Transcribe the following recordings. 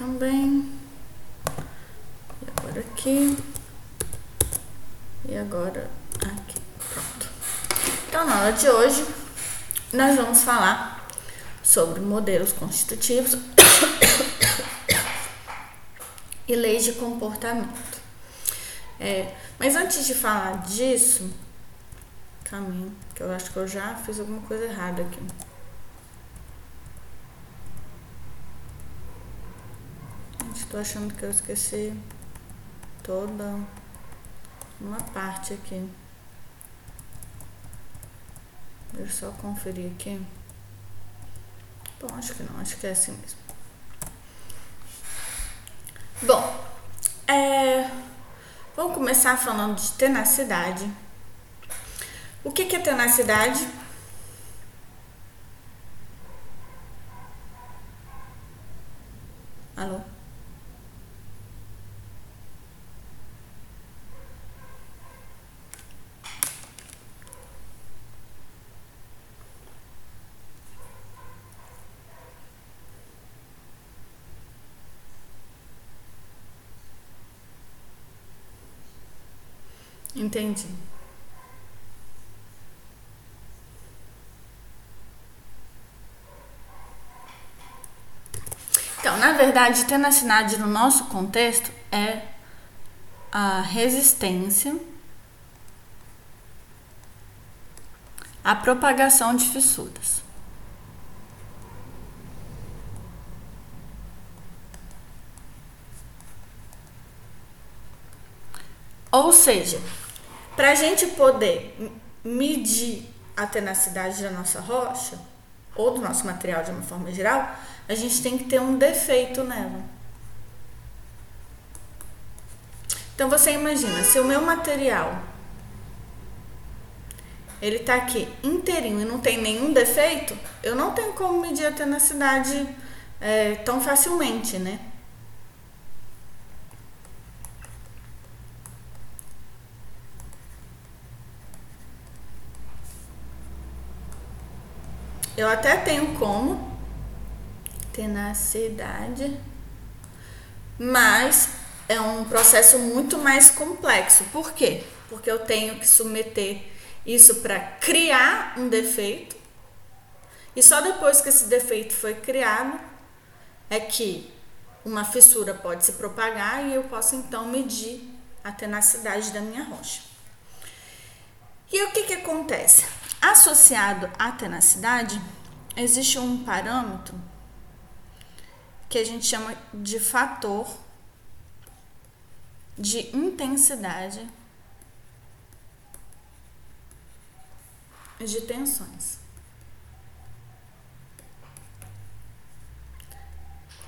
também. E agora aqui. E agora aqui. Pronto. Então, na aula de hoje, nós vamos falar sobre modelos constitutivos e leis de comportamento. É, mas antes de falar disso, caminho, que eu acho que eu já fiz alguma coisa errada aqui. Estou achando que eu esqueci toda uma parte aqui. Deixa eu só conferir aqui. Bom, acho que não, acho que é assim mesmo. Bom, é, vamos começar falando de tenacidade. O que, que é tenacidade? Alô? Entendi. Então, na verdade, tenacidade no nosso contexto é a resistência à propagação de fissuras. Ou seja, para a gente poder medir a tenacidade da nossa rocha, ou do nosso material de uma forma geral, a gente tem que ter um defeito nela. Então você imagina, se o meu material ele tá aqui inteirinho e não tem nenhum defeito, eu não tenho como medir a tenacidade é, tão facilmente, né? Eu até tenho como tenacidade, mas é um processo muito mais complexo. Por quê? Porque eu tenho que submeter isso para criar um defeito. E só depois que esse defeito foi criado é que uma fissura pode se propagar e eu posso então medir a tenacidade da minha rocha. E o que, que acontece? Associado à tenacidade, existe um parâmetro que a gente chama de fator de intensidade de tensões.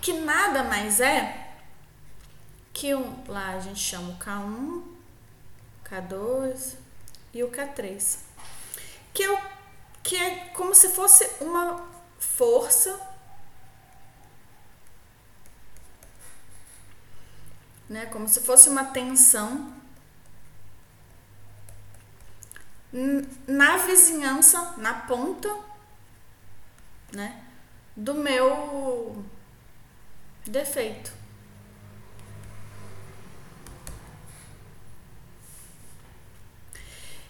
Que nada mais é que um, lá a gente chama o K1, K2 e o K3 que, eu, que é como se fosse uma força né? Como se fosse uma tensão na vizinhança, na ponta, né? Do meu defeito.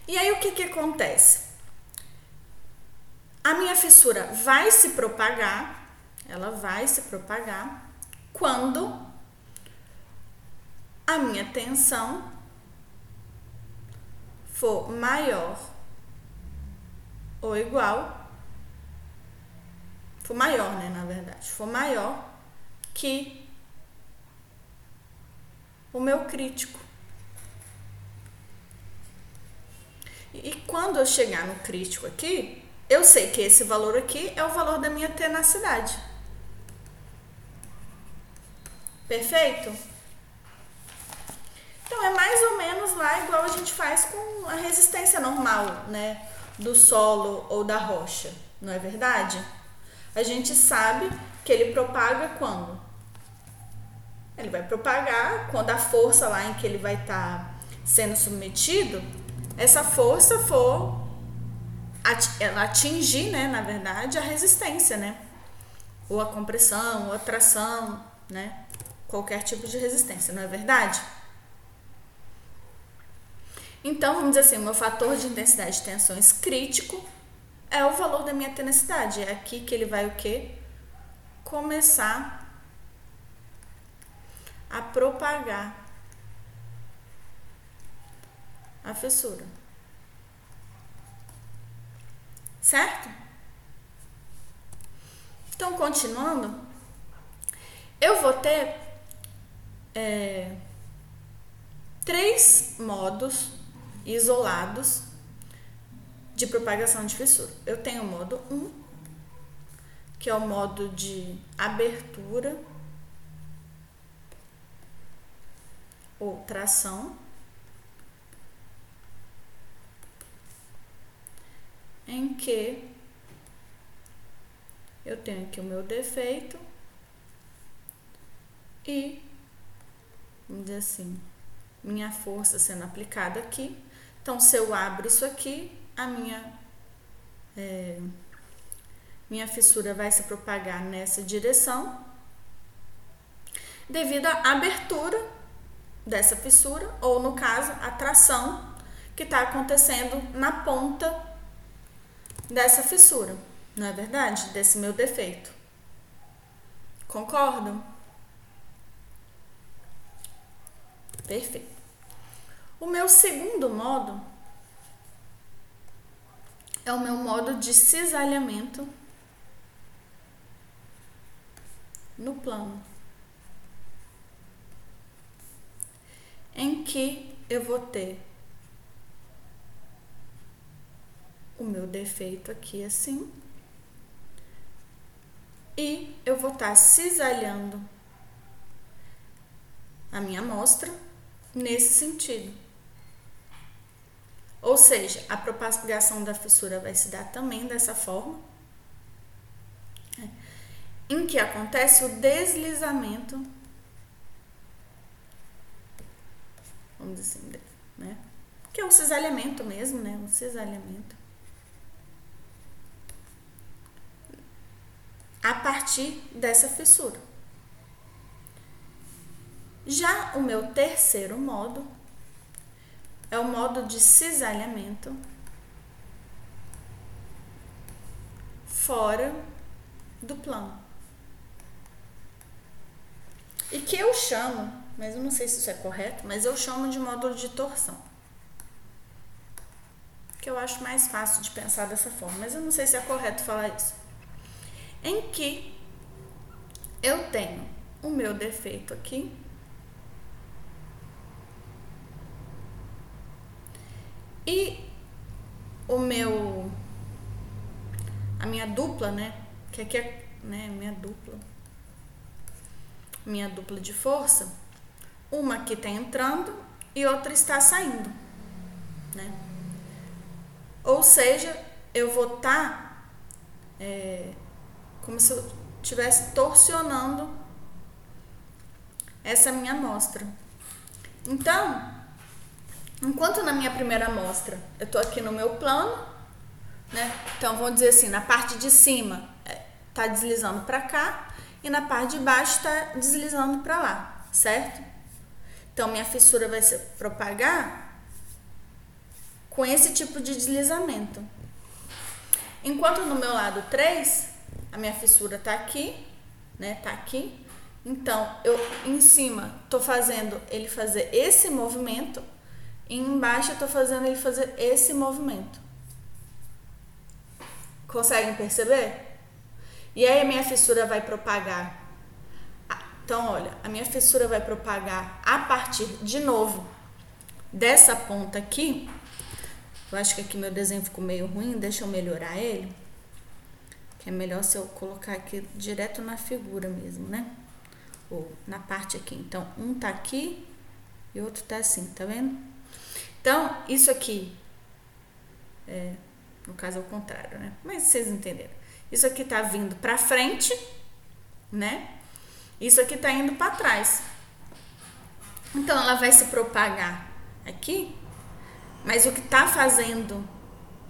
E aí o que que acontece? A minha fissura vai se propagar, ela vai se propagar quando a minha tensão for maior ou igual, for maior, né, na verdade, for maior que o meu crítico. E quando eu chegar no crítico aqui, eu sei que esse valor aqui é o valor da minha tenacidade. Perfeito? Então é mais ou menos lá igual a gente faz com a resistência normal, né, do solo ou da rocha, não é verdade? A gente sabe que ele propaga quando? Ele vai propagar quando a força lá em que ele vai estar tá sendo submetido, essa força for atingir, né, na verdade, a resistência, né? Ou a compressão, ou a tração, né? Qualquer tipo de resistência, não é verdade? Então, vamos dizer assim, o meu fator de intensidade de tensões crítico é o valor da minha tenacidade. É aqui que ele vai o quê? Começar a propagar a fissura. Certo? Então, continuando, eu vou ter é, três modos isolados de propagação de fissura. Eu tenho o modo 1, que é o modo de abertura ou tração. Em que eu tenho aqui o meu defeito e, vamos dizer assim, minha força sendo aplicada aqui. Então, se eu abro isso aqui, a minha, é, minha fissura vai se propagar nessa direção devido à abertura dessa fissura, ou no caso, a tração que está acontecendo na ponta dessa fissura, não é verdade? Desse meu defeito. Concordam? Perfeito. O meu segundo modo é o meu modo de cisalhamento no plano. Em que eu vou ter o meu defeito aqui assim. E eu vou estar tá cisalhando a minha amostra nesse sentido. Ou seja, a propagação da fissura vai se dar também dessa forma, né? em que acontece o deslizamento, vamos dizer assim, né? Que é um cisalhamento mesmo, né? Um cisalhamento. A partir dessa fissura. Já o meu terceiro modo é o modo de cisalhamento fora do plano. E que eu chamo, mas eu não sei se isso é correto, mas eu chamo de módulo de torção. Que eu acho mais fácil de pensar dessa forma, mas eu não sei se é correto falar isso. Em que eu tenho o meu defeito aqui, E o meu. A minha dupla, né? Que aqui é né, minha dupla. Minha dupla de força. Uma que está entrando e outra está saindo. Né? Ou seja, eu vou estar tá, é, como se eu estivesse torcionando essa minha amostra. Então, Enquanto na minha primeira amostra eu tô aqui no meu plano, né? Então vamos dizer assim, na parte de cima é, tá deslizando para cá e na parte de baixo está deslizando para lá, certo? Então minha fissura vai se propagar com esse tipo de deslizamento. Enquanto no meu lado 3, a minha fissura tá aqui, né? Tá aqui. Então, eu em cima tô fazendo ele fazer esse movimento e embaixo eu tô fazendo ele fazer esse movimento. Conseguem perceber? E aí a minha fissura vai propagar. Então, olha, a minha fissura vai propagar a partir de novo dessa ponta aqui. Eu acho que aqui meu desenho ficou meio ruim, deixa eu melhorar ele. Que é melhor se eu colocar aqui direto na figura mesmo, né? Ou na parte aqui. Então, um tá aqui e outro tá assim, tá vendo? Então, isso aqui, é, no caso é o contrário, né? Mas vocês entenderam. Isso aqui tá vindo para frente, né? Isso aqui tá indo para trás. Então, ela vai se propagar aqui, mas o que tá fazendo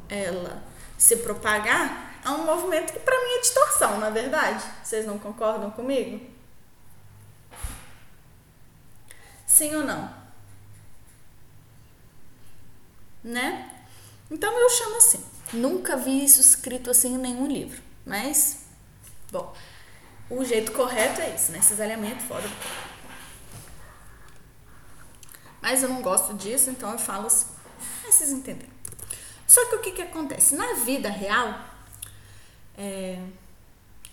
ela se propagar é um movimento que para mim é distorção, na é verdade. Vocês não concordam comigo? Sim ou não? Né? Então eu chamo assim. Nunca vi isso escrito assim em nenhum livro, mas bom, o jeito correto é isso, né? Cisalhamento fora Mas eu não gosto disso, então eu falo assim. Vocês entenderam. Só que o que, que acontece? Na vida real, é,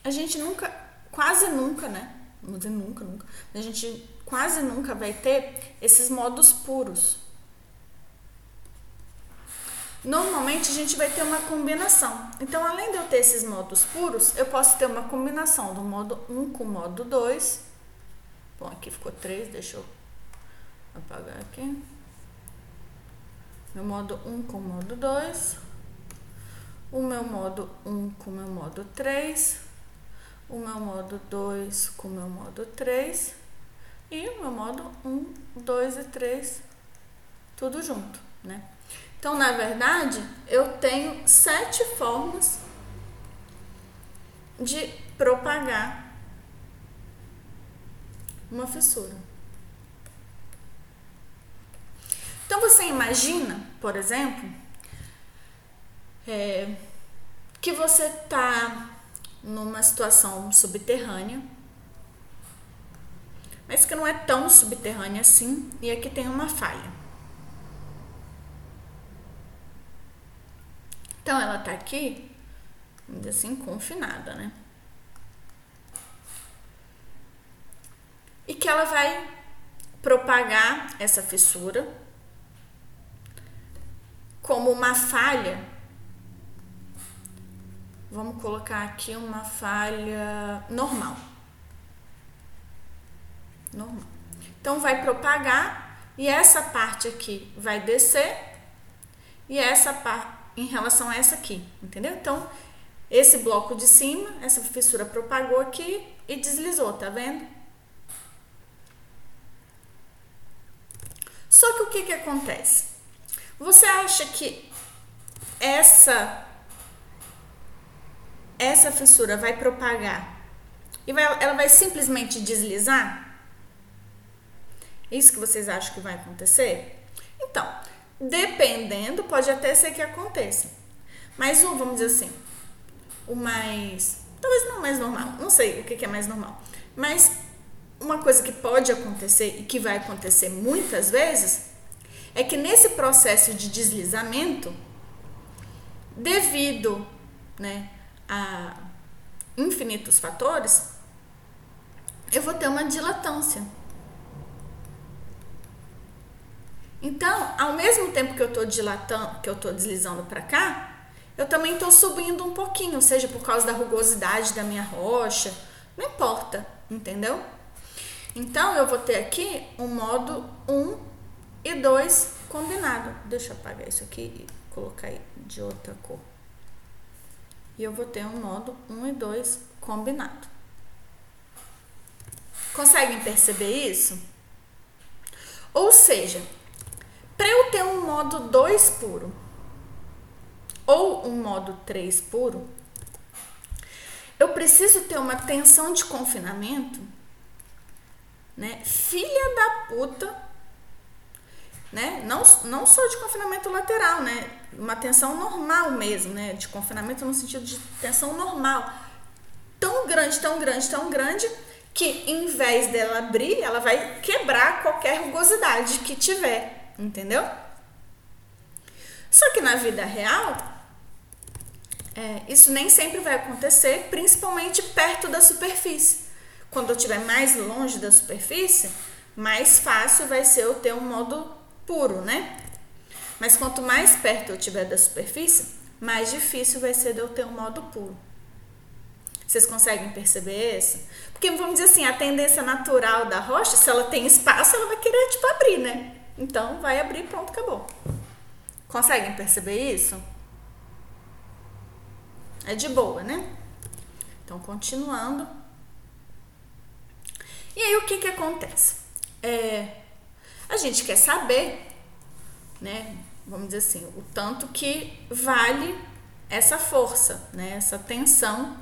a gente nunca, quase nunca, né? Não dizer nunca, nunca. A gente quase nunca vai ter esses modos puros. Normalmente a gente vai ter uma combinação. Então, além de eu ter esses modos puros, eu posso ter uma combinação do modo 1 com o modo 2. Bom, aqui ficou 3, deixa eu apagar aqui. Meu modo 1 com o modo 2. O meu modo 1 com o meu modo 3. O meu modo 2 com o meu modo 3. E o meu modo 1, 2 e 3, tudo junto, né? Então, na verdade, eu tenho sete formas de propagar uma fissura. Então, você imagina, por exemplo, é, que você está numa situação subterrânea, mas que não é tão subterrânea assim, e aqui tem uma falha. Então ela tá aqui, dizer assim, confinada, né? E que ela vai propagar essa fissura como uma falha. Vamos colocar aqui uma falha normal. Normal. Então vai propagar e essa parte aqui vai descer e essa parte em relação a essa aqui, entendeu? Então, esse bloco de cima, essa fissura propagou aqui e deslizou, tá vendo? Só que o que que acontece? Você acha que essa essa fissura vai propagar e vai, ela vai simplesmente deslizar? É isso que vocês acham que vai acontecer? Então, Dependendo, pode até ser que aconteça. Mas o, vamos dizer assim, o mais. Talvez não mais normal, não sei o que é mais normal. Mas uma coisa que pode acontecer e que vai acontecer muitas vezes é que nesse processo de deslizamento, devido né, a infinitos fatores, eu vou ter uma dilatância. Então, ao mesmo tempo que eu estou dilatando, que eu estou deslizando para cá, eu também estou subindo um pouquinho, seja por causa da rugosidade da minha rocha, não importa, entendeu? Então, eu vou ter aqui um modo 1 e 2 combinado. Deixa eu apagar isso aqui e colocar de outra cor. E eu vou ter um modo 1 e 2 combinado. Conseguem perceber isso? Ou seja, para eu ter um modo 2 puro ou um modo 3 puro, eu preciso ter uma tensão de confinamento, né? Filha da puta, né? Não, não só de confinamento lateral, né? Uma tensão normal mesmo, né? De confinamento no sentido de tensão normal. Tão grande, tão grande, tão grande que em vez dela abrir, ela vai quebrar qualquer rugosidade que tiver entendeu? Só que na vida real, é, isso nem sempre vai acontecer, principalmente perto da superfície. Quando eu estiver mais longe da superfície, mais fácil vai ser eu ter um modo puro, né? Mas quanto mais perto eu estiver da superfície, mais difícil vai ser de eu ter um modo puro. Vocês conseguem perceber isso? Porque vamos dizer assim, a tendência natural da rocha, se ela tem espaço, ela vai querer tipo abrir, né? Então vai abrir, pronto, acabou. Conseguem perceber isso? É de boa, né? Então, continuando. E aí, o que que acontece? É, a gente quer saber, né? Vamos dizer assim, o tanto que vale essa força, né? Essa tensão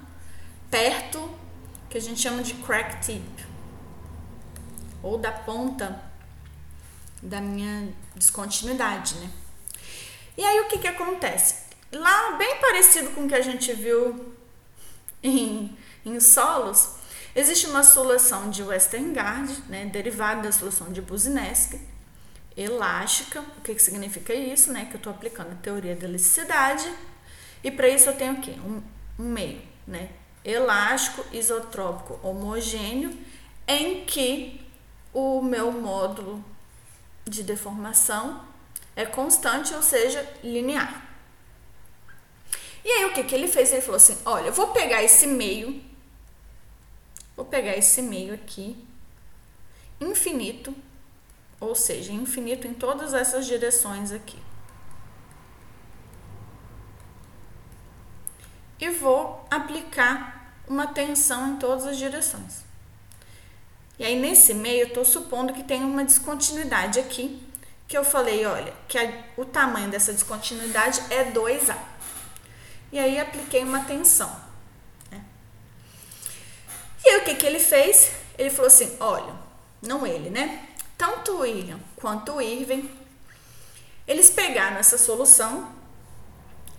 perto que a gente chama de crack tip ou da ponta da minha descontinuidade, né? E aí o que que acontece? Lá, bem parecido com o que a gente viu em, em solos, existe uma solução de Westergaard, né, derivada da solução de Buzinski, elástica. O que, que significa isso? Né? Que eu estou aplicando a teoria da elasticidade. E para isso eu tenho o quê? Um, um meio né? elástico, isotrópico, homogêneo, em que o meu módulo de deformação é constante, ou seja, linear. E aí o que, que ele fez? Ele falou assim: olha, eu vou pegar esse meio, vou pegar esse meio aqui, infinito, ou seja, infinito em todas essas direções aqui. E vou aplicar uma tensão em todas as direções. E aí nesse meio eu estou supondo que tem uma descontinuidade aqui, que eu falei, olha, que a, o tamanho dessa descontinuidade é 2A. E aí apliquei uma tensão. E aí o que, que ele fez? Ele falou assim: olha, não ele, né? Tanto o William quanto o Irving, eles pegaram essa solução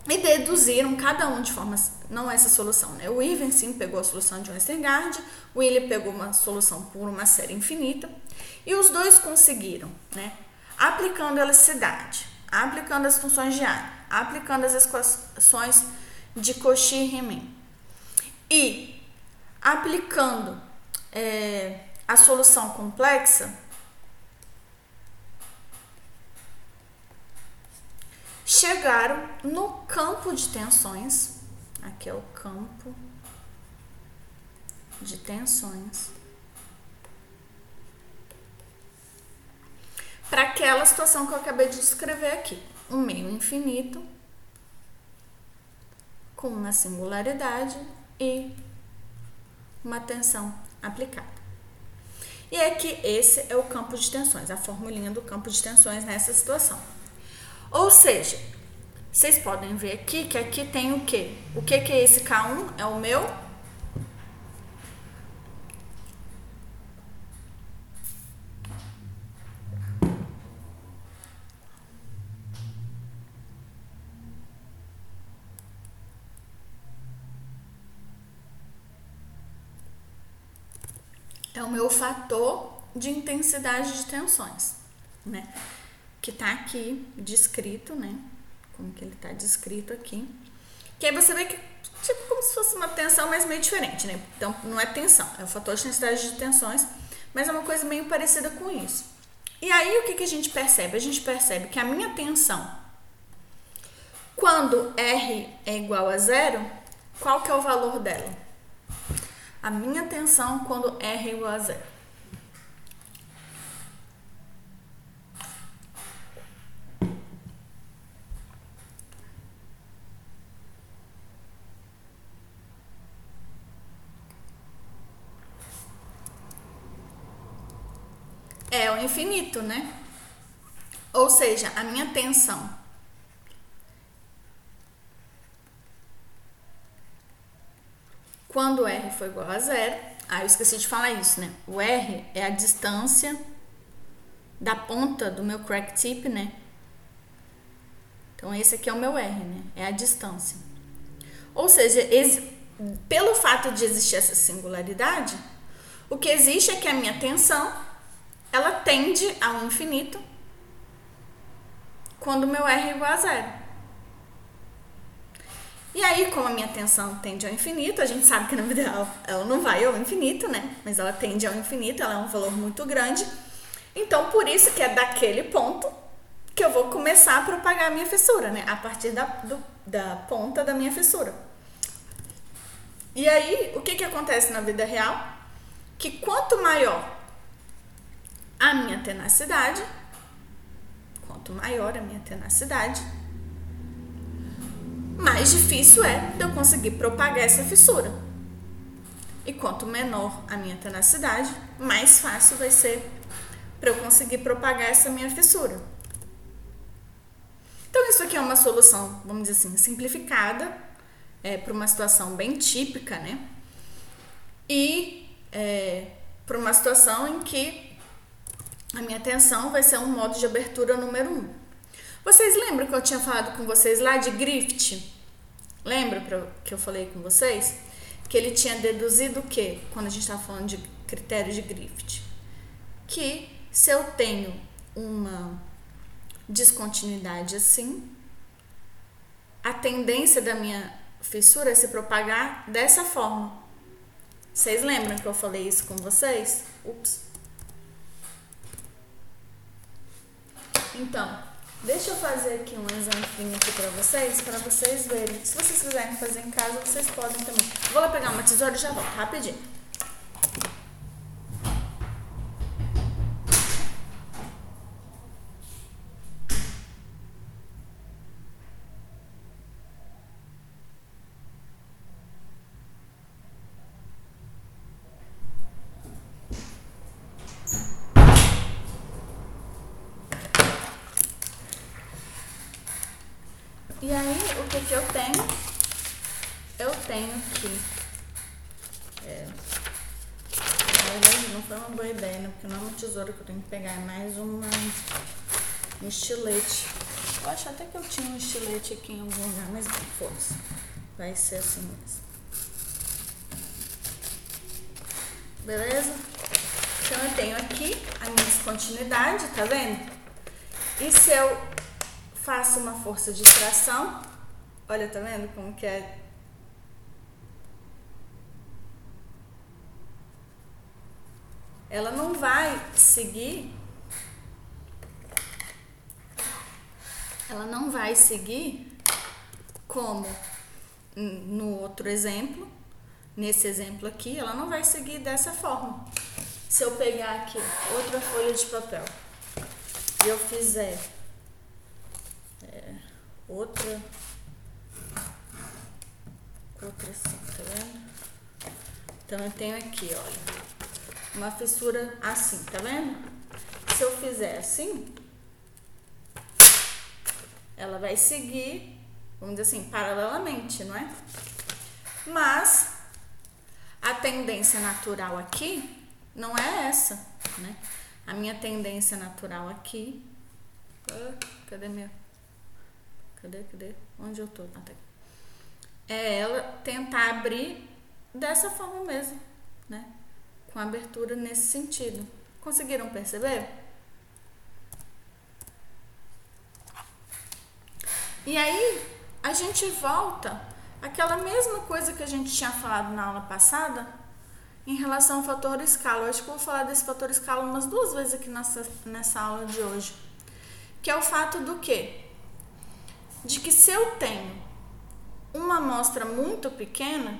e deduziram cada um de forma não essa solução, né? O Irving sim pegou a solução de Westergaard, o William pegou uma solução por uma série infinita e os dois conseguiram, né? Aplicando a elasticidade, aplicando as funções de área, aplicando as equações de Cauchy e Riemann e aplicando é, a solução complexa, chegaram no campo de tensões. Aqui é o campo de tensões. Para aquela situação que eu acabei de descrever aqui, um meio infinito com uma singularidade e uma tensão aplicada. E é que esse é o campo de tensões, a formulinha do campo de tensões nessa situação. Ou seja, vocês podem ver aqui que aqui tem o quê? O que, que é esse K1? É o meu é o meu fator de intensidade de tensões, né? Que tá aqui descrito, né? Como que ele tá descrito aqui. Que aí você vê que, tipo, como se fosse uma tensão, mas meio diferente, né? Então, não é tensão, é o fator de intensidade de tensões, mas é uma coisa meio parecida com isso. E aí, o que, que a gente percebe? A gente percebe que a minha tensão, quando R é igual a zero, qual que é o valor dela? A minha tensão quando R igual a zero. É o infinito, né? Ou seja, a minha tensão Quando R for igual a zero, ah, eu esqueci de falar isso, né? O R é a distância da ponta do meu crack tip, né? Então, esse aqui é o meu R, né? É a distância. Ou seja, pelo fato de existir essa singularidade, o que existe é que a minha tensão, ela tende ao infinito quando o meu R é igual a zero. E aí, como a minha tensão tende ao infinito, a gente sabe que na vida real ela não vai ao infinito, né? Mas ela tende ao infinito, ela é um valor muito grande. Então, por isso que é daquele ponto que eu vou começar a propagar a minha fissura, né? A partir da, do, da ponta da minha fissura. E aí, o que, que acontece na vida real? Que quanto maior a minha tenacidade, quanto maior a minha tenacidade, mais difícil é de eu conseguir propagar essa fissura. E quanto menor a minha tenacidade, mais fácil vai ser para eu conseguir propagar essa minha fissura. Então, isso aqui é uma solução, vamos dizer assim, simplificada é, para uma situação bem típica, né? E é, para uma situação em que a minha tensão vai ser um modo de abertura número 1. Um. Vocês lembram que eu tinha falado com vocês lá de Griffith? Lembra que eu falei com vocês? Que ele tinha deduzido o quê? Quando a gente estava falando de critérios de Griffith? Que se eu tenho uma descontinuidade assim, a tendência da minha fissura é se propagar dessa forma. Vocês lembram que eu falei isso com vocês? Ups. Então, deixa eu fazer aqui um exemplo aqui para vocês, para vocês verem. Se vocês quiserem fazer em casa, vocês podem também. Vou lá pegar uma tesoura e já volto, rapidinho. E aí, o que que eu tenho? Eu tenho aqui. É, na verdade, não foi uma boa ideia, né? Porque não é uma tesoura que eu tenho que pegar, é mais uma, um estilete. Eu acho até que eu tinha um estilete aqui em algum lugar, mas não, foda-se. Vai ser assim mesmo. Beleza? Então eu tenho aqui a minha descontinuidade, tá vendo? E se eu faço uma força de tração. Olha, tá vendo como que é? Ela não vai seguir. Ela não vai seguir como no outro exemplo, nesse exemplo aqui, ela não vai seguir dessa forma. Se eu pegar aqui outra folha de papel e eu fizer outra outra assim, tá vendo? Então eu tenho aqui, olha, uma fissura assim, tá vendo? Se eu fizer assim, ela vai seguir, vamos dizer assim, paralelamente, não é? Mas a tendência natural aqui não é essa, né? A minha tendência natural aqui, ah, cadê minha Cadê, cadê? Onde eu tô? Ah, tá é ela tentar abrir dessa forma mesmo, né? Com abertura nesse sentido. Conseguiram perceber? E aí, a gente volta àquela mesma coisa que a gente tinha falado na aula passada em relação ao fator escala. Eu acho que vou falar desse fator escala umas duas vezes aqui nessa, nessa aula de hoje. Que é o fato do que? de que se eu tenho uma amostra muito pequena,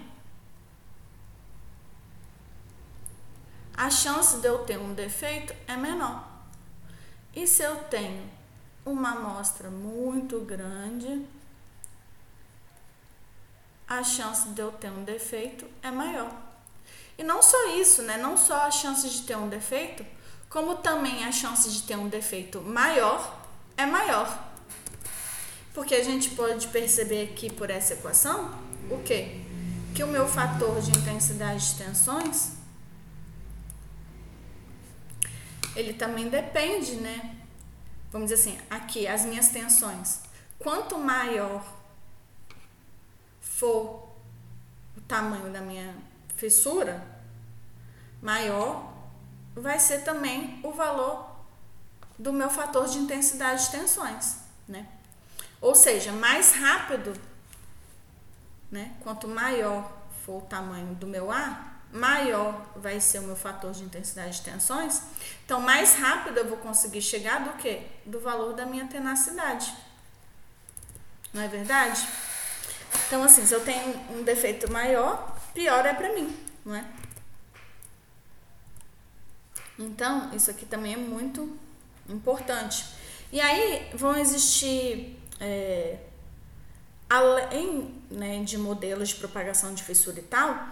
a chance de eu ter um defeito é menor. E se eu tenho uma amostra muito grande, a chance de eu ter um defeito é maior. E não só isso, né? Não só a chance de ter um defeito, como também a chance de ter um defeito maior é maior. Porque a gente pode perceber aqui por essa equação o quê? Que o meu fator de intensidade de tensões ele também depende, né? Vamos dizer assim, aqui as minhas tensões. Quanto maior for o tamanho da minha fissura, maior vai ser também o valor do meu fator de intensidade de tensões, né? Ou seja, mais rápido, né? Quanto maior for o tamanho do meu ar, maior vai ser o meu fator de intensidade de tensões. Então, mais rápido eu vou conseguir chegar do que? Do valor da minha tenacidade. Não é verdade? Então, assim, se eu tenho um defeito maior, pior é para mim, não é? Então, isso aqui também é muito importante. E aí vão existir é, além né, de modelos de propagação de fissura e tal,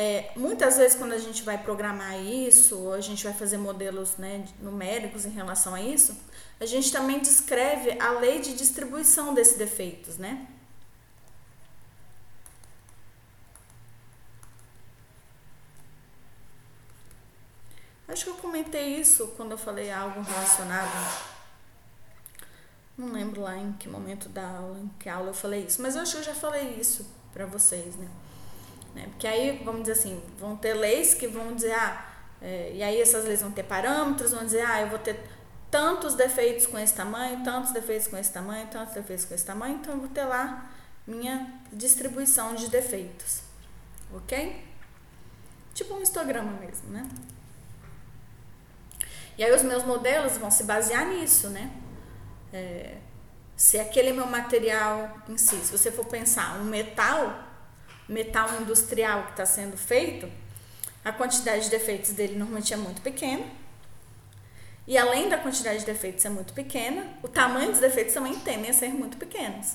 é, muitas vezes quando a gente vai programar isso, ou a gente vai fazer modelos né, numéricos em relação a isso, a gente também descreve a lei de distribuição desses defeitos, né? acho que eu comentei isso quando eu falei algo relacionado. Não lembro lá em que momento da aula, em que aula eu falei isso, mas eu acho que eu já falei isso para vocês, né? Né? Porque aí, vamos dizer assim, vão ter leis que vão dizer, ah, é, e aí essas leis vão ter parâmetros, vão dizer, ah, eu vou ter tantos defeitos com esse tamanho, tantos defeitos com esse tamanho, tantos defeitos com esse tamanho, então eu vou ter lá minha distribuição de defeitos, ok? Tipo um histograma mesmo, né? E aí os meus modelos vão se basear nisso, né? É, se aquele meu material em si, se você for pensar um metal, metal industrial que está sendo feito, a quantidade de defeitos dele normalmente é muito pequena. E além da quantidade de defeitos ser muito pequena, o tamanho dos defeitos também tendem a ser muito pequenos.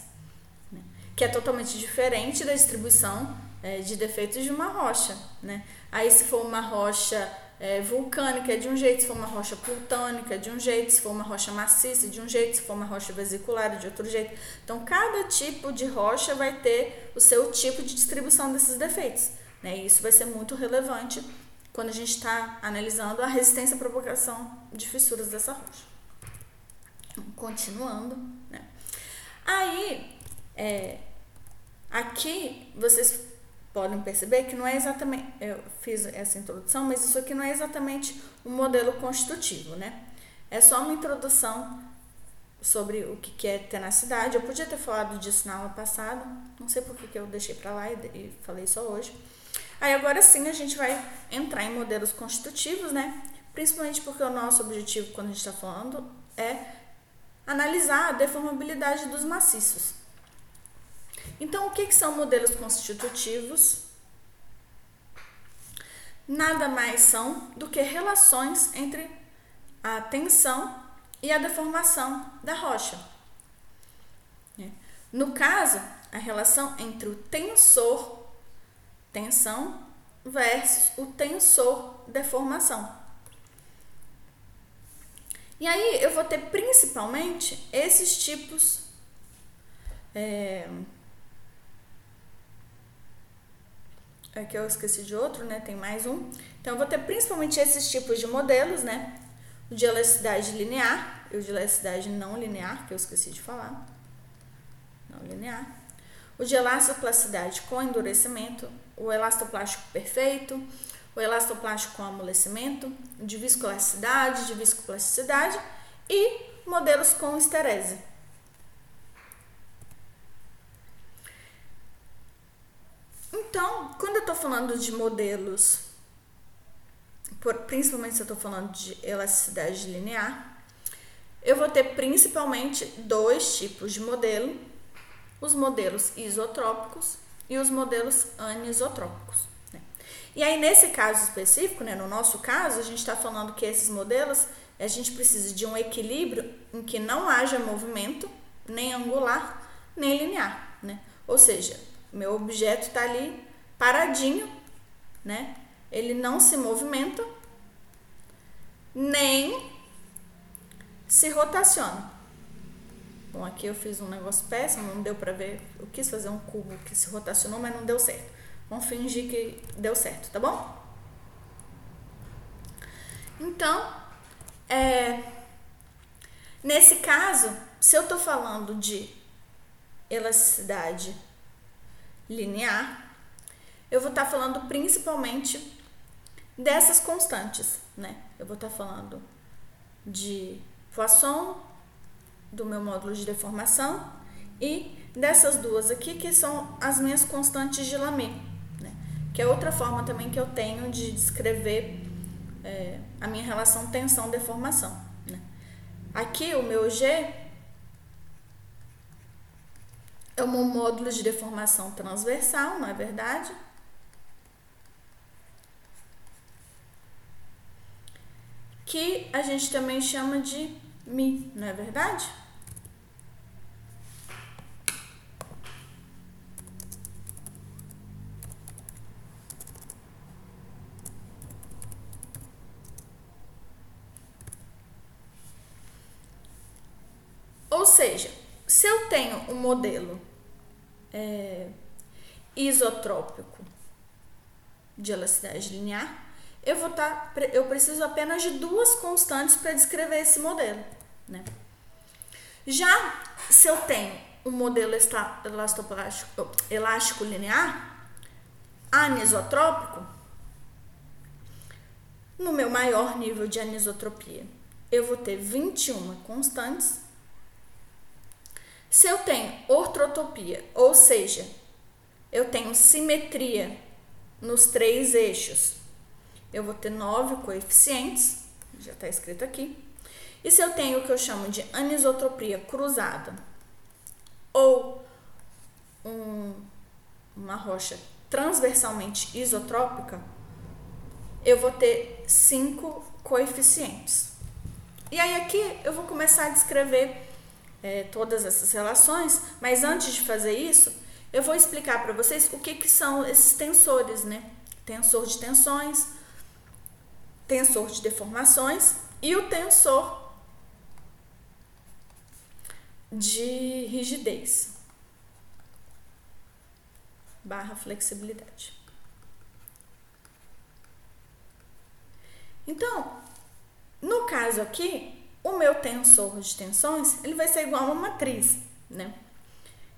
Né? Que é totalmente diferente da distribuição é, de defeitos de uma rocha. Né? Aí se for uma rocha é, vulcânica é de um jeito, se for uma rocha plutônica é de um jeito, se for uma rocha maciça é de um jeito, se for uma rocha vesicular de outro jeito. Então, cada tipo de rocha vai ter o seu tipo de distribuição desses defeitos. Né? E isso vai ser muito relevante quando a gente está analisando a resistência à propagação de fissuras dessa rocha. Continuando, né? Aí, é, aqui vocês podem perceber que não é exatamente, eu fiz essa introdução, mas isso aqui não é exatamente um modelo constitutivo, né? É só uma introdução sobre o que é tenacidade. Eu podia ter falado disso na aula passada, não sei por que eu deixei para lá e falei só hoje. Aí agora sim a gente vai entrar em modelos constitutivos, né? Principalmente porque o nosso objetivo quando a gente está falando é analisar a deformabilidade dos maciços. Então, o que, que são modelos constitutivos? Nada mais são do que relações entre a tensão e a deformação da rocha. É. No caso, a relação entre o tensor, tensão, versus o tensor, deformação. E aí eu vou ter principalmente esses tipos é, é que eu esqueci de outro, né? Tem mais um. Então, eu vou ter principalmente esses tipos de modelos, né? O de elasticidade linear e o de elasticidade não linear, que eu esqueci de falar. Não linear. O de elastoplasticidade com endurecimento, o elastoplástico perfeito, o elastoplástico com amolecimento, de viscoelasticidade, de viscoplasticidade e modelos com esterese. Então, quando eu estou falando de modelos, por, principalmente se eu estou falando de elasticidade linear, eu vou ter principalmente dois tipos de modelo: os modelos isotrópicos e os modelos anisotrópicos. Né? E aí, nesse caso específico, né, no nosso caso, a gente está falando que esses modelos a gente precisa de um equilíbrio em que não haja movimento, nem angular, nem linear. Né? Ou seja, meu objeto está ali paradinho, né? Ele não se movimenta, nem se rotaciona. Bom, aqui eu fiz um negócio péssimo, não deu para ver. Eu quis fazer um cubo que se rotacionou, mas não deu certo. Vamos fingir que deu certo, tá bom? Então, é, nesse caso, se eu estou falando de elasticidade linear, eu vou estar tá falando principalmente dessas constantes, né? Eu vou estar tá falando de Poisson, do meu módulo de deformação e dessas duas aqui que são as minhas constantes de Lamé, né? Que é outra forma também que eu tenho de descrever é, a minha relação tensão-deformação. Né? Aqui o meu G é um módulo de deformação transversal, não é verdade? Que a gente também chama de Mi, não é verdade? Ou seja, se eu tenho um modelo é, isotrópico de elasticidade linear, eu vou estar, tá, eu preciso apenas de duas constantes para descrever esse modelo, né? Já se eu tenho um modelo elástico linear, anisotrópico, no meu maior nível de anisotropia, eu vou ter 21 constantes. Se eu tenho ortrotopia, ou seja, eu tenho simetria nos três eixos, eu vou ter nove coeficientes, já está escrito aqui. E se eu tenho o que eu chamo de anisotropia cruzada, ou um, uma rocha transversalmente isotrópica, eu vou ter cinco coeficientes. E aí aqui eu vou começar a descrever é, todas essas relações, mas antes de fazer isso, eu vou explicar para vocês o que, que são esses tensores, né? Tensor de tensões, tensor de deformações e o tensor de rigidez barra flexibilidade. Então, no caso aqui, o meu tensor de tensões ele vai ser igual a uma matriz, né?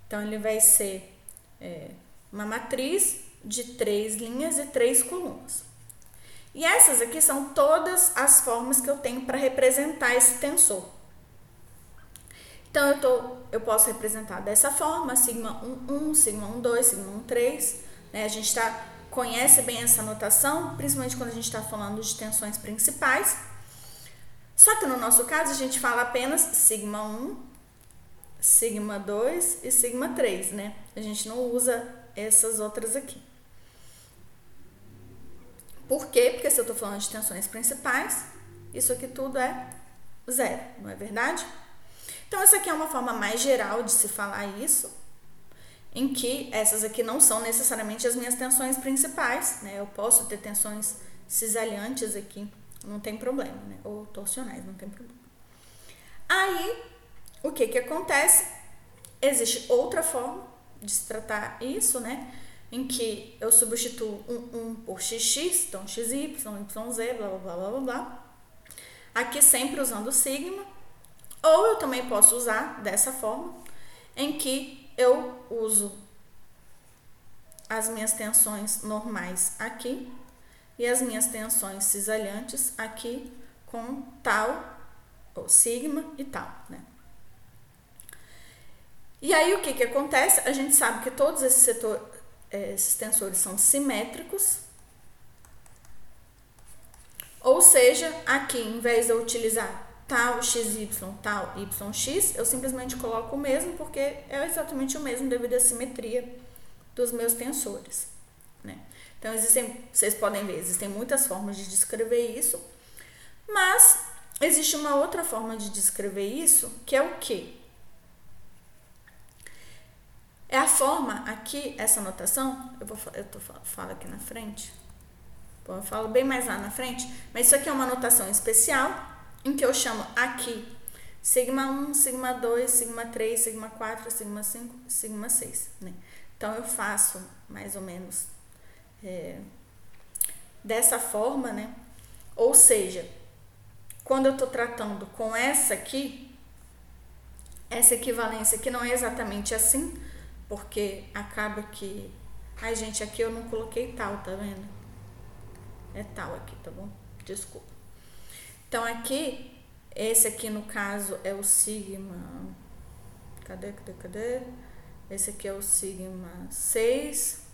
Então ele vai ser é, uma matriz de três linhas e três colunas. E essas aqui são todas as formas que eu tenho para representar esse tensor. Então eu, tô, eu posso representar dessa forma, sigma 1, 1, sigma 1, 2, sigma 1, 3. Né? A gente tá, conhece bem essa notação, principalmente quando a gente está falando de tensões principais. Só que no nosso caso a gente fala apenas sigma 1, sigma 2 e sigma 3, né? A gente não usa essas outras aqui. Por quê? Porque se eu estou falando de tensões principais, isso aqui tudo é zero, não é verdade? Então, essa aqui é uma forma mais geral de se falar isso, em que essas aqui não são necessariamente as minhas tensões principais, né? Eu posso ter tensões cisalhantes aqui, não tem problema, né? Ou torsionais, não tem problema. Aí, o que que acontece? Existe outra forma de se tratar isso, né? em que eu substituo um 1 por xx, então xy, yz, blá, blá, blá, blá, blá. Aqui sempre usando sigma. Ou eu também posso usar dessa forma, em que eu uso as minhas tensões normais aqui e as minhas tensões cisalhantes aqui com tal, ou sigma e tal, né? E aí o que que acontece? A gente sabe que todos esses setores é, esses tensores são simétricos. Ou seja, aqui, em vez de eu utilizar tal xy, tal yx, eu simplesmente coloco o mesmo, porque é exatamente o mesmo devido à simetria dos meus tensores. Então, existem, vocês podem ver, existem muitas formas de descrever isso, mas existe uma outra forma de descrever isso, que é o quê? É a forma aqui, essa notação, eu, vou, eu tô, falo aqui na frente, eu falo bem mais lá na frente, mas isso aqui é uma notação especial, em que eu chamo aqui sigma 1, sigma 2, sigma 3, sigma 4, sigma 5, sigma 6, né? Então, eu faço mais ou menos é, dessa forma, né? Ou seja, quando eu estou tratando com essa aqui, essa equivalência aqui não é exatamente assim, porque acaba que. Ai, gente, aqui eu não coloquei tal, tá vendo? É tal aqui, tá bom? Desculpa. Então, aqui, esse aqui no caso é o sigma. Cadê, cadê, cadê? Esse aqui é o sigma 6.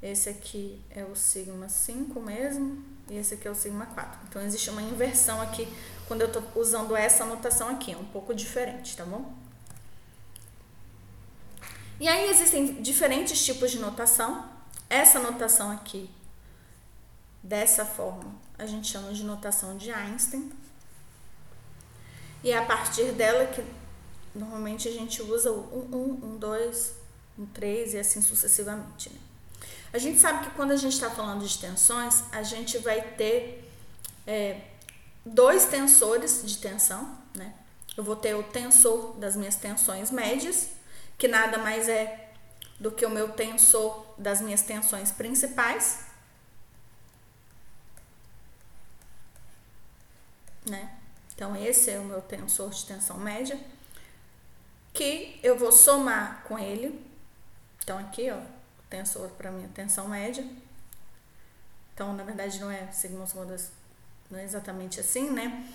Esse aqui é o sigma 5 mesmo. E esse aqui é o sigma 4. Então, existe uma inversão aqui quando eu tô usando essa notação aqui. É um pouco diferente, tá bom? E aí existem diferentes tipos de notação. Essa notação aqui, dessa forma, a gente chama de notação de Einstein. E é a partir dela que normalmente a gente usa o 1, 1, 2, 1, 3 e assim sucessivamente. Né? A gente sabe que quando a gente está falando de tensões, a gente vai ter é, dois tensores de tensão, né? Eu vou ter o tensor das minhas tensões médias, que nada mais é do que o meu tensor das minhas tensões principais, né? Então, esse é o meu tensor de tensão média, que eu vou somar com ele. Então, aqui, ó, tensor para minha tensão média. Então, na verdade, não é sigma modas, não é exatamente assim, né?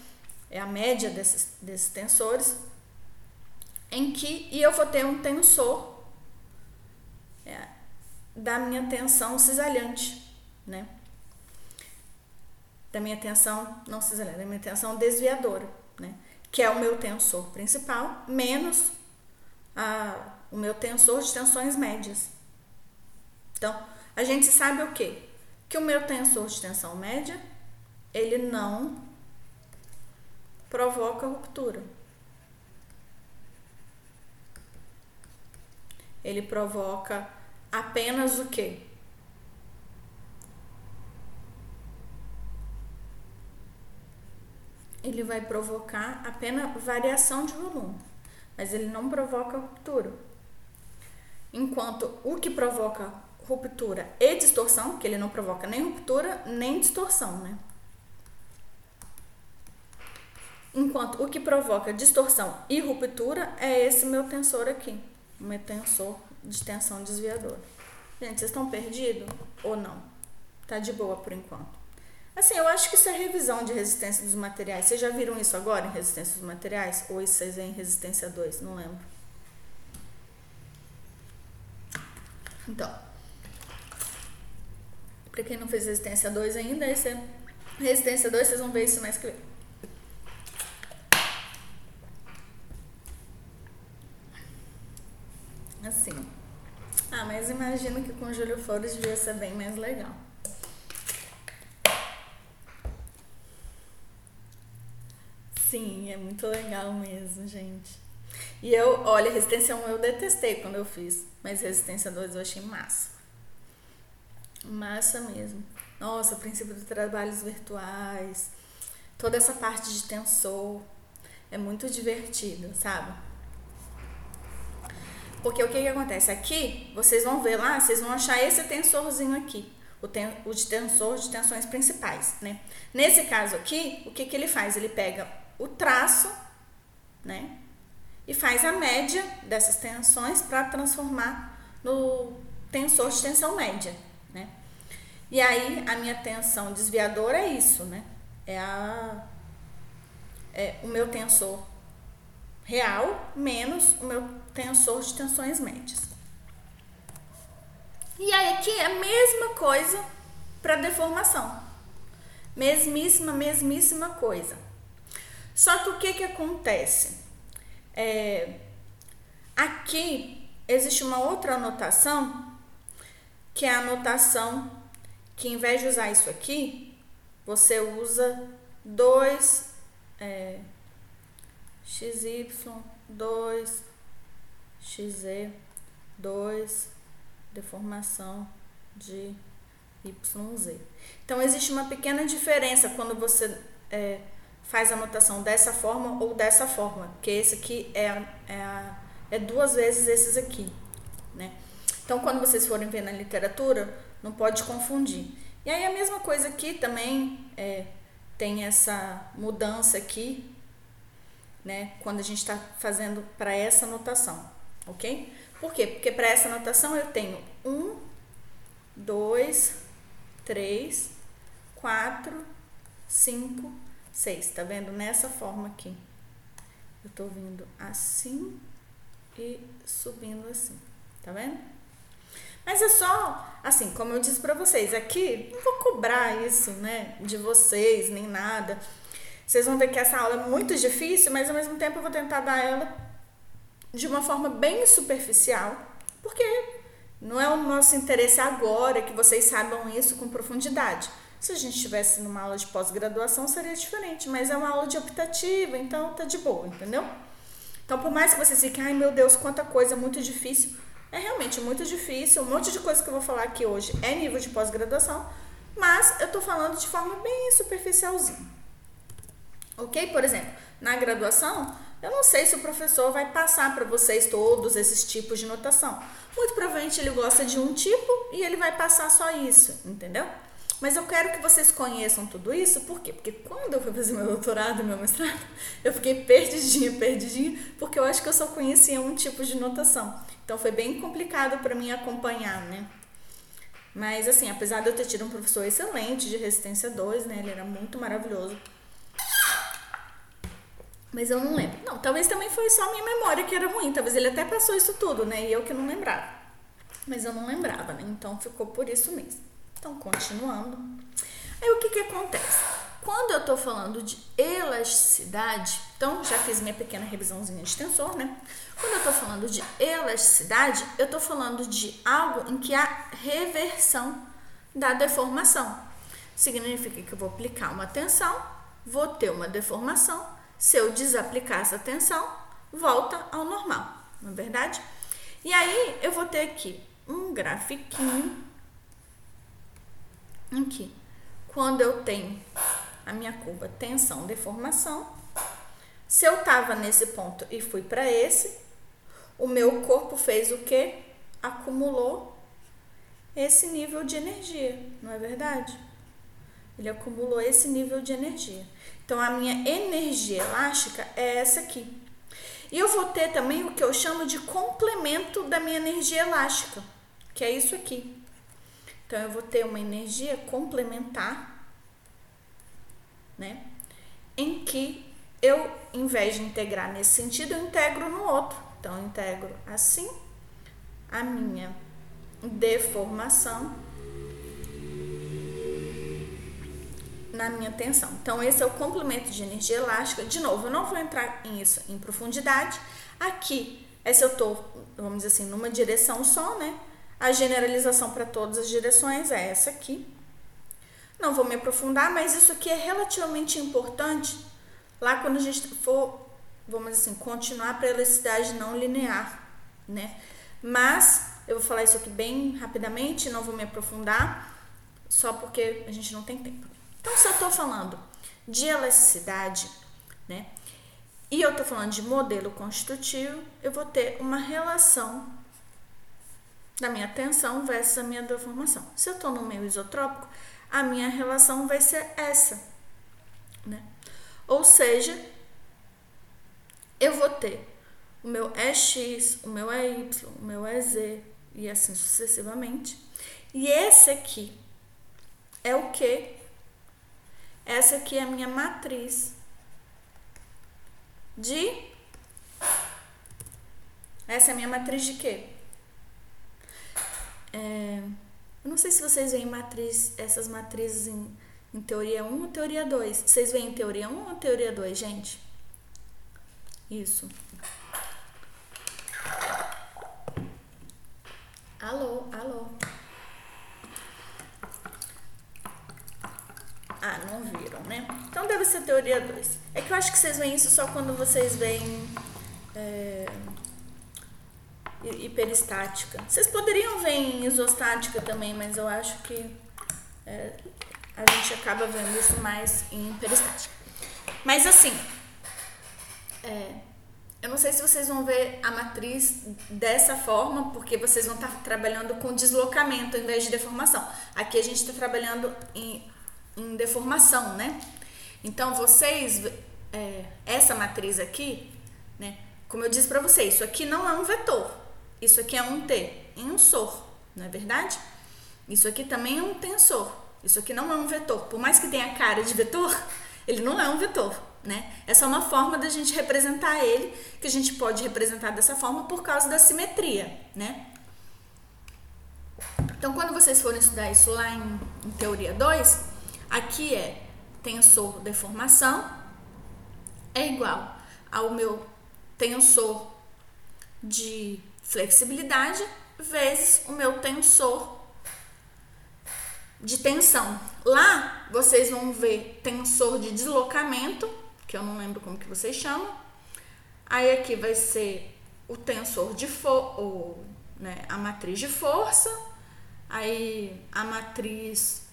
É a média desses, desses tensores, em que e eu vou ter um tensor é, da minha tensão cisalhante, né? Da minha tensão não cisalhante, da minha tensão desviadora, né? Que é o meu tensor principal menos a, o meu tensor de tensões médias. Então, a gente sabe o quê? Que o meu tensor de tensão média, ele não provoca ruptura. Ele provoca apenas o quê? Ele vai provocar apenas variação de volume, mas ele não provoca ruptura. Enquanto o que provoca ruptura e distorção, que ele não provoca nem ruptura nem distorção, né? Enquanto o que provoca distorção e ruptura é esse meu tensor aqui, meu tensor de tensão desviadora. Gente, vocês estão perdidos ou não? Tá de boa por enquanto. Assim, eu acho que isso é revisão de resistência dos materiais. Vocês já viram isso agora em resistência dos materiais? Ou isso é em resistência 2? Não lembro. Então, para quem não fez resistência 2 ainda, esse é resistência 2, vocês vão ver isso mais que Assim. Ah, mas imagino que com Júlio Flores devia ser bem mais legal. Sim, é muito legal mesmo, gente. E eu, olha, resistência 1 eu detestei quando eu fiz, mas resistência 2 eu achei massa. Massa mesmo. Nossa, o princípio dos trabalhos virtuais, toda essa parte de tensor é muito divertido, sabe? Porque o que, que acontece? Aqui, vocês vão ver lá, vocês vão achar esse tensorzinho aqui, o, ten, o de tensor de tensões principais, né? Nesse caso aqui, o que, que ele faz? Ele pega o traço, né? E faz a média dessas tensões para transformar no tensor de tensão média? E aí a minha tensão desviadora é isso, né? É a é o meu tensor real menos o meu tensor de tensões médias. E aí aqui é a mesma coisa para deformação. Mesmíssima, mesmíssima coisa. Só que o que que acontece? É, aqui existe uma outra anotação que é a anotação que em vez de usar isso aqui, você usa 2 é, xy, 2 xz, 2 deformação de yz. Então existe uma pequena diferença quando você é, faz a anotação dessa forma ou dessa forma, que esse aqui é, é, é duas vezes esses aqui, né? Então, quando vocês forem ver na literatura, não pode confundir. E aí, a mesma coisa aqui também é, tem essa mudança aqui, né? Quando a gente está fazendo para essa notação, ok? Por quê? Porque para essa notação eu tenho um, dois, três, quatro, cinco, seis. Tá vendo? Nessa forma aqui. Eu tô vindo assim e subindo assim. Tá vendo? Mas é só, assim, como eu disse para vocês, aqui não vou cobrar isso, né, de vocês, nem nada. Vocês vão ver que essa aula é muito difícil, mas ao mesmo tempo eu vou tentar dar ela de uma forma bem superficial, porque não é o nosso interesse agora que vocês saibam isso com profundidade. Se a gente estivesse numa aula de pós-graduação seria diferente, mas é uma aula de optativa, então tá de boa, entendeu? Então, por mais que vocês fiquem, ai meu Deus, quanta coisa muito difícil, é realmente muito difícil. Um monte de coisa que eu vou falar aqui hoje é nível de pós-graduação, mas eu tô falando de forma bem superficialzinha. Ok? Por exemplo, na graduação, eu não sei se o professor vai passar para vocês todos esses tipos de notação. Muito provavelmente ele gosta de um tipo e ele vai passar só isso, entendeu? Mas eu quero que vocês conheçam tudo isso, por quê? Porque quando eu fui fazer meu doutorado, meu mestrado, eu fiquei perdidinha, perdidinha, porque eu acho que eu só conhecia um tipo de notação. Então foi bem complicado para mim acompanhar, né? Mas assim, apesar de eu ter tido um professor excelente de resistência 2, né? Ele era muito maravilhoso. Mas eu não lembro. Não, talvez também foi só minha memória que era ruim. Talvez ele até passou isso tudo, né? E eu que não lembrava. Mas eu não lembrava, né? Então ficou por isso mesmo. Então, continuando. Aí o que que acontece? Quando eu tô falando de elasticidade, então já fiz minha pequena revisãozinha de tensor, né? Quando eu tô falando de elasticidade, eu tô falando de algo em que há reversão da deformação. Significa que eu vou aplicar uma tensão, vou ter uma deformação. Se eu desaplicar essa tensão, volta ao normal, não é verdade? E aí eu vou ter aqui um grafiquinho aqui. Quando eu tenho a minha curva tensão, deformação, se eu tava nesse ponto e fui para esse, o meu corpo fez o que? Acumulou esse nível de energia, não é verdade? Ele acumulou esse nível de energia. Então, a minha energia elástica é essa aqui. E eu vou ter também o que eu chamo de complemento da minha energia elástica, que é isso aqui. Então, eu vou ter uma energia complementar, né? Em que eu, em vez de integrar nesse sentido, eu integro no outro. Então, eu integro assim a minha deformação na minha tensão. Então, esse é o complemento de energia elástica. De novo, eu não vou entrar em isso em profundidade. Aqui, é se eu estou, vamos dizer assim, numa direção só, né? A generalização para todas as direções é essa aqui. Não vou me aprofundar, mas isso aqui é relativamente importante lá quando a gente for, vamos dizer assim, continuar para a elasticidade não linear, né? Mas eu vou falar isso aqui bem rapidamente, não vou me aprofundar, só porque a gente não tem tempo. Então, se eu estou falando de elasticidade, né? E eu estou falando de modelo constitutivo, eu vou ter uma relação da minha tensão versus a minha deformação. Se eu estou no meio isotrópico, a minha relação vai ser essa, né? Ou seja, eu vou ter o meu EX, o meu EY, o meu EZ e assim sucessivamente. E esse aqui é o que? Essa aqui é a minha matriz de. Essa é a minha matriz de quê? É, eu não sei se vocês veem matriz, essas matrizes em, em teoria 1 ou teoria 2. Vocês veem em teoria 1 ou teoria 2, gente? Isso. Alô, alô. Ah, não viram, né? Então deve ser teoria 2. É que eu acho que vocês veem isso só quando vocês veem. É, hiperestática. Vocês poderiam ver em isostática também, mas eu acho que é, a gente acaba vendo isso mais em hiperestática. Mas assim, é, eu não sei se vocês vão ver a matriz dessa forma, porque vocês vão estar trabalhando com deslocamento em vez de deformação. Aqui a gente está trabalhando em, em, deformação, né? Então vocês, é, essa matriz aqui, né? Como eu disse para vocês, isso aqui não é um vetor. Isso aqui é um T em um sor, não é verdade? Isso aqui também é um tensor. Isso aqui não é um vetor. Por mais que tenha cara de vetor, ele não é um vetor, né? É só uma forma da gente representar ele, que a gente pode representar dessa forma por causa da simetria, né? Então, quando vocês forem estudar isso lá em, em teoria 2, aqui é tensor deformação é igual ao meu tensor de flexibilidade vezes o meu tensor de tensão. Lá vocês vão ver tensor de deslocamento, que eu não lembro como que vocês chamam. Aí aqui vai ser o tensor de força, né, a matriz de força. Aí a matriz,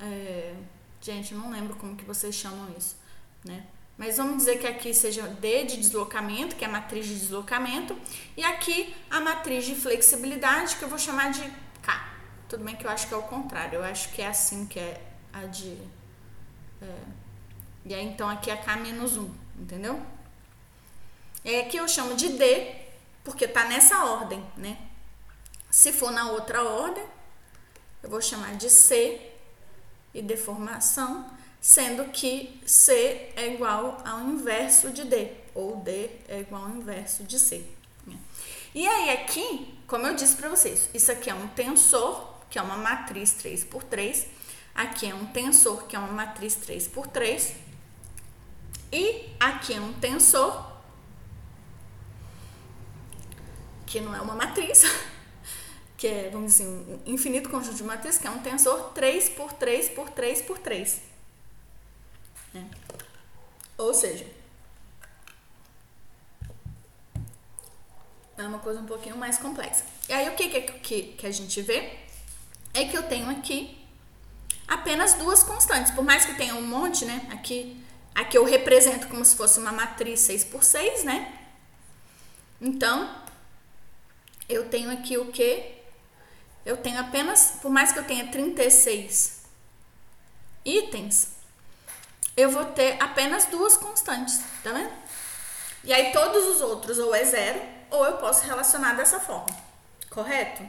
é, gente, não lembro como que vocês chamam isso, né? Mas vamos dizer que aqui seja D de deslocamento, que é a matriz de deslocamento, e aqui a matriz de flexibilidade, que eu vou chamar de K, Tudo bem que eu acho que é o contrário. Eu acho que é assim que é a de. É, e aí então aqui é K menos 1, entendeu? É que eu chamo de D, porque tá nessa ordem, né? Se for na outra ordem, eu vou chamar de C e deformação, sendo que C é igual ao inverso de D, ou D é igual ao inverso de C. E aí aqui, como eu disse para vocês, isso aqui é um tensor, que é uma matriz 3 por 3. Aqui é um tensor, que é uma matriz 3 por 3. E aqui é um tensor, que não é uma matriz, que é, vamos dizer, um infinito conjunto de matrizes, que é um tensor 3 por 3 por 3 por 3. É. Ou seja, é uma coisa um pouquinho mais complexa. E aí o que, que, que a gente vê é que eu tenho aqui apenas duas constantes. Por mais que tenha um monte, né? Aqui, aqui eu represento como se fosse uma matriz 6 por 6, né? Então, eu tenho aqui o que? Eu tenho apenas, por mais que eu tenha 36 itens, eu vou ter apenas duas constantes, tá vendo? E aí todos os outros ou é zero, ou eu posso relacionar dessa forma, correto?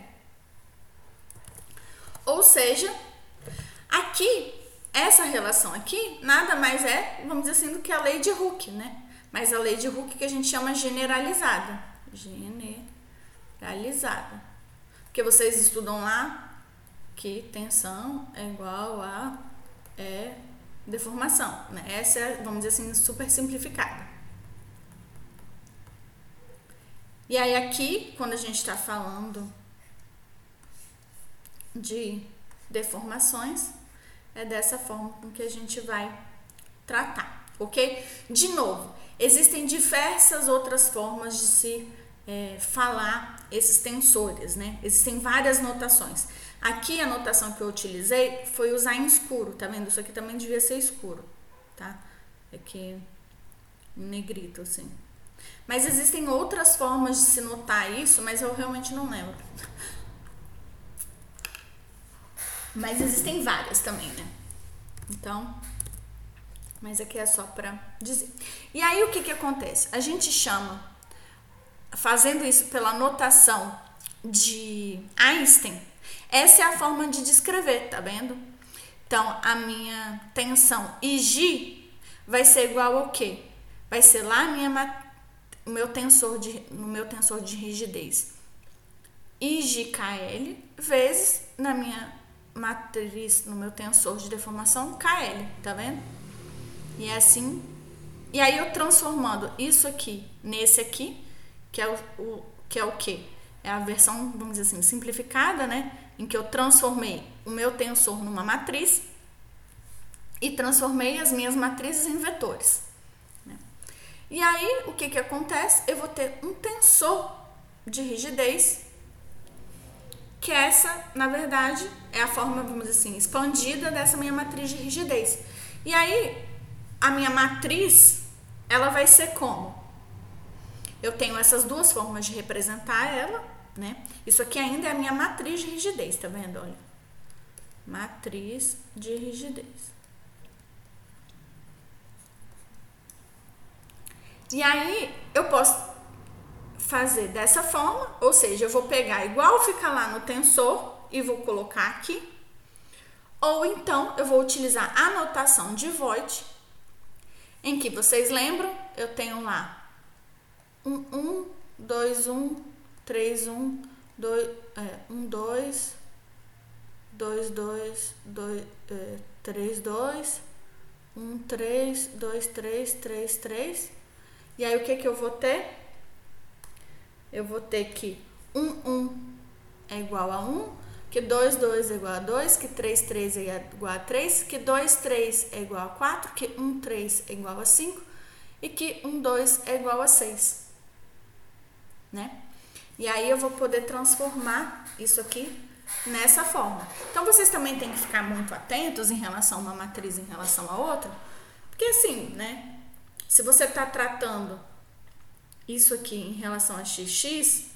Ou seja, aqui, essa relação aqui, nada mais é, vamos dizer assim, do que a lei de Hooke, né? Mas a lei de Hooke que a gente chama generalizada. Generalizada. Porque vocês estudam lá que tensão é igual a é, deformação. Né? Essa é, vamos dizer assim, super simplificada. E aí aqui, quando a gente está falando de deformações, é dessa forma com que a gente vai tratar, ok? De novo, existem diversas outras formas de se é, falar esses tensores, né? Existem várias notações. Aqui a notação que eu utilizei foi usar em escuro, tá vendo? Isso aqui também devia ser escuro, tá? Aqui em negrito, assim. Mas existem outras formas de se notar isso, mas eu realmente não lembro. Mas existem várias também, né? Então, mas aqui é só para dizer. E aí o que que acontece? A gente chama fazendo isso pela notação de Einstein, essa é a forma de descrever, tá vendo? Então, a minha tensão Ig vai ser igual ao quê? Vai ser lá minha, o meu tensor de, no meu tensor de rigidez. IGKL vezes na minha matriz, no meu tensor de deformação KL, tá vendo? E é assim. E aí eu transformando isso aqui nesse aqui, que é o, o que é o quê? É a versão, vamos dizer assim, simplificada, né? Em que eu transformei o meu tensor numa matriz e transformei as minhas matrizes em vetores. Né? E aí, o que, que acontece? Eu vou ter um tensor de rigidez, que essa, na verdade, é a forma, vamos dizer assim, expandida dessa minha matriz de rigidez. E aí, a minha matriz, ela vai ser como? Eu tenho essas duas formas de representar ela, né? Isso aqui ainda é a minha matriz de rigidez, tá vendo? Olha. Matriz de rigidez. E aí eu posso fazer dessa forma, ou seja, eu vou pegar igual fica lá no tensor e vou colocar aqui. Ou então eu vou utilizar a notação de Voigt, em que vocês lembram, eu tenho lá um, um, dois, um, três, um, dois, é, um, dois, dois, dois, dois, é, três, dois, um, três, dois, três, três, três. E aí o que que eu vou ter? Eu vou ter que um, um é igual a um, que 2, 2 é igual a 2, que 3, 3 é igual a 3, que 2, 3 é igual a 4, que 1, 3 é igual a 5 e que 1, 2 é igual a 6 né? E aí eu vou poder transformar isso aqui nessa forma. Então vocês também têm que ficar muito atentos em relação a uma matriz em relação a outra, porque assim, né? Se você está tratando isso aqui em relação a xx,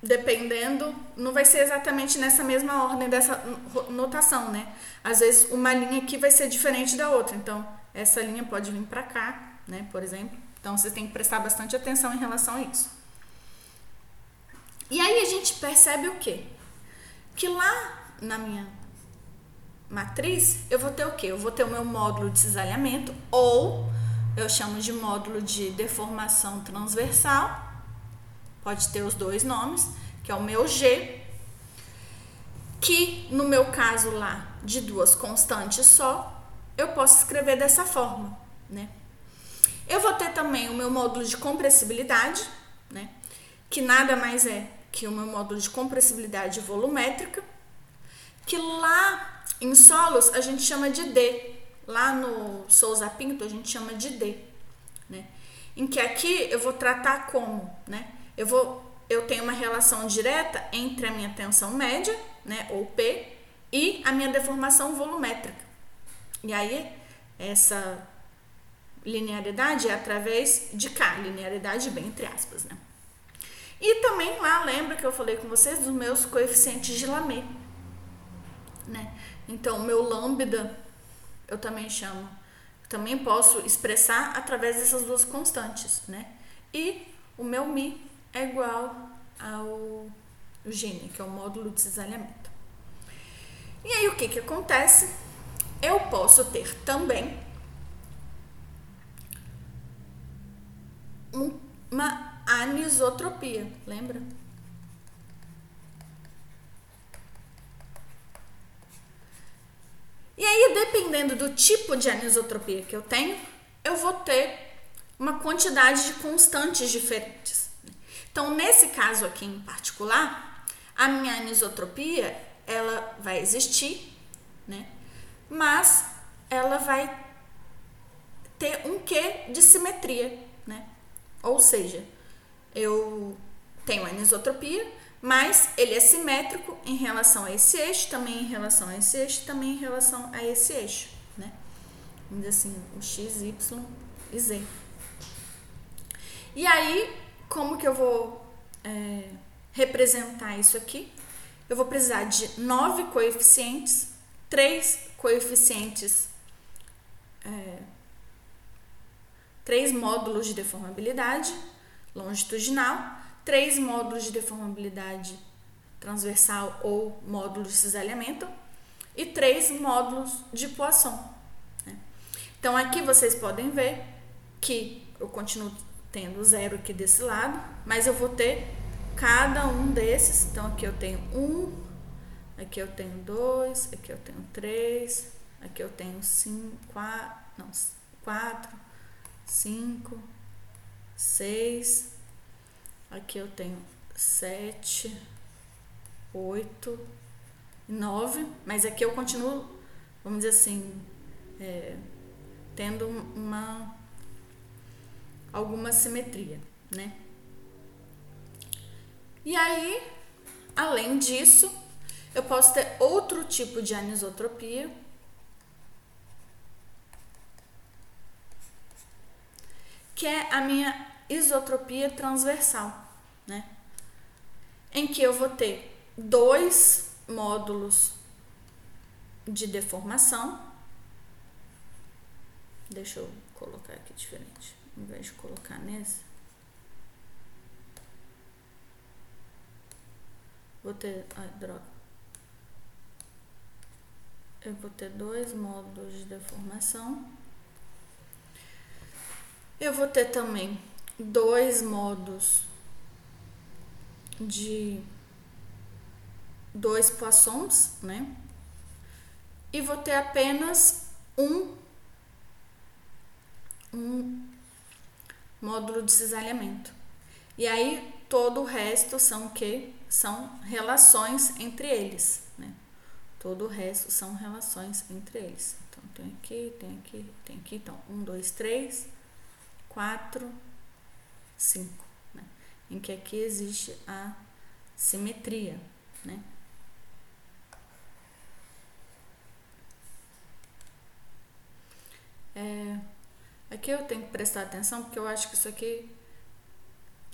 dependendo, não vai ser exatamente nessa mesma ordem dessa notação, né? Às vezes uma linha aqui vai ser diferente da outra, então essa linha pode vir para cá, né, por exemplo. Então vocês têm que prestar bastante atenção em relação a isso. E aí a gente percebe o quê? Que lá na minha matriz, eu vou ter o quê? Eu vou ter o meu módulo de cisalhamento ou eu chamo de módulo de deformação transversal. Pode ter os dois nomes, que é o meu G, que no meu caso lá de duas constantes só, eu posso escrever dessa forma, né? Eu vou ter também o meu módulo de compressibilidade, né? Que nada mais é que o meu módulo de compressibilidade volumétrica, que lá em solos a gente chama de D. Lá no Souza Pinto a gente chama de D, né? Em que aqui eu vou tratar como, né? Eu vou eu tenho uma relação direta entre a minha tensão média, né, ou P, e a minha deformação volumétrica. E aí essa linearidade é através de K, linearidade bem entre aspas, né? E também lá, lembra que eu falei com vocês dos meus coeficientes de Lamé, né? Então, meu lambda eu também chamo, também posso expressar através dessas duas constantes, né? E o meu mi é igual ao gene, que é o módulo de cisalhamento. E aí o que que acontece? Eu posso ter também uma anisotropia, lembra? E aí, dependendo do tipo de anisotropia que eu tenho, eu vou ter uma quantidade de constantes diferentes. Então, nesse caso aqui em particular, a minha anisotropia, ela vai existir, né? Mas ela vai ter um quê de simetria, né? Ou seja, eu tenho anisotropia, mas ele é simétrico em relação a esse eixo, também em relação a esse eixo, também em relação a esse eixo, né? Vamos dizer assim, o x, y e z. E aí, como que eu vou é, representar isso aqui? Eu vou precisar de nove coeficientes, três coeficientes, é, três módulos de deformabilidade longitudinal três módulos de deformabilidade transversal ou módulos de cisalhamento e três módulos de Poisson. Né? Então aqui vocês podem ver que eu continuo tendo zero aqui desse lado, mas eu vou ter cada um desses. Então aqui eu tenho um, aqui eu tenho dois, aqui eu tenho três, aqui eu tenho cinco, quatro, não, quatro, cinco, seis, Aqui eu tenho sete, oito, nove, mas aqui eu continuo, vamos dizer assim, é, tendo uma alguma simetria, né? E aí, além disso, eu posso ter outro tipo de anisotropia. Que é a minha isotropia transversal né? Em que eu vou ter dois módulos de deformação. Deixa eu colocar aqui diferente, em vez de colocar nesse. Vou ter. Ai, droga. Eu vou ter dois módulos de deformação. Eu vou ter também dois modos de dois poissons, né? E vou ter apenas um, um módulo de cisalhamento. E aí todo o resto são que são relações entre eles, né? Todo o resto são relações entre eles. Então tem aqui, tem aqui, tem aqui. Então um, dois, três, quatro, cinco em que aqui existe a simetria, né? É, aqui eu tenho que prestar atenção porque eu acho que isso aqui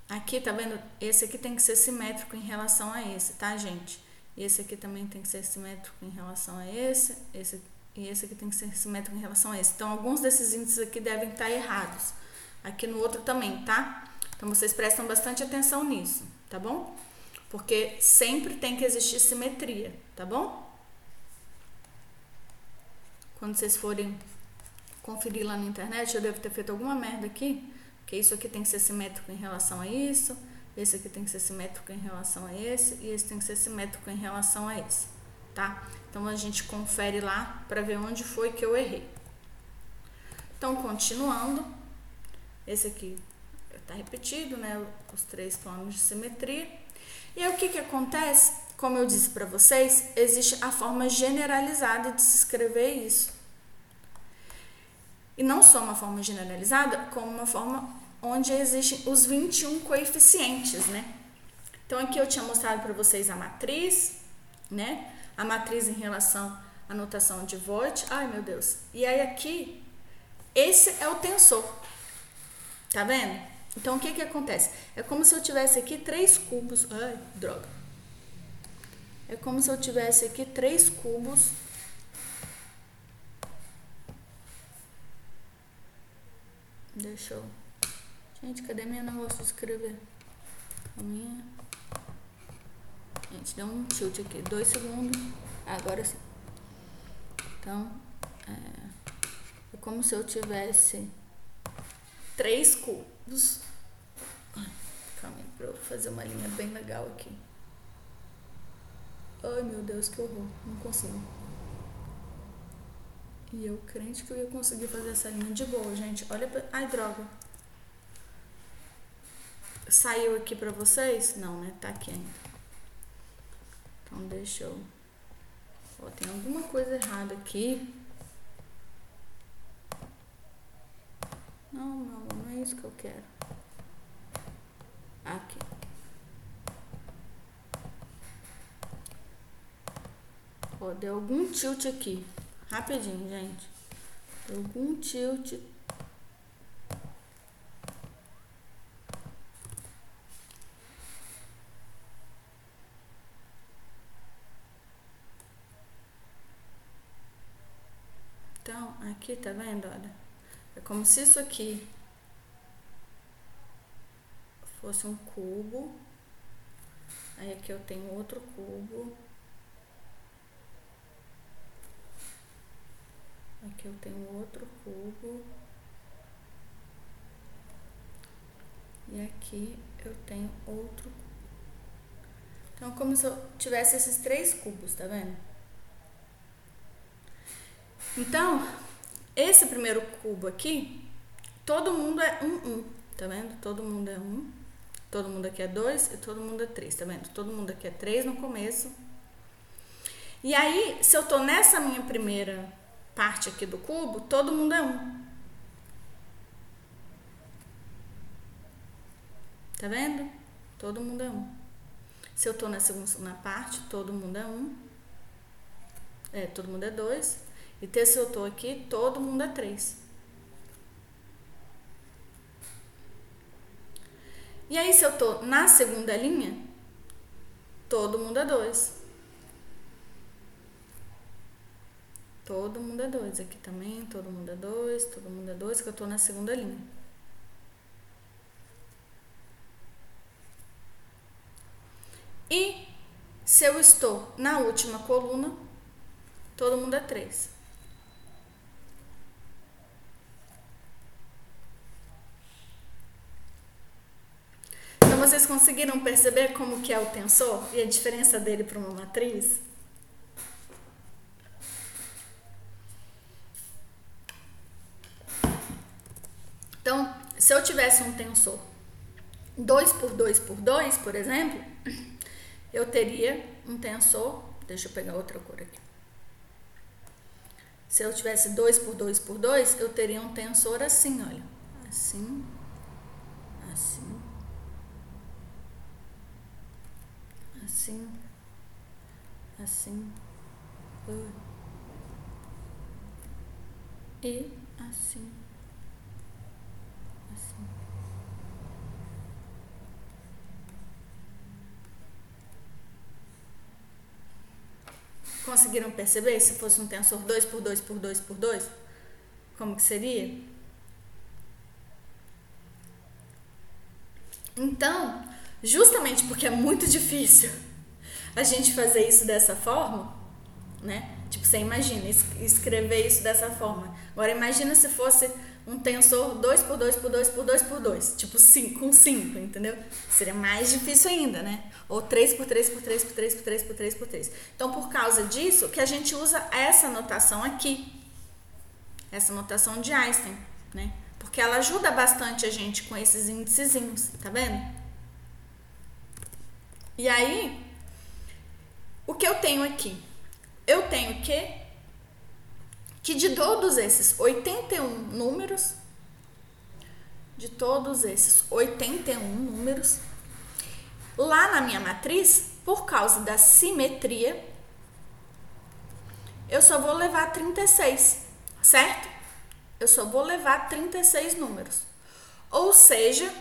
aqui, tá vendo? Esse aqui tem que ser simétrico em relação a esse, tá, gente? Esse aqui também tem que ser simétrico em relação a esse, esse e esse aqui tem que ser simétrico em relação a esse. Então, alguns desses índices aqui devem estar errados. Aqui no outro também, tá? Então, vocês prestam bastante atenção nisso, tá bom? Porque sempre tem que existir simetria, tá bom? Quando vocês forem conferir lá na internet, eu devo ter feito alguma merda aqui, porque isso aqui tem que ser simétrico em relação a isso, esse aqui tem que ser simétrico em relação a esse, e esse tem que ser simétrico em relação a esse, tá? Então a gente confere lá para ver onde foi que eu errei. Então, continuando, esse aqui está repetido, né? Os três planos de simetria. E aí, o que, que acontece? Como eu disse para vocês, existe a forma generalizada de se escrever isso. E não só uma forma generalizada, como uma forma onde existem os 21 coeficientes, né? Então, aqui eu tinha mostrado para vocês a matriz, né? A matriz em relação à notação de Voigt. Ai, meu Deus. E aí, aqui, esse é o tensor. Tá vendo? Então, o que que acontece? É como se eu tivesse aqui três cubos. Ai, droga. É como se eu tivesse aqui três cubos Deixa eu. Gente, cadê meu negócio de escrever? A minha. Gente, deu um tilt aqui. Dois segundos. Agora sim. Então, é, é como se eu tivesse três cubos. Calma aí, pra eu fazer uma linha bem legal aqui. Ai, meu Deus, que horror. Não consigo. E eu crente que eu ia conseguir fazer essa linha de boa, gente. Olha pra... Ai, droga. Saiu aqui pra vocês? Não, né? Tá aqui ainda. Então, deixa eu... Ó, tem alguma coisa errada aqui. Não, não, não é isso que eu quero. Aqui. Ó, deu algum tilt aqui. Rapidinho, gente. Deu algum tilt. Então, aqui, tá vendo? Olha. Como se isso aqui fosse um cubo. Aí aqui eu tenho outro cubo. Aqui eu tenho outro cubo. E aqui eu tenho outro. Então, como se eu tivesse esses três cubos, tá vendo? Então, esse primeiro cubo aqui, todo mundo é um, um, tá vendo? Todo mundo é um, todo mundo aqui é dois e todo mundo é três, tá vendo? Todo mundo aqui é três no começo. E aí, se eu tô nessa minha primeira parte aqui do cubo, todo mundo é um. Tá vendo? Todo mundo é um. Se eu tô na segunda parte, todo mundo é um. É, todo mundo é dois. E se eu tô aqui, todo mundo é três. E aí, se eu tô na segunda linha, todo mundo é dois. Todo mundo é dois. Aqui também, todo mundo é dois, todo mundo é dois, que eu tô na segunda linha. E se eu estou na última coluna, todo mundo é três. Vocês conseguiram perceber como que é o tensor e a diferença dele para uma matriz? Então, se eu tivesse um tensor 2 por 2 por 2, por exemplo, eu teria um tensor, deixa eu pegar outra cor aqui. Se eu tivesse 2 por 2 por 2, eu teria um tensor assim, olha. Assim, assim, assim, assim, uh, e assim, assim. Conseguiram perceber? Se fosse um tensor dois por dois por dois por dois Como que seria? Então, justamente porque é muito difícil a gente fazer isso dessa forma, né? Tipo, você imagina escrever isso dessa forma. Agora imagina se fosse um tensor 2 por 2 por 2 por 2 por 2, tipo 5 com 5, entendeu? Seria mais difícil ainda, né? Ou 3 por 3 por 3 por 3 por 3 por 3 por 3. Então, por causa disso, que a gente usa essa notação aqui. Essa notação de Einstein, né? Porque ela ajuda bastante a gente com esses índicezinhos, tá vendo? E aí, o que eu tenho aqui? Eu tenho que que de todos esses 81 números, de todos esses 81 números, lá na minha matriz, por causa da simetria, eu só vou levar 36, certo? Eu só vou levar 36 números. Ou seja,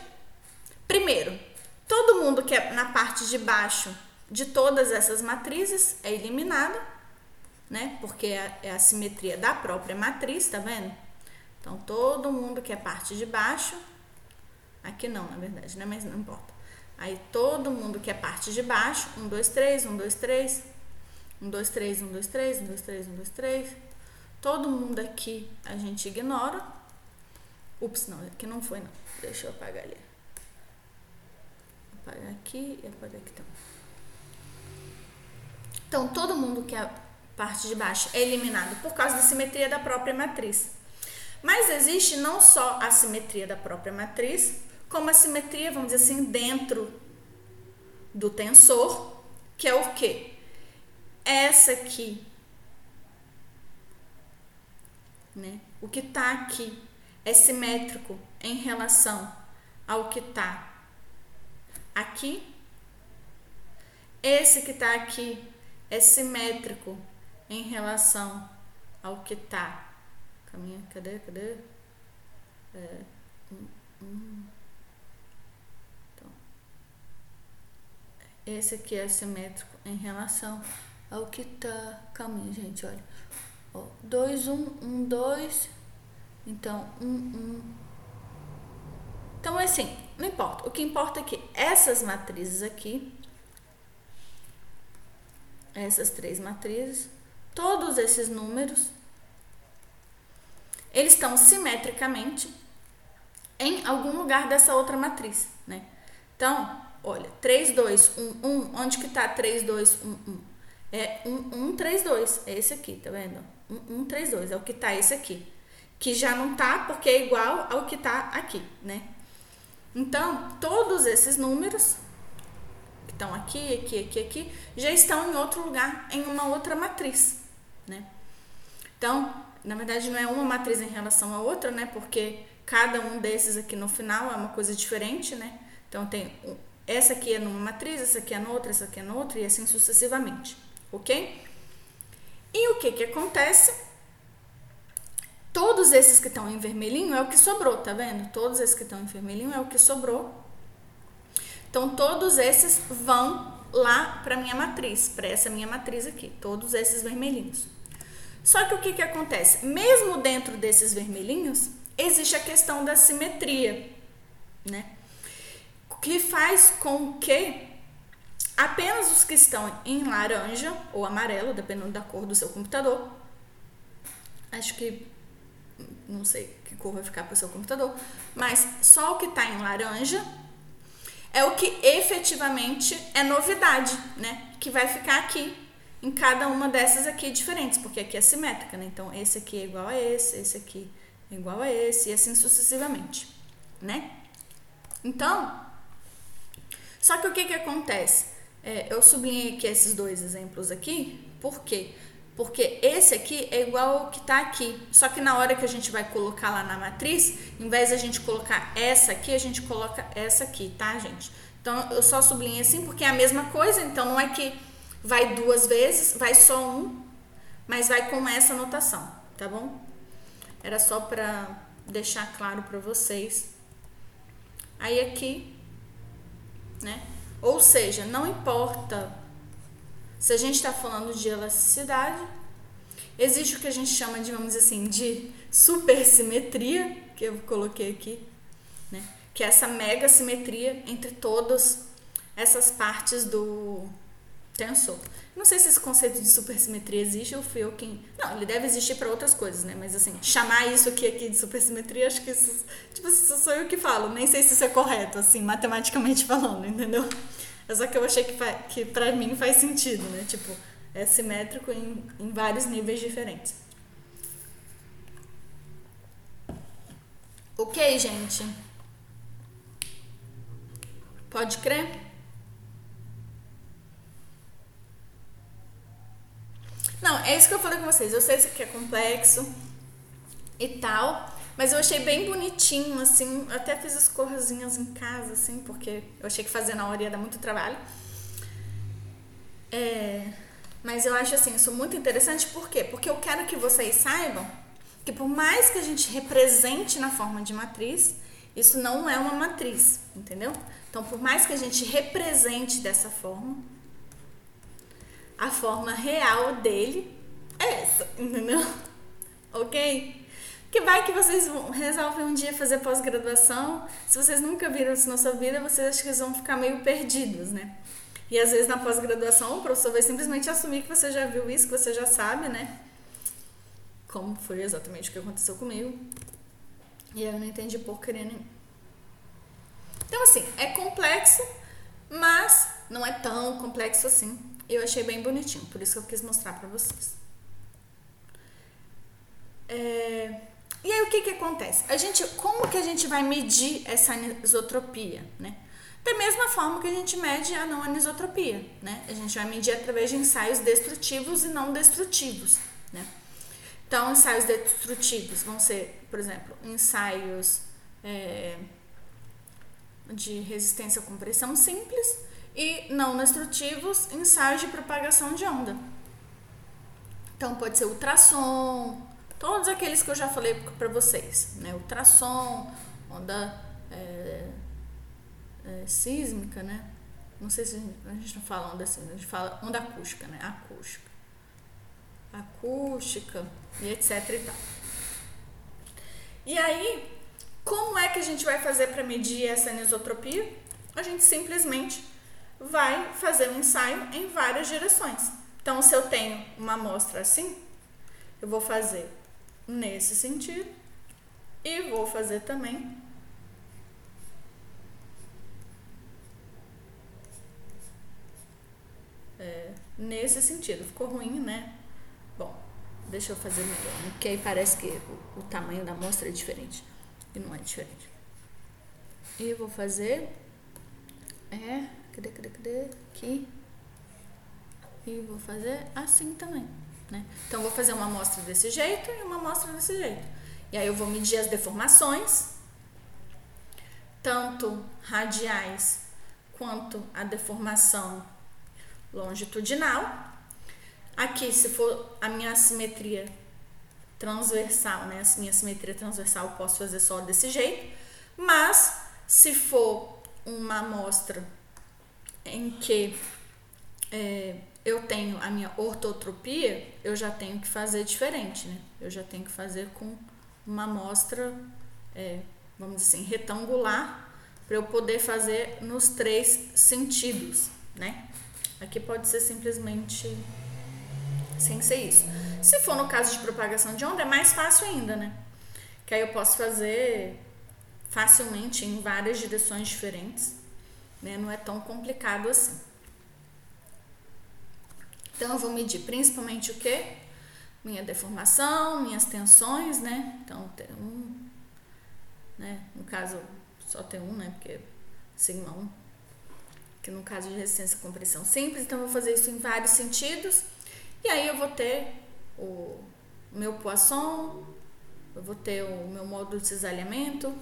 primeiro, todo mundo que é na parte de baixo de todas essas matrizes é eliminado né? Porque é, é a simetria da própria matriz, tá vendo? Então, todo mundo que é parte de baixo, aqui não, na verdade, né? Mas não importa. Aí, todo mundo que é parte de baixo, 1, 2, 3, 1, 2, 3, 1, 2, 3, 1, 2, 3, 1, 2, 3, 1, 2, 3. Todo mundo aqui a gente ignora. Ups, não, aqui não foi, não. Deixa eu apagar ali. Apagar aqui e apagar aqui também. Então, todo mundo que é parte de baixo, é eliminado por causa da simetria da própria matriz. Mas existe não só a simetria da própria matriz, como a simetria, vamos dizer assim, dentro do tensor, que é o quê? Essa aqui, né? O que está aqui é simétrico em relação ao que está aqui. Esse que está aqui é simétrico em relação ao que tá. Caminha, cadê? Cadê? É, um, um. Então, esse aqui é simétrico em relação ao que tá. Caminha, gente, olha. 2, 1, 1, 2. Então, 1, um, 1. Um. Então, assim, não importa. O que importa é que essas matrizes aqui, essas três matrizes, todos esses números, eles estão simetricamente em algum lugar dessa outra matriz, né? Então, olha, 3, 2, 1, 1, onde que tá 3, 2, 1, 1? É 1, 1, 3, 2, é esse aqui, tá vendo? 1, 1, 3, 2, é o que tá esse aqui. Que já não tá porque é igual ao que tá aqui, né? Então, todos esses números estão aqui, aqui, aqui, aqui, já estão em outro lugar, em uma outra matriz né? Então, na verdade, não é uma matriz em relação à outra, né? Porque cada um desses aqui no final é uma coisa diferente, né? Então, tem essa aqui é numa matriz, essa aqui é noutra, essa aqui é noutra e assim sucessivamente, ok? E o que que acontece? Todos esses que estão em vermelhinho é o que sobrou, tá vendo? Todos esses que estão em vermelhinho é o que sobrou. Então, todos esses vão lá para minha matriz, para essa minha matriz aqui, todos esses vermelhinhos. Só que o que, que acontece? Mesmo dentro desses vermelhinhos, existe a questão da simetria, né? Que faz com que apenas os que estão em laranja ou amarelo, dependendo da cor do seu computador, acho que não sei que cor vai ficar para o seu computador, mas só o que está em laranja é o que efetivamente é novidade, né? Que vai ficar aqui em cada uma dessas aqui diferentes, porque aqui é simétrica, né? Então, esse aqui é igual a esse, esse aqui é igual a esse, e assim sucessivamente, né? Então, só que o que que acontece? É, eu sublinhei aqui esses dois exemplos aqui, por quê? Porque esse aqui é igual ao que está aqui, só que na hora que a gente vai colocar lá na matriz, em vez de a gente colocar essa aqui, a gente coloca essa aqui, tá, gente? Então, eu só sublinhei assim porque é a mesma coisa, então não é que vai duas vezes, vai só um, mas vai com essa anotação, tá bom? Era só para deixar claro para vocês. Aí aqui, né? Ou seja, não importa Se a gente está falando de elasticidade, existe o que a gente chama, digamos assim, de supersimetria, que eu coloquei aqui, né? Que é essa mega simetria entre todas essas partes do tensor. Não sei se esse conceito de supersimetria existe ou fui eu quem. Não, ele deve existir para outras coisas, né? Mas assim, chamar isso aqui, aqui de supersimetria, acho que isso. Tipo, isso sou eu que falo. Nem sei se isso é correto, assim, matematicamente falando, entendeu? É só que eu achei que, que pra mim faz sentido, né? Tipo, é simétrico em, em vários níveis diferentes. Ok, gente? Pode crer? Não, é isso que eu falei com vocês. Eu sei que é complexo e tal, mas eu achei bem bonitinho, assim. Até fiz as corzinhas em casa, assim, porque eu achei que fazer na hora ia dar muito trabalho. É, mas eu acho assim, isso muito interessante, por quê? Porque eu quero que vocês saibam que por mais que a gente represente na forma de matriz, isso não é uma matriz, entendeu? Então, por mais que a gente represente dessa forma, a forma real dele é essa, entendeu? Ok? Que vai que vocês resolvem um dia fazer pós-graduação, se vocês nunca viram isso na sua vida, vocês acham que vão ficar meio perdidos, né? E às vezes na pós-graduação o professor vai simplesmente assumir que você já viu isso, que você já sabe, né? Como foi exatamente o que aconteceu comigo. E eu não entendi porcaria nenhuma. Então, assim, é complexo, mas não é tão complexo assim. Eu achei bem bonitinho, por isso que eu quis mostrar pra vocês. É... E aí o que que acontece? A gente, como que a gente vai medir essa anisotropia, né? Da mesma forma que a gente mede a não anisotropia, né? A gente vai medir através de ensaios destrutivos e não destrutivos, né? Então, ensaios destrutivos vão ser, por exemplo, ensaios é, de resistência à compressão simples e não destrutivos ensaios de propagação de onda. Então pode ser ultrassom, todos aqueles que eu já falei para vocês, né? Ultrassom, onda é, é, sísmica, né? Não sei se a gente, não fala onda sísmica, a gente fala onda acústica, né? Acústica. Acústica e etc e tal. E aí, como é que a gente vai fazer para medir essa anisotropia? A gente simplesmente vai fazer um ensaio em várias direções. Então, se eu tenho uma amostra assim, eu vou fazer nesse sentido e vou fazer também é, nesse sentido. Ficou ruim, né? Bom, deixa eu fazer melhor, porque aí parece que o, o tamanho da amostra é diferente e não é diferente. E vou fazer é Cadê, cadê, cadê? Aqui. E vou fazer assim também, né? Então, vou fazer uma amostra desse jeito e uma amostra desse jeito. E aí, eu vou medir as deformações, tanto radiais quanto a deformação longitudinal. Aqui, se for a minha simetria transversal, né? A minha simetria transversal, eu posso fazer só desse jeito. Mas, se for uma amostra em que é, eu tenho a minha ortotropia, eu já tenho que fazer diferente, né? Eu já tenho que fazer com uma amostra, é, vamos dizer assim, retangular, para eu poder fazer nos três sentidos, né? Aqui pode ser simplesmente sem ser isso. Se for no caso de propagação de onda, é mais fácil ainda, né? Que aí eu posso fazer facilmente em várias direções diferentes né? Não é tão complicado assim. Então eu vou medir principalmente o que? Minha deformação, minhas tensões, né? Então tem um, né? No caso só tem um, né? Porque sigma 1, que no caso de resistência à compressão simples, então eu vou fazer isso em vários sentidos. E aí eu vou ter o meu Poisson, eu vou ter o meu módulo de cisalhamento,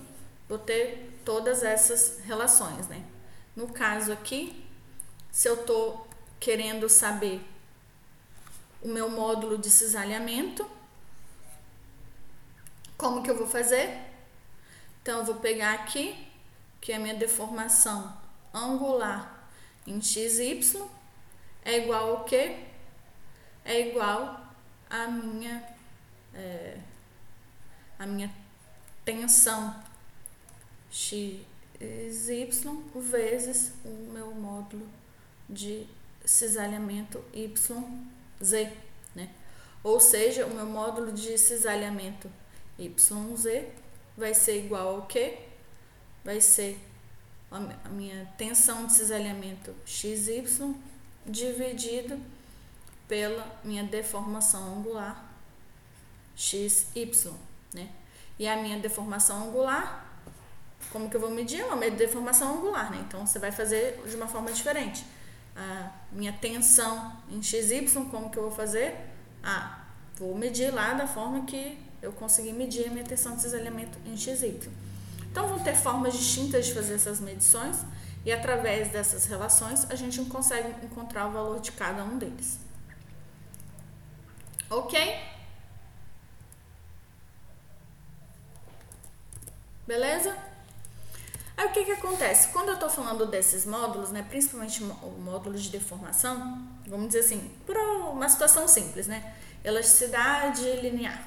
vou ter todas essas relações, né? No caso aqui, se eu estou querendo saber o meu módulo de cisalhamento, como que eu vou fazer? Então, eu vou pegar aqui, que é a minha deformação angular em XY. é igual ao quê? É igual a minha é, a minha tensão x y vezes o meu módulo de cisalhamento YZ, né? Ou seja, o meu módulo de cisalhamento YZ vai ser igual ao que? Vai ser a minha tensão de cisalhamento XY dividido pela minha deformação angular XY, né? E a minha deformação angular, como que eu vou medir? É uma deformação angular, né? Então, você vai fazer de uma forma diferente. A minha tensão em XY, como que eu vou fazer? Ah, vou medir lá da forma que eu consegui medir a minha tensão de cisalhamento em XY. Então, vão ter formas distintas de fazer essas medições e através dessas relações a gente consegue encontrar o valor de cada um deles. Ok? Beleza? Que que acontece? Quando eu estou falando desses módulos, né, principalmente o módulo de deformação, vamos dizer assim, por uma situação simples, né? Elasticidade linear,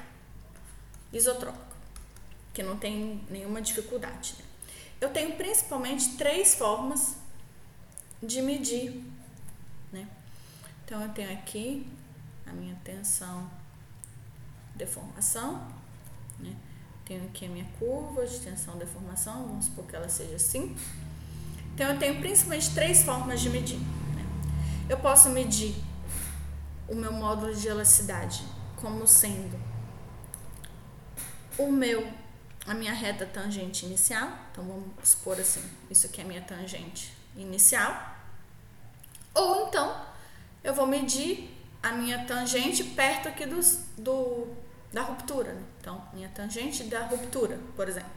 isotrópico, que não tem nenhuma dificuldade. Né? Eu tenho principalmente três formas de medir, né? Então eu tenho aqui a minha tensão deformação? Tenho aqui a minha curva de tensão e deformação, vamos supor que ela seja assim. Então, eu tenho principalmente três formas de medir. Né? Eu posso medir o meu módulo de elasticidade como sendo o meu, a minha reta tangente inicial. Então, vamos supor assim, isso aqui é a minha tangente inicial. Ou então, eu vou medir a minha tangente perto aqui dos, do da ruptura. Né? Então, minha tangente da ruptura, por exemplo.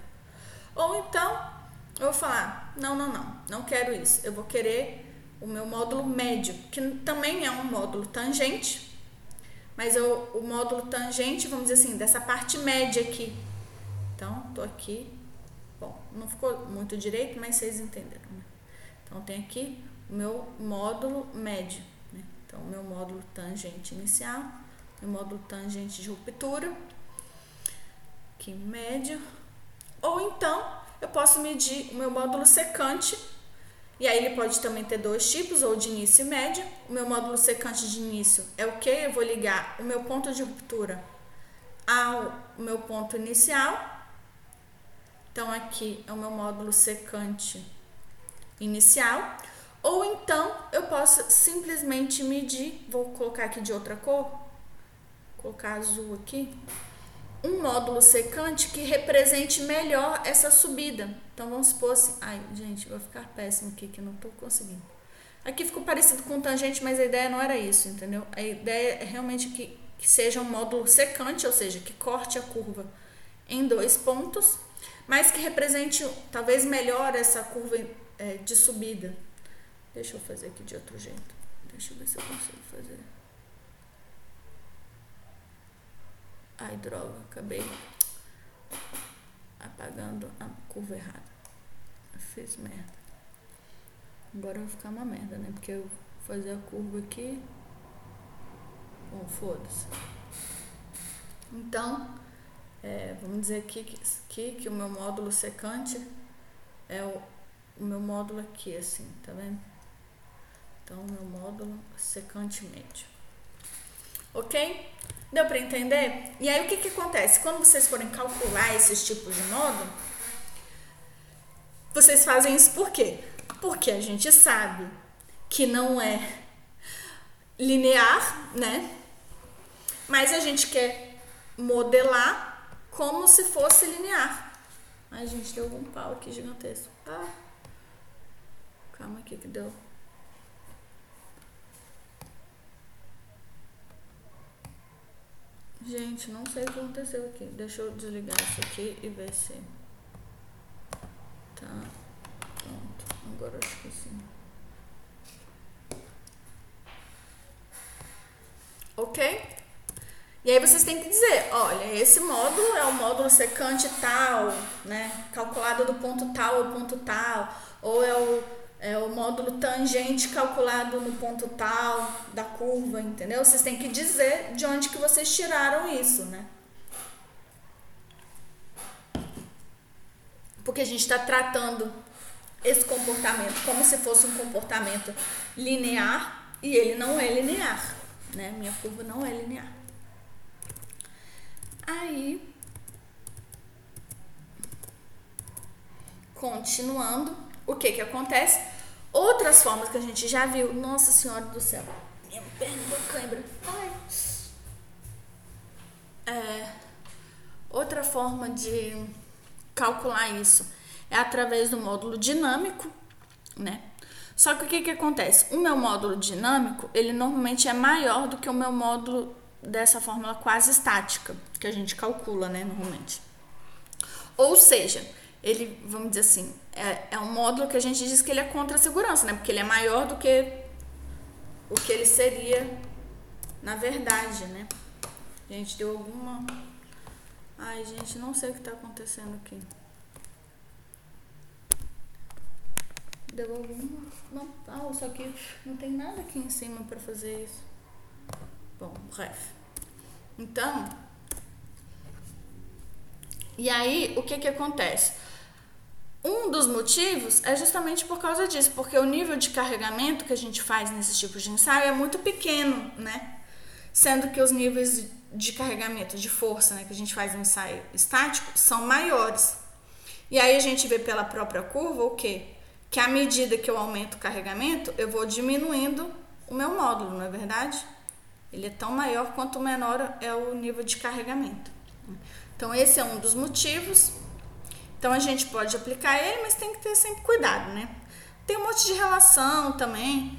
Ou então, eu vou falar: não, não, não, não quero isso. Eu vou querer o meu módulo médio, que também é um módulo tangente, mas eu, o módulo tangente, vamos dizer assim, dessa parte média aqui. Então, tô aqui. Bom, não ficou muito direito, mas vocês entenderam. Né? Então, tem aqui o meu módulo médio. Né? Então, o meu módulo tangente inicial no módulo tangente de ruptura, aqui médio. Ou então, eu posso medir o meu módulo secante, e aí ele pode também ter dois tipos, ou de início e médio. O meu módulo secante de início é o que? Eu vou ligar o meu ponto de ruptura ao meu ponto inicial. Então, aqui é o meu módulo secante inicial. Ou então, eu posso simplesmente medir, vou colocar aqui de outra cor, colocar azul aqui, um módulo secante que represente melhor essa subida. Então vamos supor assim, ai gente, vai ficar péssimo aqui que não estou conseguindo. Aqui ficou parecido com tangente, mas a ideia não era isso, entendeu? A ideia é realmente que, que seja um módulo secante, ou seja, que corte a curva em dois pontos, mas que represente talvez melhor essa curva é, de subida. Deixa eu fazer aqui de outro jeito. Deixa eu ver se eu consigo fazer. Ai, droga, acabei apagando a curva errada. Fiz merda. Agora vai ficar uma merda, né? Porque eu fazer a curva aqui. Bom, foda-se. Então, é, vamos dizer aqui que, que, o meu módulo secante é o, o meu módulo aqui, assim, tá vendo? Então, meu módulo secante médio. Ok? Deu para entender? E aí o que, que acontece? Quando vocês forem calcular esses tipos de módulo, vocês fazem isso por quê? Porque a gente sabe que não é linear, né? Mas a gente quer modelar como se fosse linear. Ai, gente, deu um pau aqui gigantesco. Ah. Calma aqui que deu. Gente, não sei o que aconteceu aqui. Deixa eu desligar isso aqui e ver se. Tá. Pronto. Agora acho que sim. Ok? E aí vocês têm que dizer, olha, esse módulo é o módulo secante tal, né? Calculado do ponto tal ao ponto tal. Ou é o, é, o módulo tangente calculado no ponto tal da curva, entendeu? Vocês têm que dizer de onde que vocês tiraram isso, né? Porque a gente está tratando esse comportamento como se fosse um comportamento linear e ele não é linear, né? Minha curva não é linear. Aí, continuando, o que que acontece? Outras formas que a gente já viu. Nossa Senhora do céu. Minha perna cãibra. Ai. É, outra forma de calcular isso é através do módulo dinâmico, né? Só que o que, que acontece? O meu módulo dinâmico, ele normalmente é maior do que o meu módulo dessa fórmula quase estática, que a gente calcula, né, normalmente. Ou seja, ele, vamos dizer assim, é, é um módulo que a gente diz que ele é contra a segurança, né? Porque ele é maior do que o que ele seria na verdade, né? Gente, deu alguma. Ai, gente, não sei o que tá acontecendo aqui. Deu alguma. Não, ah, só que não tem nada aqui em cima para fazer isso. Bom, ref. Então. E aí, o que que acontece? Um dos motivos é justamente por causa disso, porque o nível de carregamento que a gente faz nesses tipos de ensaio é muito pequeno, né? Sendo que os níveis de carregamento de força, né, que a gente faz no ensaio estático, são maiores. E aí a gente vê pela própria curva o quê? Que à medida que eu aumento o carregamento, eu vou diminuindo o meu módulo, não é verdade? Ele é tão maior quanto menor é o nível de carregamento. Então esse é um dos motivos então a gente pode aplicar ele, mas tem que ter sempre cuidado, né? Tem um monte de relação também.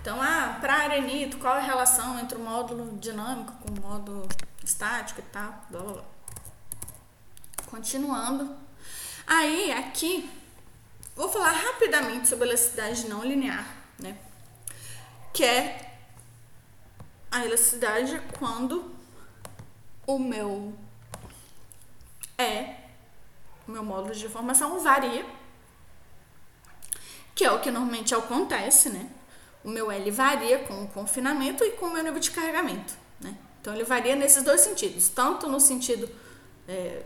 Então, ah, para arenito, qual é a relação entre o módulo dinâmico com o módulo estático e tal, blá blá blá. Continuando. Aí, aqui, vou falar rapidamente sobre elasticidade não linear, né? Que é a elasticidade quando o meu é o meu módulo de formação varia, que é o que normalmente acontece, né? O meu L varia com o confinamento e com o meu nível de carregamento, né? Então ele varia nesses dois sentidos, tanto no sentido é,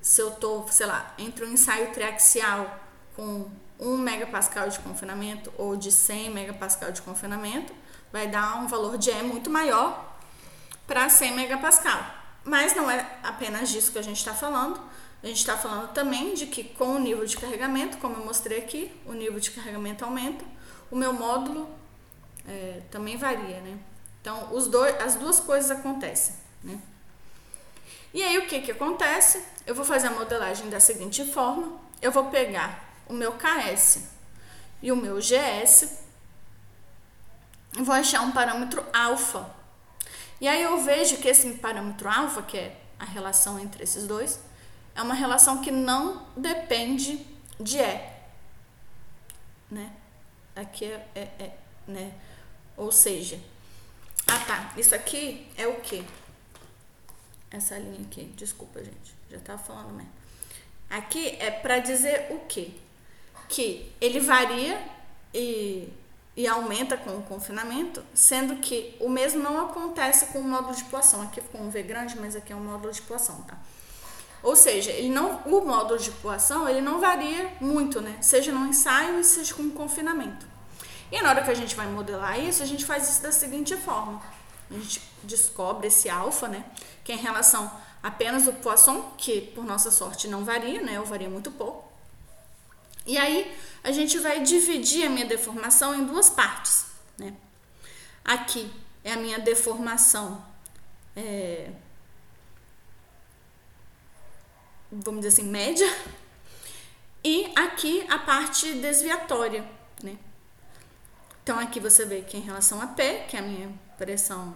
se eu tô, sei lá, entre um ensaio triaxial com 1 megapascal de confinamento ou de 100 megapascal de confinamento, vai dar um valor de E muito maior para 100 megapascal. Mas não é apenas disso que a gente está falando. A gente está falando também de que com o nível de carregamento, como eu mostrei aqui, o nível de carregamento aumenta, o meu módulo é, também varia, né? Então, os dois, as duas coisas acontecem, né? E aí, o que que acontece? Eu vou fazer a modelagem da seguinte forma. Eu vou pegar o meu KS e o meu GS e vou achar um parâmetro alfa. E aí eu vejo que esse parâmetro alfa, que é a relação entre esses dois, é uma relação que não depende de é. Né? Aqui é, é, é né? Ou seja, ah tá, isso aqui é o que? Essa linha aqui, desculpa gente, já tava falando mesmo. Aqui é para dizer o que? Que ele varia e, e aumenta com o confinamento, sendo que o mesmo não acontece com o módulo de poação. Aqui ficou um V grande, mas aqui é um módulo de poação, tá? Ou seja, ele não, o módulo de poação ele não varia muito, né? Seja no ensaio seja com confinamento. E na hora que a gente vai modelar isso, a gente faz isso da seguinte forma. A gente descobre esse alfa, né? Que é em relação apenas o Poisson, que por nossa sorte não varia, né? Ou varia muito pouco. E aí a gente vai dividir a minha deformação em duas partes, né? Aqui é a minha deformação é, vamos dizer assim, média. E aqui a parte desviatória, né? Então aqui você vê que em relação a P, que é a minha pressão,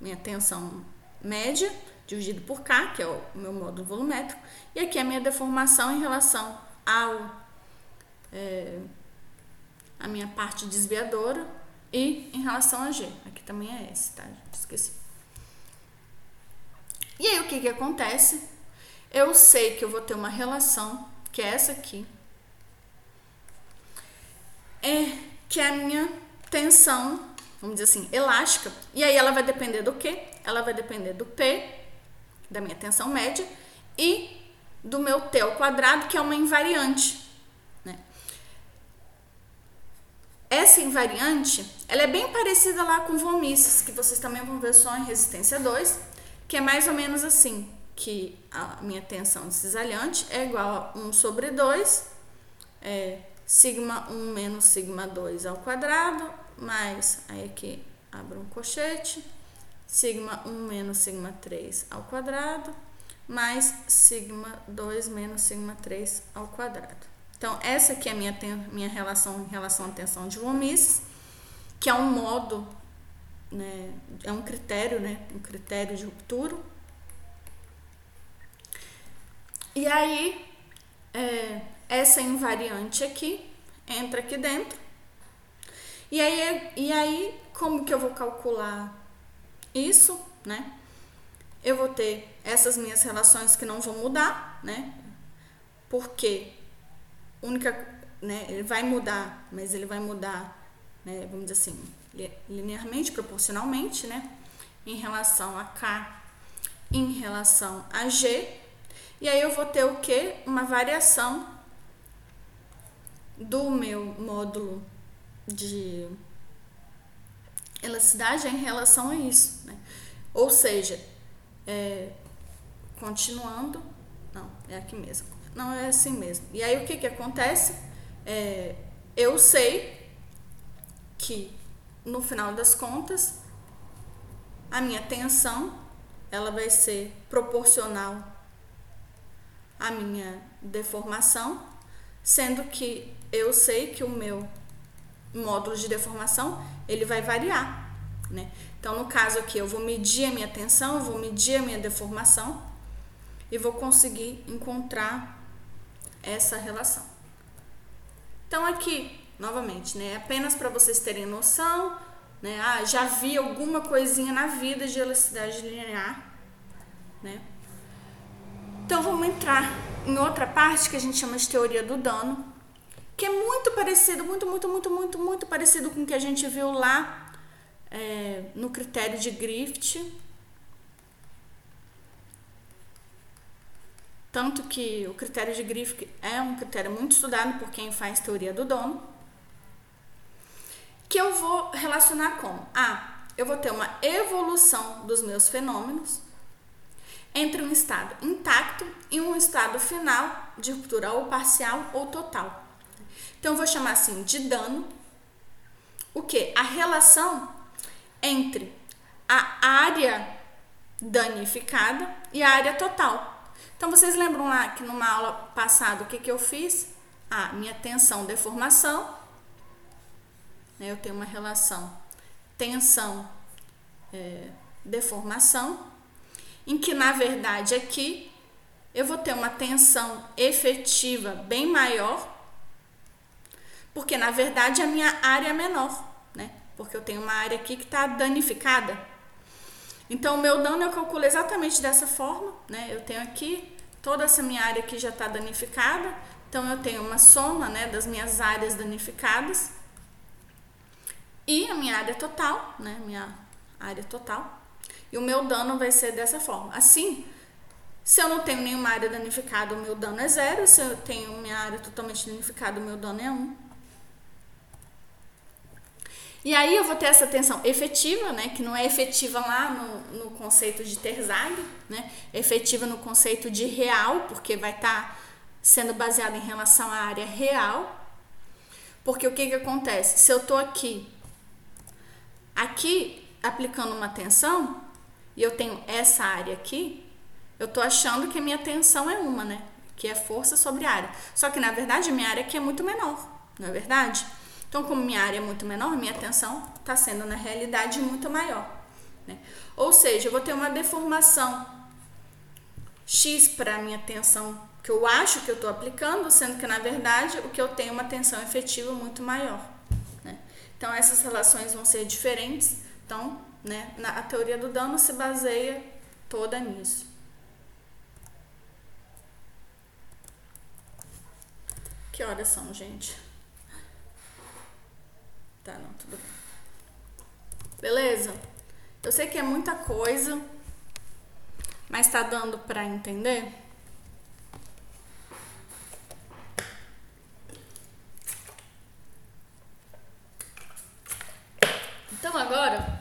minha tensão média, dividido por K, que é o meu módulo volumétrico, e aqui a minha deformação em relação ao é, a minha parte desviadora e em relação a G. Aqui também é S, tá? Esqueci. E aí o que que acontece? Eu sei que eu vou ter uma relação, que é essa aqui, é que é a minha tensão, vamos dizer assim, elástica. E aí ela vai depender do quê? Ela vai depender do P, da minha tensão média, e do meu T ao quadrado, que é uma invariante. Né? Essa invariante, ela é bem parecida lá com vomices, que vocês também vão ver só em resistência 2, que é mais ou menos assim, que a minha tensão de cisalhante é igual a 1 sobre 2, é, sigma 1 menos sigma 2 ao quadrado, mais, aí aqui abro um cochete, sigma 1 menos sigma 3 ao quadrado, mais sigma 2 menos sigma 3 ao quadrado. Então, essa aqui é a minha, minha relação em relação à tensão de Von que é um modo, né, é um critério, né, um critério de ruptura. E aí, é, essa invariante aqui entra aqui dentro. E aí, e aí, como que eu vou calcular isso, né? Eu vou ter essas minhas relações que não vão mudar, né? Porque única, né, ele vai mudar, mas ele vai mudar, né, vamos dizer assim, linearmente, proporcionalmente, né, em relação a K, em relação a G, e aí eu vou ter o que? Uma variação do meu módulo de elasticidade em relação a isso, né? Ou seja, é, continuando, não, é aqui mesmo. Não, é assim mesmo. E aí o que que acontece? É, eu sei que no final das contas a minha tensão ela vai ser proporcional à minha deformação, sendo que eu sei que o meu módulo de deformação ele vai variar, né? Então no caso aqui eu vou medir a minha tensão, eu vou medir a minha deformação e vou conseguir encontrar essa relação. Então aqui, novamente, né, apenas para vocês terem noção, né, ah, já vi alguma coisinha na vida de elasticidade linear, né? Então vamos entrar em outra parte que a gente chama de teoria do dano, que é muito parecido, muito, muito, muito, muito, muito parecido com o que a gente viu lá é, no critério de Griffith, Tanto que o critério de Griffith é um critério muito estudado por quem faz teoria do dono. Que eu vou relacionar com Ah, eu vou ter uma evolução dos meus fenômenos entre um estado intacto e um estado final de ruptura ou parcial ou total. Então, eu vou chamar assim de dano. O que? A relação entre a área danificada e a área total. Então, vocês lembram lá que numa aula passada o que, que eu fiz? Ah, minha tensão, deformação. Né, eu tenho uma relação tensão, é, deformação, em que na verdade aqui eu vou ter uma tensão efetiva bem maior, porque na verdade a minha área é menor, né? Porque eu tenho uma área aqui que está danificada. Então, o meu dano eu calculo exatamente dessa forma, né? Eu tenho aqui toda essa minha área aqui já está danificada, então eu tenho uma soma, né, das minhas áreas danificadas e a minha área total, né, minha área total. E o meu dano vai ser dessa forma. Assim, se eu não tenho nenhuma área danificada, o meu dano é zero. Se eu tenho minha área totalmente danificada, o meu dano é um. E aí eu vou ter essa tensão efetiva, né, que não é efetiva lá no, no conceito de Terzag, né, é efetiva no conceito de real, porque vai estar tá sendo baseada em relação à área real. Porque o que que acontece? Se eu tô aqui, aqui aplicando uma tensão, e eu tenho essa área aqui, eu tô achando que a minha tensão é uma, né, que é força sobre área. Só que na verdade a minha área aqui é muito menor, não é verdade? Então, como minha área é muito menor, minha tensão está sendo na realidade muito maior. Né? Ou seja, eu vou ter uma deformação X para a minha tensão que eu acho que eu estou aplicando, sendo que na verdade o que eu tenho é uma tensão efetiva muito maior. Né? Então, essas relações vão ser diferentes. Então, né, a teoria do dano se baseia toda nisso. Que horas são, gente? Tá, não, tudo bem. Beleza? Eu sei que é muita coisa, mas tá dando pra entender? Então agora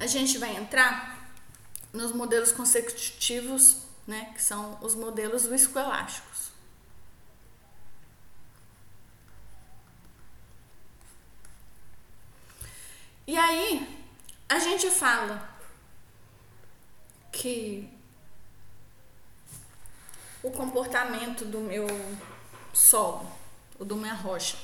a gente vai entrar nos modelos consecutivos, né, que são os modelos viscoelásticos. E aí a gente fala que o comportamento do meu solo, ou do minha rocha,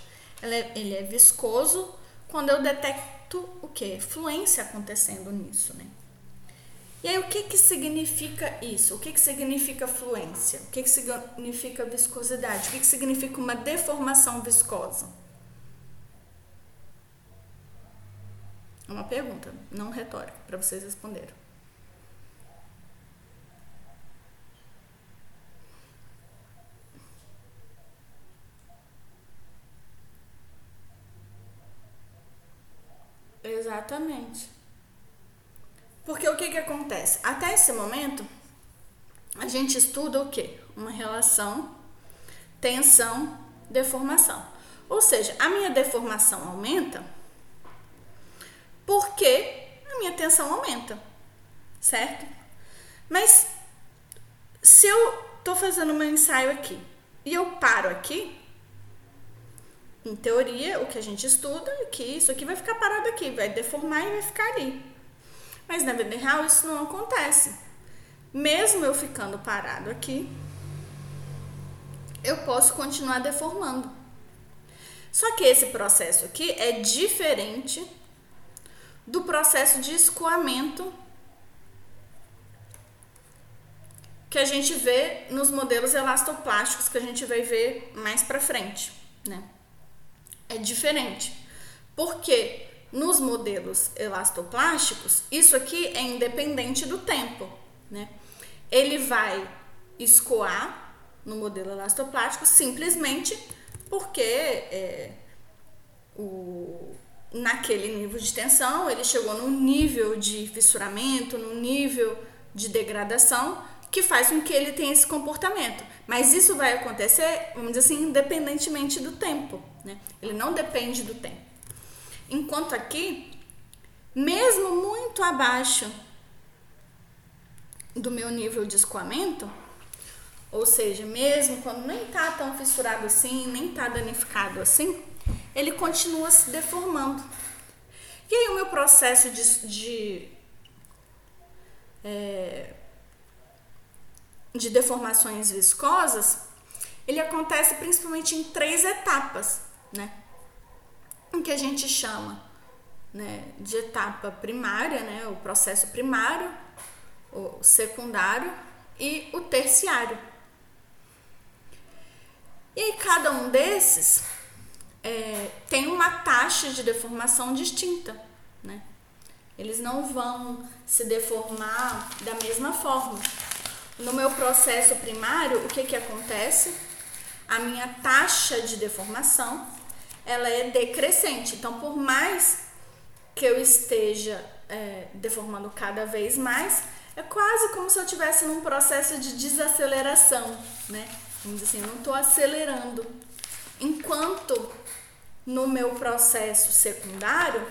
ele é, ele é viscoso quando eu detecto o que? Fluência acontecendo nisso, né? E aí, o que que significa isso? O que que significa fluência? O que que significa viscosidade? O que que significa uma deformação viscosa? É uma pergunta, não retórica, para vocês responderem. Exatamente. Porque o que, que acontece? Até esse momento, a gente estuda o quê? Uma relação tensão, deformação. Ou seja, a minha deformação aumenta porque a minha tensão aumenta, certo? Mas se eu tô fazendo meu ensaio aqui e eu paro aqui, em teoria, o que a gente estuda é que isso aqui vai ficar parado aqui, vai deformar e vai ficar ali. Mas na vida real isso não acontece. Mesmo eu ficando parado aqui, eu posso continuar deformando. Só que esse processo aqui é diferente do processo de escoamento que a gente vê nos modelos elastoplásticos que a gente vai ver mais para frente, né? É diferente. Porque nos modelos elastoplásticos, isso aqui é independente do tempo, né? Ele vai escoar no modelo elastoplástico simplesmente porque é, o, naquele nível de tensão, ele chegou num nível de fissuramento, num nível de degradação que faz com que ele tenha esse comportamento. Mas isso vai acontecer, vamos dizer assim, independentemente do tempo, né? Ele não depende do tempo. Enquanto aqui, mesmo muito abaixo do meu nível de escoamento, ou seja, mesmo quando nem tá tão fissurado assim, nem tá danificado assim, ele continua se deformando. E aí o meu processo de, de, é, de deformações viscosas, ele acontece principalmente em três etapas, né? O que a gente chama né, de etapa primária, né, o processo primário, o secundário e o terciário. E aí, cada um desses é, tem uma taxa de deformação distinta, né? Eles não vão se deformar da mesma forma. No meu processo primário, o que, que acontece? A minha taxa de deformação ela é decrescente. Então, por mais que eu esteja é, deformando cada vez mais, é quase como se eu estivesse num processo de desaceleração, né? Vamos dizer assim, eu não estou acelerando. Enquanto no meu processo secundário,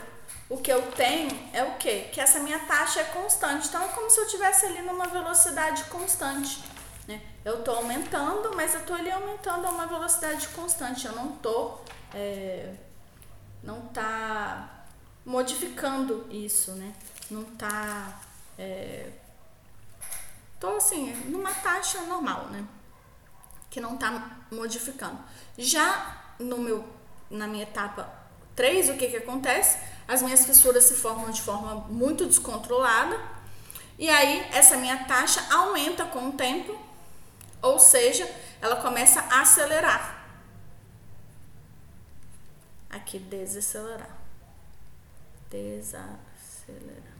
o que eu tenho é o quê? Que essa minha taxa é constante. Então é como se eu estivesse ali numa velocidade constante. Né? Eu estou aumentando, mas eu estou ali aumentando a uma velocidade constante. Eu não estou. É, não tá modificando isso, né? Não tá. É, tô assim, numa taxa normal, né? Que não tá modificando. Já no meu na minha etapa 3, o que, que acontece? As minhas fissuras se formam de forma muito descontrolada e aí essa minha taxa aumenta com o tempo, ou seja, ela começa a acelerar. Aqui, desacelerar. Desacelerar.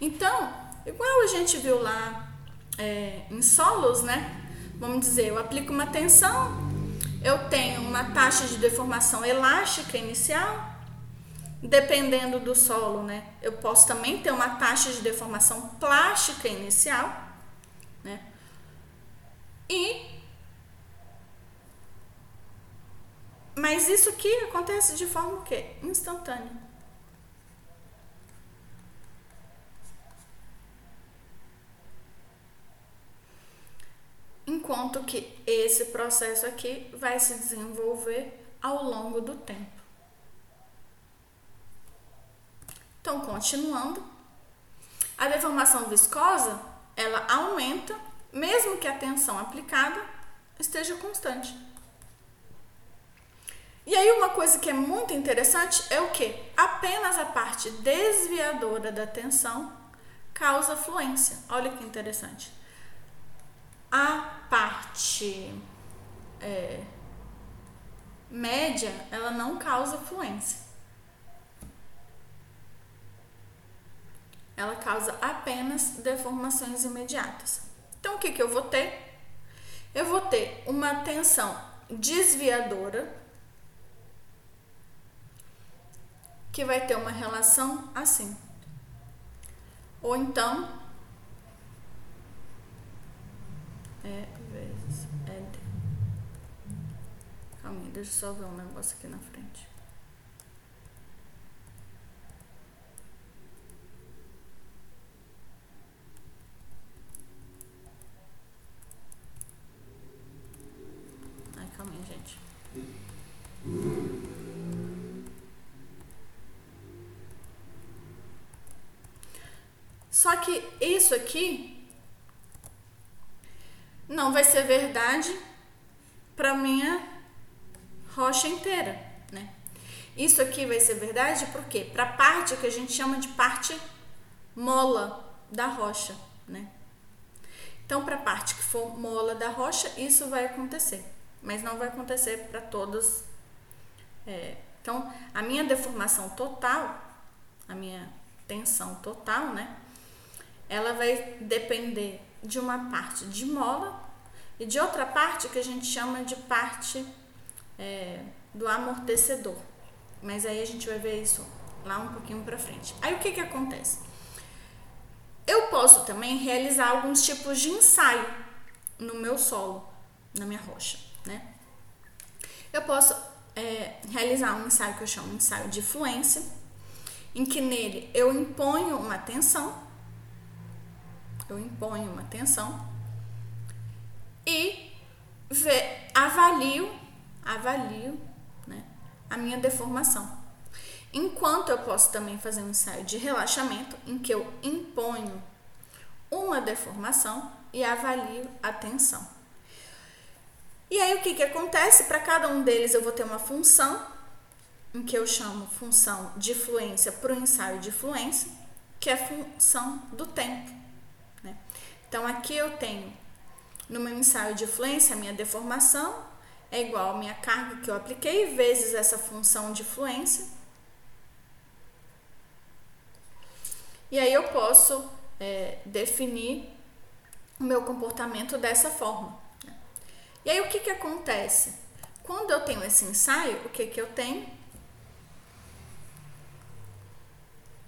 Então, igual a gente viu lá é, em solos, né? Vamos dizer, eu aplico uma tensão, eu tenho uma taxa de deformação elástica inicial, dependendo do solo, né? Eu posso também ter uma taxa de deformação plástica inicial? E mas isso aqui acontece de forma o quê? Instantânea. enquanto que esse processo aqui vai se desenvolver ao longo do tempo. Então, continuando, a deformação viscosa, ela aumenta mesmo que a tensão aplicada esteja constante. E aí uma coisa que é muito interessante é o que? Apenas a parte desviadora da tensão causa fluência. Olha que interessante. A parte é, média, ela não causa fluência. Ela causa apenas deformações imediatas. Então, o que, que eu vou ter? Eu vou ter uma tensão desviadora que vai ter uma relação assim. Ou então, é vezes é. Calma aí, deixa eu só ver um negócio aqui na frente. Ai, calma aí, gente. Só que isso aqui não vai ser verdade para minha rocha inteira, né? Isso aqui vai ser verdade porque para a parte que a gente chama de parte mola da rocha, né? Então, para a parte que for mola da rocha, isso vai acontecer, mas não vai acontecer para todos. É, então, a minha deformação total, a minha tensão total, né? Ela vai depender de uma parte de mola e de outra parte que a gente chama de parte é, do amortecedor. Mas aí a gente vai ver isso lá um pouquinho para frente. Aí o que que acontece? Eu posso também realizar alguns tipos de ensaio no meu solo, na minha rocha, né? Eu posso é, realizar um ensaio que eu chamo de ensaio de fluência, em que nele eu imponho uma tensão eu imponho uma tensão e ve, avalio, avalio né, a minha deformação. Enquanto eu posso também fazer um ensaio de relaxamento, em que eu imponho uma deformação e avalio a tensão. E aí o que, que acontece? Para cada um deles eu vou ter uma função, em que eu chamo função de fluência para o ensaio de fluência, que é a função do tempo. Então, aqui eu tenho no meu ensaio de fluência, a minha deformação é igual à minha carga que eu apliquei vezes essa função de fluência. E aí eu posso é, definir o meu comportamento dessa forma. E aí o que, que acontece? Quando eu tenho esse ensaio, o que, que eu tenho?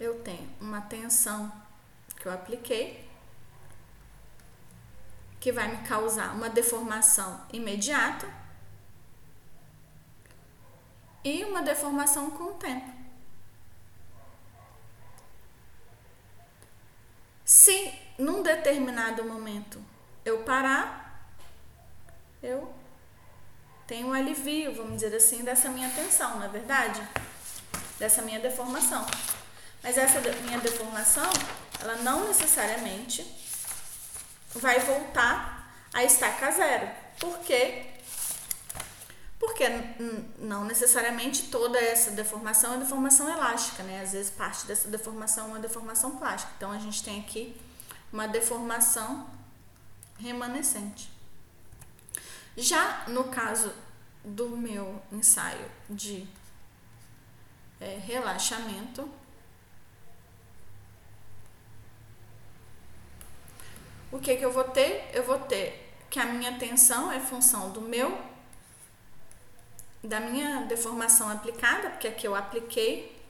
Eu tenho uma tensão que eu apliquei que vai me causar uma deformação imediata e uma deformação com o tempo. Se num determinado momento eu parar, eu tenho um alivio, vamos dizer assim, dessa minha tensão, na é verdade? Dessa minha deformação. Mas essa minha deformação, ela não necessariamente vai voltar a estaca zero. Por quê? Porque não necessariamente toda essa deformação é deformação elástica, né? Às vezes parte dessa deformação é uma deformação plástica. Então a gente tem aqui uma deformação remanescente. Já no caso do meu ensaio de é, relaxamento, o que, que eu vou ter? Eu vou ter que a minha tensão é função do meu da minha deformação aplicada, porque aqui eu apliquei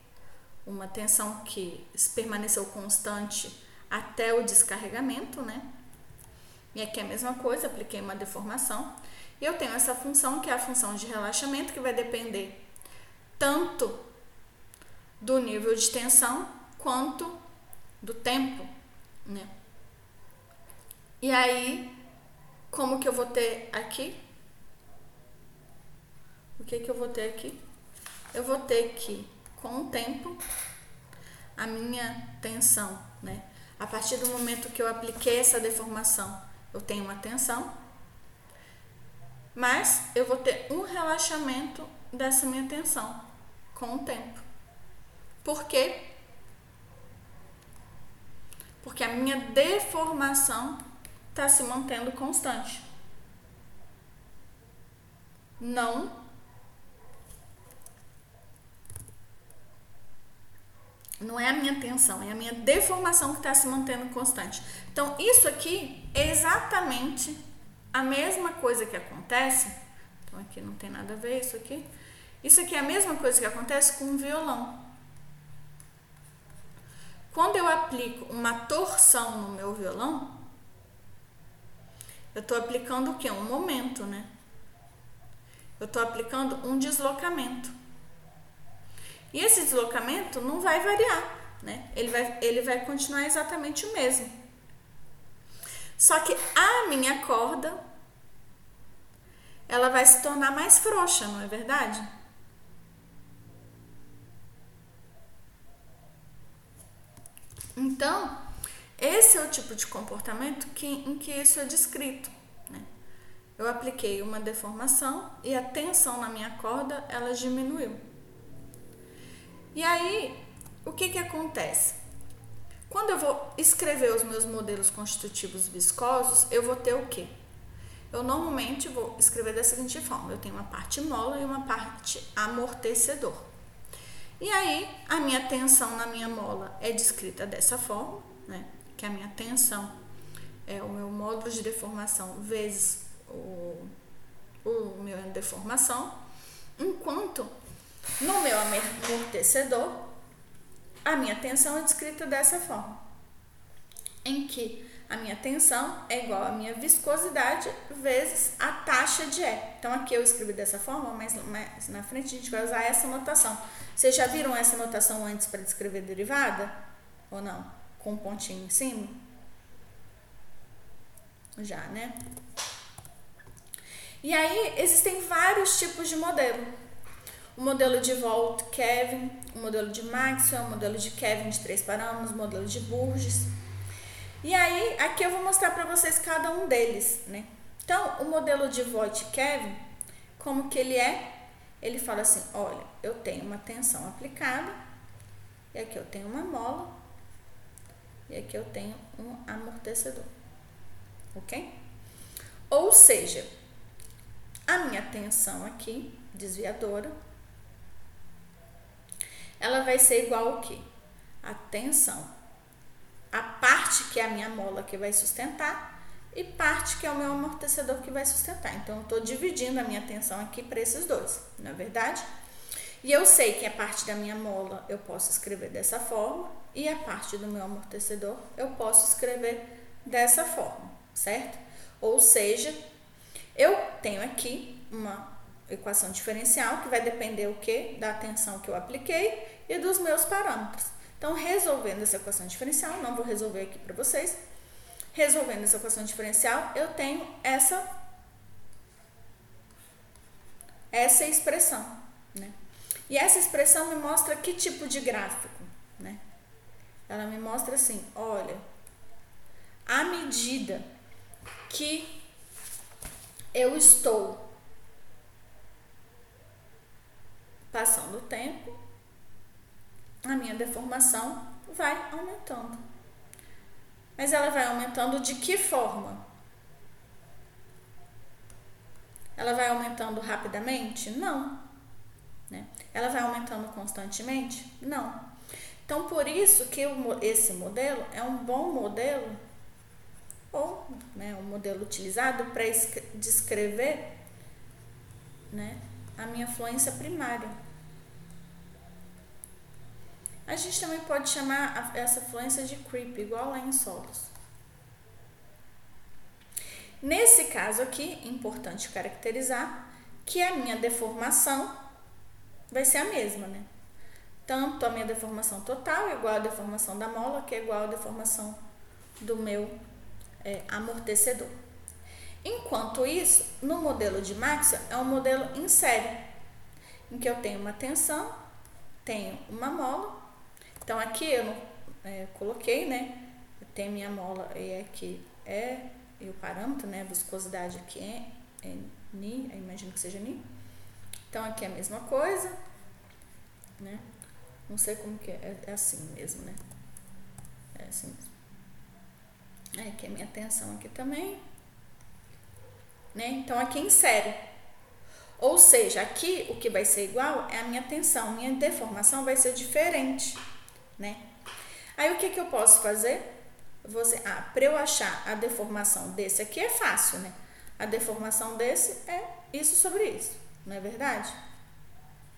uma tensão que permaneceu constante até o descarregamento, né? E aqui é a mesma coisa, apliquei uma deformação. E eu tenho essa função que é a função de relaxamento, que vai depender tanto do nível de tensão quanto do tempo, né? E aí, como que eu vou ter aqui? O que que eu vou ter aqui? Eu vou ter que, com o tempo, a minha tensão, né? A partir do momento que eu apliquei essa deformação, eu tenho uma tensão, mas eu vou ter um relaxamento dessa minha tensão com o tempo. Por quê? Porque a minha deformação está se mantendo constante. Não Não é a minha tensão, é a minha deformação que está se mantendo constante. Então, isso aqui é exatamente a mesma coisa que acontece. Então, aqui não tem nada a ver isso aqui. Isso aqui é a mesma coisa que acontece com o violão. Quando eu aplico uma torção no meu violão, eu estou aplicando o que? Um momento, né? Eu estou aplicando um deslocamento. E esse deslocamento não vai variar, né? Ele vai, ele vai continuar exatamente o mesmo. Só que a minha corda, ela vai se tornar mais frouxa, não é verdade? Então, esse é o tipo de comportamento que, em que isso é descrito. Né? Eu apliquei uma deformação e a tensão na minha corda ela diminuiu. E aí, o que, que acontece? Quando eu vou escrever os meus modelos constitutivos viscosos, eu vou ter o quê? Eu normalmente vou escrever da seguinte forma: eu tenho uma parte mola e uma parte amortecedor. E aí, a minha tensão na minha mola é descrita dessa forma, né? Que a minha tensão é o meu módulo de deformação vezes o, o meu deformação, enquanto no meu amortecedor, a minha tensão é descrita dessa forma, em que a minha tensão é igual à minha viscosidade vezes a taxa de E. Então aqui eu escrevi dessa forma, mas mais na frente a gente vai usar essa notação. Vocês já viram essa notação antes para descrever derivada? Ou não? Com um pontinho em cima? Já, né? E aí existem vários tipos de modelo o modelo de Volt Kevin, o modelo de Maxwell, o modelo de Kevin de três parâmetros, o modelo de Burgess. E aí, aqui eu vou mostrar para vocês cada um deles, né? Então, o modelo de Volt Kevin, como que ele é? Ele fala assim, olha, eu tenho uma tensão aplicada, e aqui eu tenho uma mola, e aqui eu tenho um amortecedor, ok? Ou seja, a minha tensão aqui, desviadora, ela vai ser igual ao que? A tensão. A parte que é a minha mola que vai sustentar e parte que é o meu amortecedor que vai sustentar. Então, eu estou dividindo a minha tensão aqui para esses dois, não é verdade? E eu sei que a parte da minha mola eu posso escrever dessa forma e a parte do meu amortecedor eu posso escrever dessa forma, certo? Ou seja, eu tenho aqui uma equação diferencial, que vai depender o que? Da tensão que eu apliquei e dos meus parâmetros. Então, resolvendo essa equação diferencial, não vou resolver aqui para vocês. Resolvendo essa equação diferencial, eu tenho essa essa expressão, né? E essa expressão me mostra que tipo de gráfico, né? Ela me mostra assim, olha, à medida que eu estou Passando o tempo, a minha deformação vai aumentando. Mas ela vai aumentando de que forma? Ela vai aumentando rapidamente? Não. Né? Ela vai aumentando constantemente? Não. Então, por isso que esse modelo é um bom modelo, ou né, um modelo utilizado para descrever né, a minha fluência primária. A gente também pode chamar essa fluência de creep, igual lá em solos. Nesse caso aqui, importante caracterizar que a minha deformação vai ser a mesma, né? Tanto a minha deformação total é igual à deformação da mola, que é igual à deformação do meu é, amortecedor. Enquanto isso, no modelo de Maxwell é um modelo em série, em que eu tenho uma tensão, tenho uma mola. Então aqui eu é, coloquei, né? Eu tenho minha mola e aqui é e o parâmetro, né? A viscosidade aqui é, é Ni, imagino que seja Ni. Então aqui é a mesma coisa, né? Não sei como que é, é assim mesmo, né? É assim mesmo. É, aqui é minha tensão aqui também. Né? Então aqui em série. Ou seja, aqui o que vai ser igual é a minha tensão, minha deformação vai ser diferente, né? Aí o que, que eu posso fazer? Você, ah, para eu achar a deformação desse aqui é fácil, né? A deformação desse é isso sobre isso, não é verdade?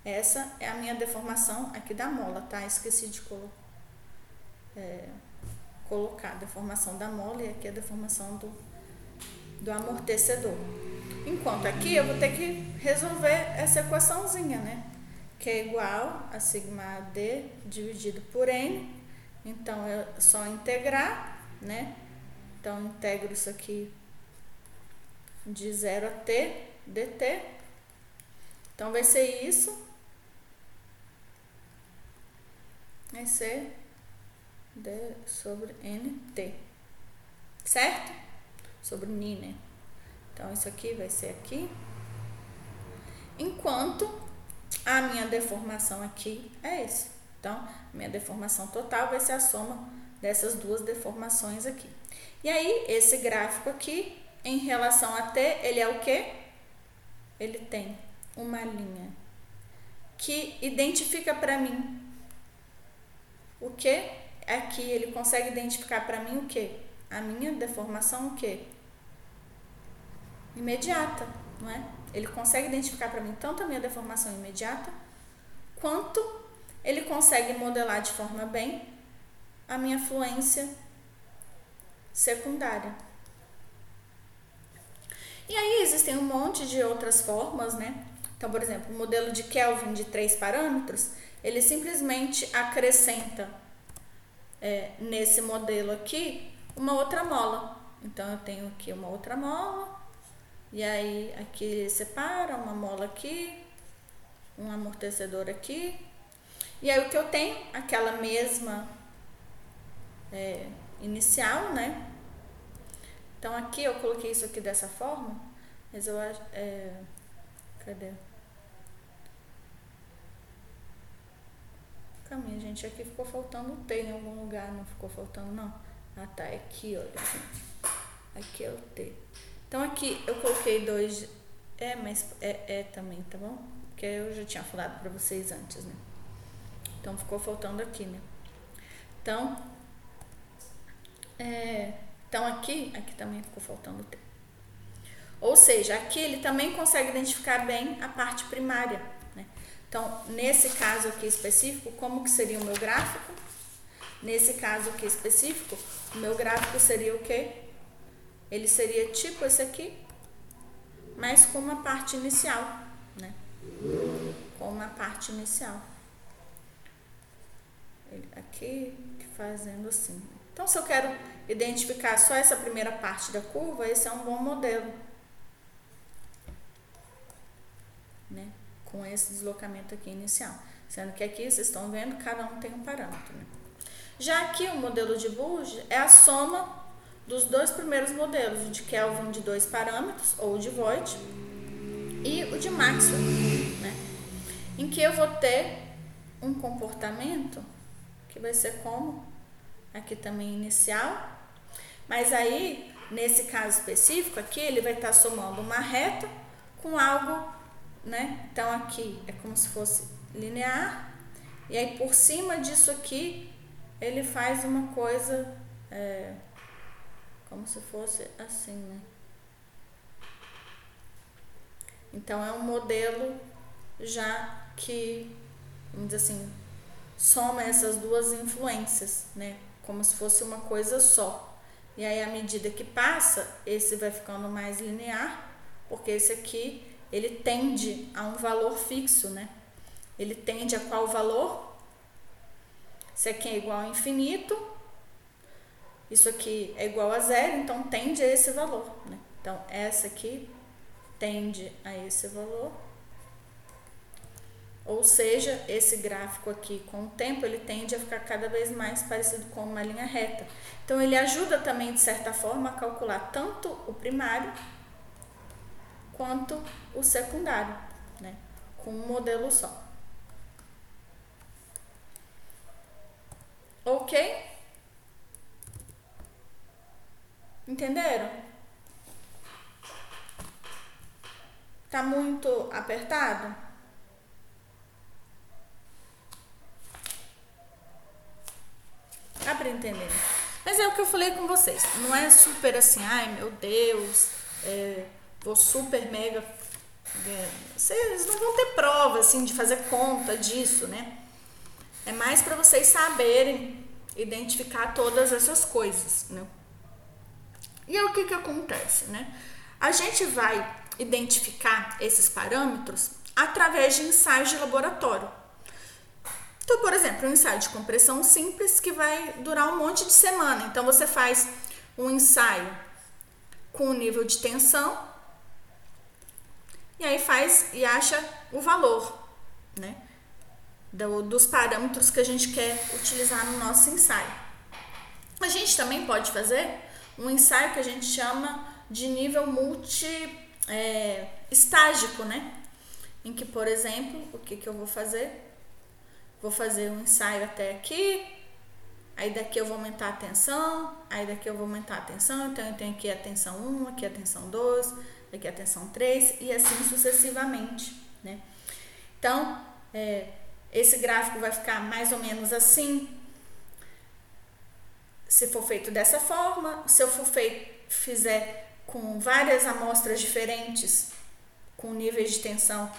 Essa é a minha deformação aqui da mola, tá? Esqueci de colo é, colocar a deformação da mola e aqui a deformação do, do amortecedor. Enquanto aqui eu vou ter que resolver essa equaçãozinha, né? Que é igual a sigma d dividido por n. Então, é só integrar, né? Então, integro isso aqui de 0 a t dt. Então, vai ser isso vai ser D sobre NT, certo? Sobre Ni, né? Então, isso aqui vai ser aqui. Enquanto a minha deformação aqui é esse. Então, minha deformação total vai ser a soma dessas duas deformações aqui. E aí, esse gráfico aqui, em relação a T, ele é o quê? Ele tem uma linha que identifica para mim o que aqui ele consegue identificar para mim o que? A minha deformação o que? Imediata, não é? Ele consegue identificar para mim tanto a minha deformação imediata, quanto ele consegue modelar de forma bem a minha fluência secundária. E aí existem um monte de outras formas, né? Então, por exemplo, o modelo de Kelvin de três parâmetros, ele simplesmente acrescenta é, nesse modelo aqui uma outra mola. Então eu tenho aqui uma outra mola, e aí aqui separa uma mola aqui, um amortecedor aqui. E aí o que eu tenho? Aquela mesma é, inicial, né? Então aqui eu coloquei isso aqui dessa forma, mas eu acho. É, cadê? caminho, gente. Aqui ficou faltando T em algum lugar, não ficou faltando, não. Ah, tá. É aqui, olha. Aqui é o T. Então, aqui eu coloquei dois. É, mas é, é também, tá bom? Porque eu já tinha falado pra vocês antes, né? Então, ficou faltando aqui, né? Então, é, então aqui, aqui também ficou faltando T. Ou seja, aqui ele também consegue identificar bem a parte primária. Então, nesse caso aqui específico, como que seria o meu gráfico? Nesse caso aqui específico, o meu gráfico seria o quê? Ele seria tipo esse aqui, mas com uma parte inicial, né? Com uma parte inicial. Aqui, fazendo assim. Então, se eu quero identificar só essa primeira parte da curva, esse é um bom modelo. Né? com esse deslocamento aqui inicial. Sendo que aqui vocês estão vendo, cada um tem um parâmetro. Né? Já aqui o modelo de Burge é a soma dos dois primeiros modelos, o de Kelvin de dois parâmetros, ou de Voigt, e o de Maxwell, né? em que eu vou ter um comportamento que vai ser como aqui também inicial, mas aí, nesse caso específico aqui, ele vai estar somando uma reta com algo né? Então aqui é como se fosse linear e aí por cima disso aqui ele faz uma coisa é, como se fosse assim, né? Então é um modelo já que, vamos dizer assim, soma essas duas influências, né? Como se fosse uma coisa só. E aí, à medida que passa, esse vai ficando mais linear, porque esse aqui, ele tende a um valor fixo, né? Ele tende a qual valor? Isso aqui é igual a infinito, isso aqui é igual a zero, então tende a esse valor, né? Então, essa aqui tende a esse valor. Ou seja, esse gráfico aqui, com o tempo, ele tende a ficar cada vez mais parecido com uma linha reta. Então, ele ajuda também, de certa forma, a calcular tanto o primário quanto o secundário, né? com um modelo só. Ok? Entenderam? Tá muito apertado? Dá pra entender. Mas é o que eu falei com vocês. Não é super assim, ai meu Deus, é, vou super mega. É, vocês não vão ter prova assim de fazer conta disso, né? É mais para vocês saberem identificar todas essas coisas, né? E é o que que acontece, né? A gente vai identificar esses parâmetros através de ensaios de laboratório. Então, por exemplo, um ensaio de compressão simples que vai durar um monte de semana. Então, você faz um ensaio com o nível de tensão e aí faz e acha o valor, né? Do, dos parâmetros que a gente quer utilizar no nosso ensaio. A gente também pode fazer um ensaio que a gente chama de nível multi é, estágico, né? Em que, por exemplo, o que, que eu vou fazer? vou fazer um ensaio até aqui, aí daqui eu vou aumentar a tensão, aí daqui eu vou aumentar a tensão, então eu tenho aqui a tensão 1, aqui a tensão 2, aqui a tensão 3 e assim sucessivamente, né? Então, é, esse gráfico vai ficar mais ou menos assim, se for feito dessa forma, se eu for feito, fizer com várias amostras diferentes, com níveis de tensão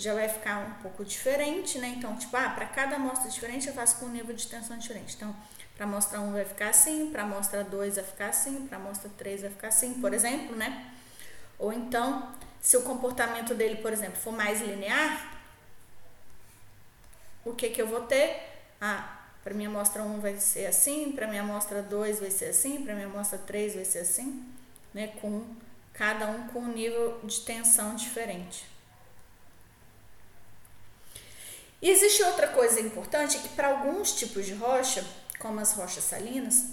já vai ficar um pouco diferente, né? Então, tipo, ah, para cada amostra diferente eu faço com um nível de tensão diferente. Então, para amostra 1 vai ficar assim, para amostra 2 vai ficar assim, para amostra 3 vai ficar assim, por exemplo, né? Ou então, se o comportamento dele, por exemplo, for mais linear, o que que eu vou ter? Ah, para minha amostra 1 vai ser assim, para minha amostra 2 vai ser assim, para minha amostra 3 vai ser assim, né? Com cada um com um nível de tensão diferente. E existe outra coisa importante que para alguns tipos de rocha, como as rochas salinas,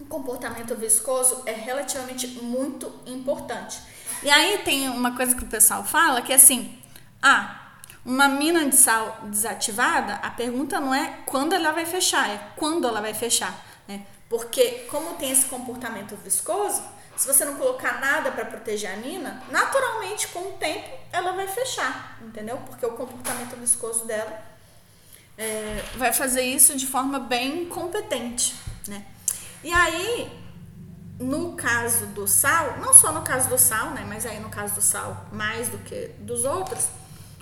o comportamento viscoso é relativamente muito importante. E aí tem uma coisa que o pessoal fala que é assim: ah, uma mina de sal desativada, a pergunta não é quando ela vai fechar, é quando ela vai fechar, né? Porque como tem esse comportamento viscoso, se você não colocar nada para proteger a mina, naturalmente com o tempo ela vai fechar, entendeu? Porque o comportamento viscoso dela é, vai fazer isso de forma bem competente, né? E aí, no caso do sal, não só no caso do sal, né? Mas aí no caso do sal mais do que dos outros,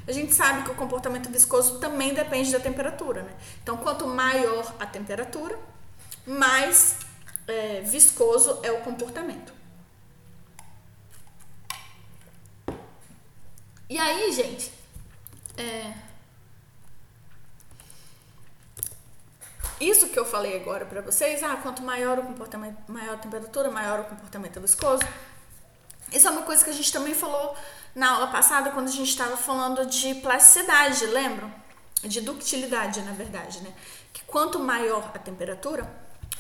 a gente sabe que o comportamento viscoso também depende da temperatura, né? Então, quanto maior a temperatura, mais é, viscoso é o comportamento. E aí, gente, é... isso que eu falei agora para vocês, ah, quanto maior o comportamento, maior a temperatura, maior o comportamento viscoso. Isso é uma coisa que a gente também falou na aula passada quando a gente estava falando de plasticidade, lembram? De ductilidade, na verdade, né? Que quanto maior a temperatura,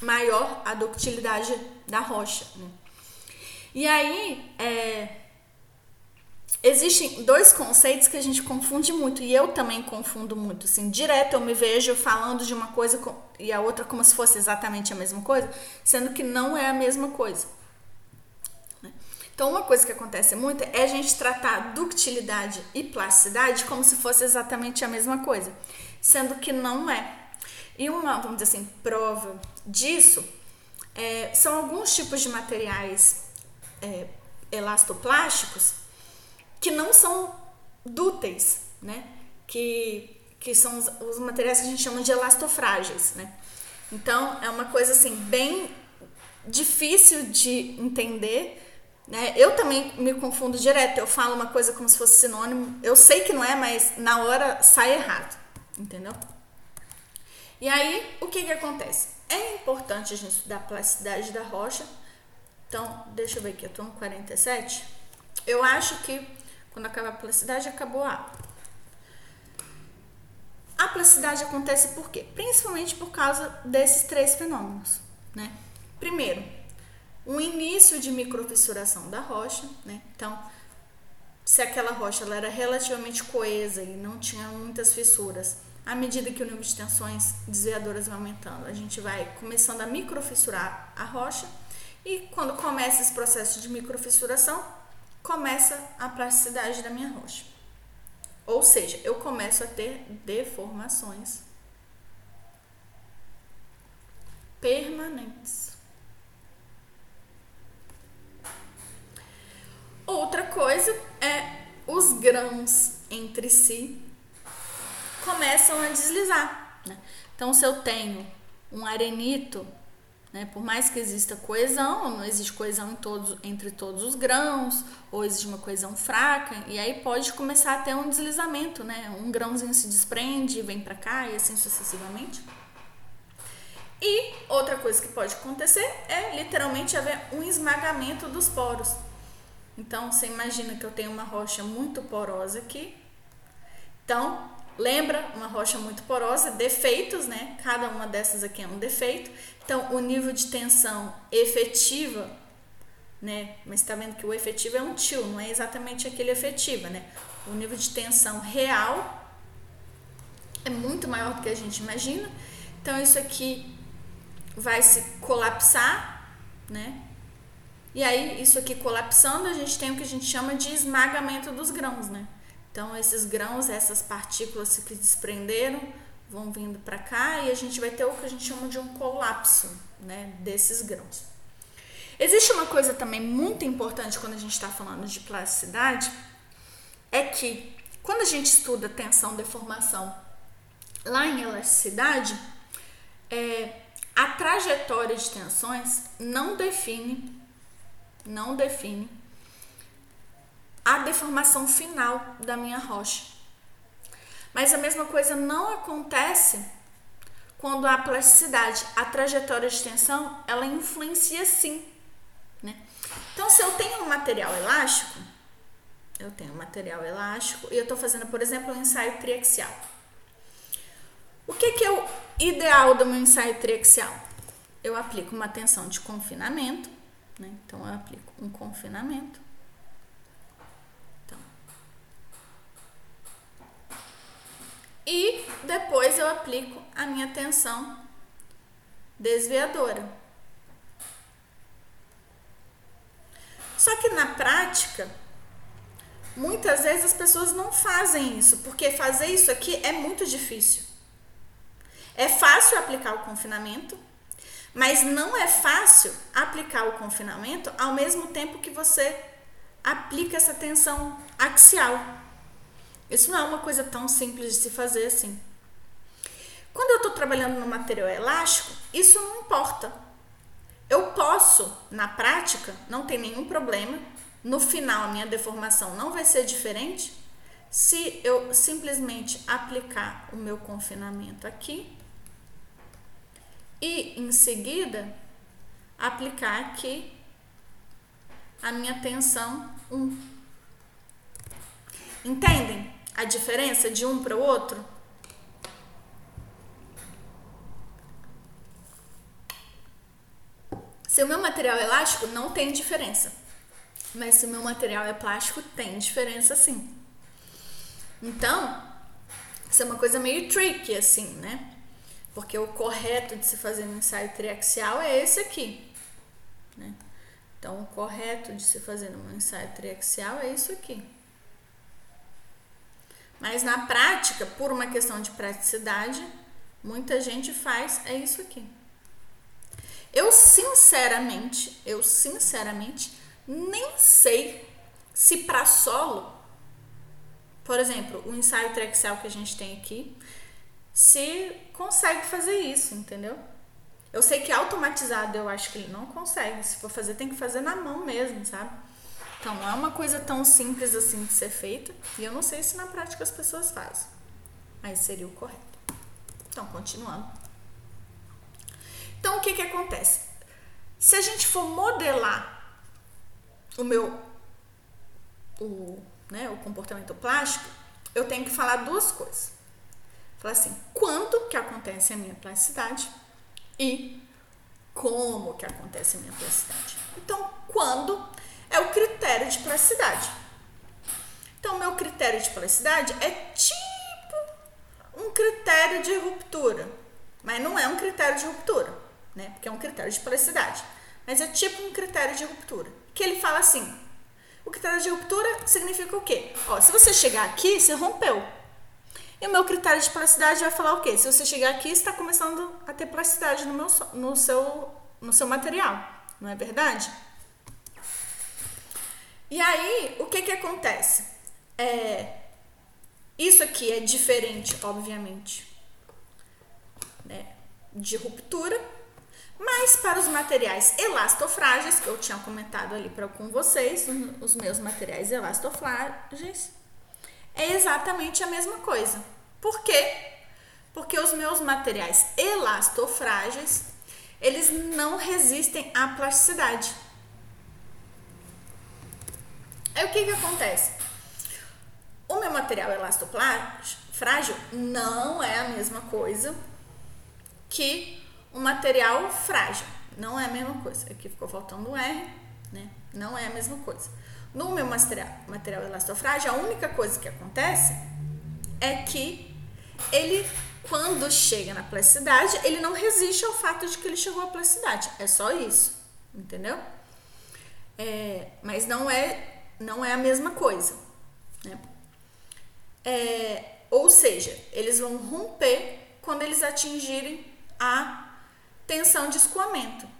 maior a ductilidade da rocha. Né? E aí, é, existem dois conceitos que a gente confunde muito e eu também confundo muito. Assim, direto eu me vejo falando de uma coisa e a outra como se fosse exatamente a mesma coisa, sendo que não é a mesma coisa. Então, uma coisa que acontece muito é a gente tratar ductilidade e plasticidade como se fosse exatamente a mesma coisa, sendo que não é. E uma, vamos dizer assim, prova disso é, são alguns tipos de materiais é, elastoplásticos que não são dúteis, né? que, que são os, os materiais que a gente chama de elastofrágeis, né? Então, é uma coisa assim, bem difícil de entender, né? Eu também me confundo direto, eu falo uma coisa como se fosse sinônimo, eu sei que não é, mas na hora sai errado, entendeu? E aí, o que que acontece? É importante a gente estudar a plasticidade da rocha, então, deixa eu ver aqui, eu tô no 47, eu acho que quando acaba a plasticidade, acabou a água. A plasticidade acontece por quê? Principalmente por causa desses três fenômenos, né? Primeiro, um início de microfissuração da rocha, né? Então, se aquela rocha ela era relativamente coesa e não tinha muitas fissuras, à medida que o nível de tensões desviadoras vai aumentando, a gente vai começando a microfissurar a rocha e quando começa esse processo de microfissuração, começa a plasticidade da minha rocha. Ou seja, eu começo a ter deformações permanentes. Outra coisa é os grãos entre si começam a deslizar. Né? Então, se eu tenho um arenito, né, por mais que exista coesão, não existe coesão todos, entre todos os grãos, ou existe uma coesão fraca, e aí pode começar a ter um deslizamento, né? Um grãozinho se desprende, vem para cá e assim sucessivamente. E outra coisa que pode acontecer é literalmente haver um esmagamento dos poros. Então, você imagina que eu tenho uma rocha muito porosa aqui. Então, lembra uma rocha muito porosa, defeitos, né? Cada uma dessas aqui é um defeito. Então, o nível de tensão efetiva, né? Mas está vendo que o efetivo é um tio, não é exatamente aquele efetiva, né? O nível de tensão real é muito maior do que a gente imagina. Então, isso aqui vai se colapsar, né? E aí, isso aqui colapsando, a gente tem o que a gente chama de esmagamento dos grãos, né? Então, esses grãos, essas partículas que desprenderam, vão vindo para cá e a gente vai ter o que a gente chama de um colapso, né, desses grãos. Existe uma coisa também muito importante quando a gente está falando de plasticidade, é que quando a gente estuda tensão, deformação lá em elasticidade, é, a trajetória de tensões não define não define a deformação final da minha rocha. Mas a mesma coisa não acontece quando há plasticidade. A trajetória de tensão, ela influencia sim. Né? Então, se eu tenho um material elástico, eu tenho um material elástico e eu estou fazendo, por exemplo, um ensaio triaxial. O que, que é o ideal do meu ensaio triaxial? Eu aplico uma tensão de confinamento né? Então eu aplico um confinamento. Então. E depois eu aplico a minha tensão desviadora. Só que na prática, muitas vezes as pessoas não fazem isso, porque fazer isso aqui é muito difícil. É fácil aplicar o confinamento, mas não é fácil aplicar o confinamento ao mesmo tempo que você aplica essa tensão axial. Isso não é uma coisa tão simples de se fazer assim. Quando eu estou trabalhando no material elástico, isso não importa. Eu posso, na prática, não tem nenhum problema. No final, a minha deformação não vai ser diferente se eu simplesmente aplicar o meu confinamento aqui e em seguida aplicar aqui a minha tensão 1. Entendem a diferença de um para o outro? Se o meu material é elástico, não tem diferença. Mas se o meu material é plástico, tem diferença sim. Então, isso é uma coisa meio tricky, assim, né? Porque o correto de se fazer no ensaio triaxial é esse aqui. Né? Então, o correto de se fazer no ensaio triaxial é isso aqui. Mas na prática, por uma questão de praticidade, muita gente faz é isso aqui. Eu sinceramente, eu sinceramente nem sei se para solo por exemplo, o ensaio Trexel que a gente tem aqui, se consegue fazer isso, entendeu? Eu sei que automatizado eu acho que ele não consegue. Se for fazer, tem que fazer na mão mesmo, sabe? Então não é uma coisa tão simples assim de ser feita. E eu não sei se na prática as pessoas fazem. Mas seria o correto. Então, continuando. Então, o que que acontece? Se a gente for modelar o meu o, né, o comportamento plástico, eu tenho que falar duas coisas. Falar assim, quando que acontece a minha plasticidade e como que acontece a minha plasticidade. Então, quando é o critério de plasticidade. Então, meu critério de plasticidade é tipo um critério de ruptura, mas não é um critério de ruptura, né? Porque é um critério de plasticidade, mas é tipo um critério de ruptura. Que ele fala assim: o critério de ruptura significa o quê? Ó, se você chegar aqui, você rompeu. E o meu critério de plasticidade vai falar o quê? Se você chegar aqui, está começando a ter plasticidade no, meu, no, seu, no seu material. Não é verdade? E aí, o que que acontece? É, isso aqui é diferente, obviamente, né, de ruptura, mas para os materiais elastofrágeis, que eu tinha comentado ali pra, com vocês, os meus materiais elastofrágeis, é exatamente a mesma coisa. Por quê? Porque os meus materiais elastofrágeis, eles não resistem à plasticidade. Aí o que que acontece? O meu material elastofrágil não é a mesma coisa que o material frágil. Não é a mesma coisa. Aqui ficou faltando um R, né? Não é a mesma coisa. No meu material, material elastofrágil, a única coisa que acontece é que ele, quando chega na plasticidade, ele não resiste ao fato de que ele chegou à plasticidade. É só isso, entendeu? É, mas não é, não é a mesma coisa, né? É, ou seja, eles vão romper quando eles atingirem a tensão de escoamento.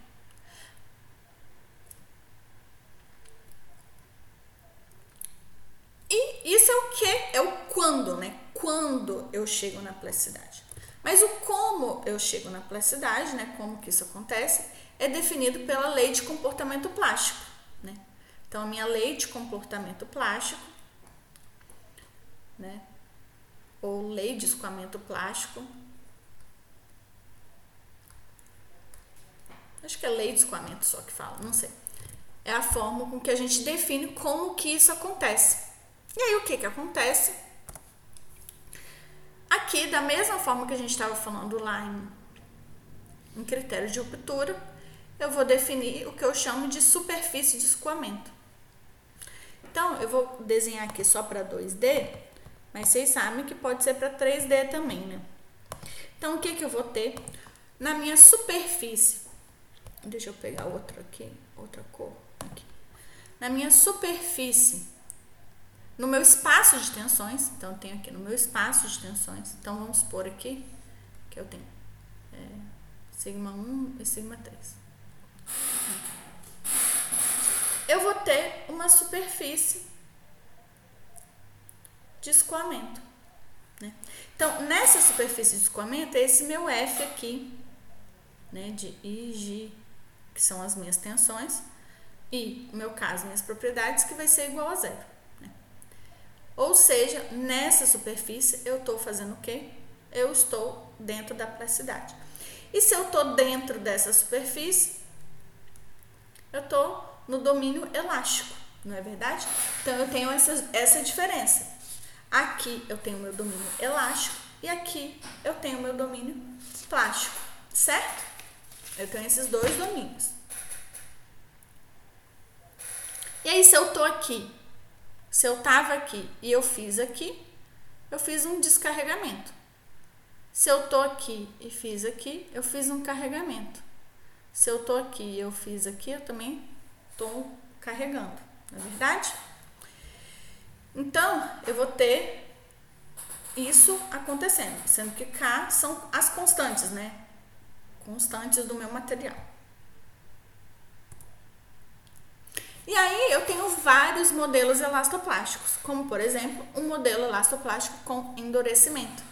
E isso é o que? É o quando, né? Quando eu chego na plasticidade. Mas o como eu chego na plasticidade, né? Como que isso acontece, é definido pela lei de comportamento plástico, né? Então, a minha lei de comportamento plástico, né? Ou lei de escoamento plástico, acho que é lei de escoamento só que fala, não sei. É a forma com que a gente define como que isso acontece. E aí o que que acontece? Aqui, da mesma forma que a gente estava falando lá em, em critério de ruptura, eu vou definir o que eu chamo de superfície de escoamento. Então, eu vou desenhar aqui só para 2D, mas vocês sabem que pode ser para 3D também, né? Então, o que que eu vou ter? Na minha superfície, deixa eu pegar outro aqui, outra cor aqui. Na minha superfície no meu espaço de tensões, então eu tenho aqui no meu espaço de tensões, então vamos supor aqui que eu tenho é, sigma 1 e sigma 3. Eu vou ter uma superfície de escoamento. Né? Então, nessa superfície de escoamento, é esse meu F aqui, né, de IG, que são as minhas tensões, e, no meu caso, minhas propriedades, que vai ser igual a zero. Ou seja, nessa superfície eu estou fazendo o quê? Eu estou dentro da plasticidade. E se eu estou dentro dessa superfície, eu estou no domínio elástico, não é verdade? Então eu tenho essa, essa diferença. Aqui eu tenho meu domínio elástico e aqui eu tenho meu domínio plástico, certo? Eu tenho esses dois domínios. E aí, se eu estou aqui se eu estava aqui e eu fiz aqui, eu fiz um descarregamento. Se eu tô aqui e fiz aqui, eu fiz um carregamento. Se eu tô aqui e eu fiz aqui, eu também estou carregando, não é verdade? Então, eu vou ter isso acontecendo, sendo que K são as constantes, né? Constantes do meu material. E aí eu tenho vários modelos elastoplásticos, como por exemplo, um modelo elastoplástico com endurecimento.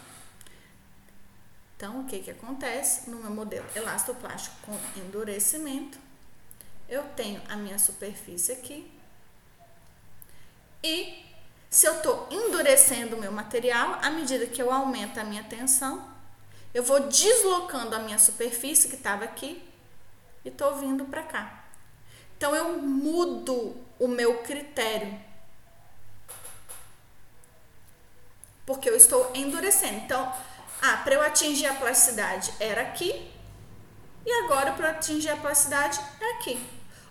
Então, o que que acontece no meu modelo elastoplástico com endurecimento? Eu tenho a minha superfície aqui. E se eu estou endurecendo o meu material, à medida que eu aumento a minha tensão, eu vou deslocando a minha superfície que estava aqui e estou vindo para cá. Então eu mudo o meu critério. Porque eu estou endurecendo. Então, ah, para eu atingir a plasticidade era aqui. E agora para atingir a plasticidade é aqui.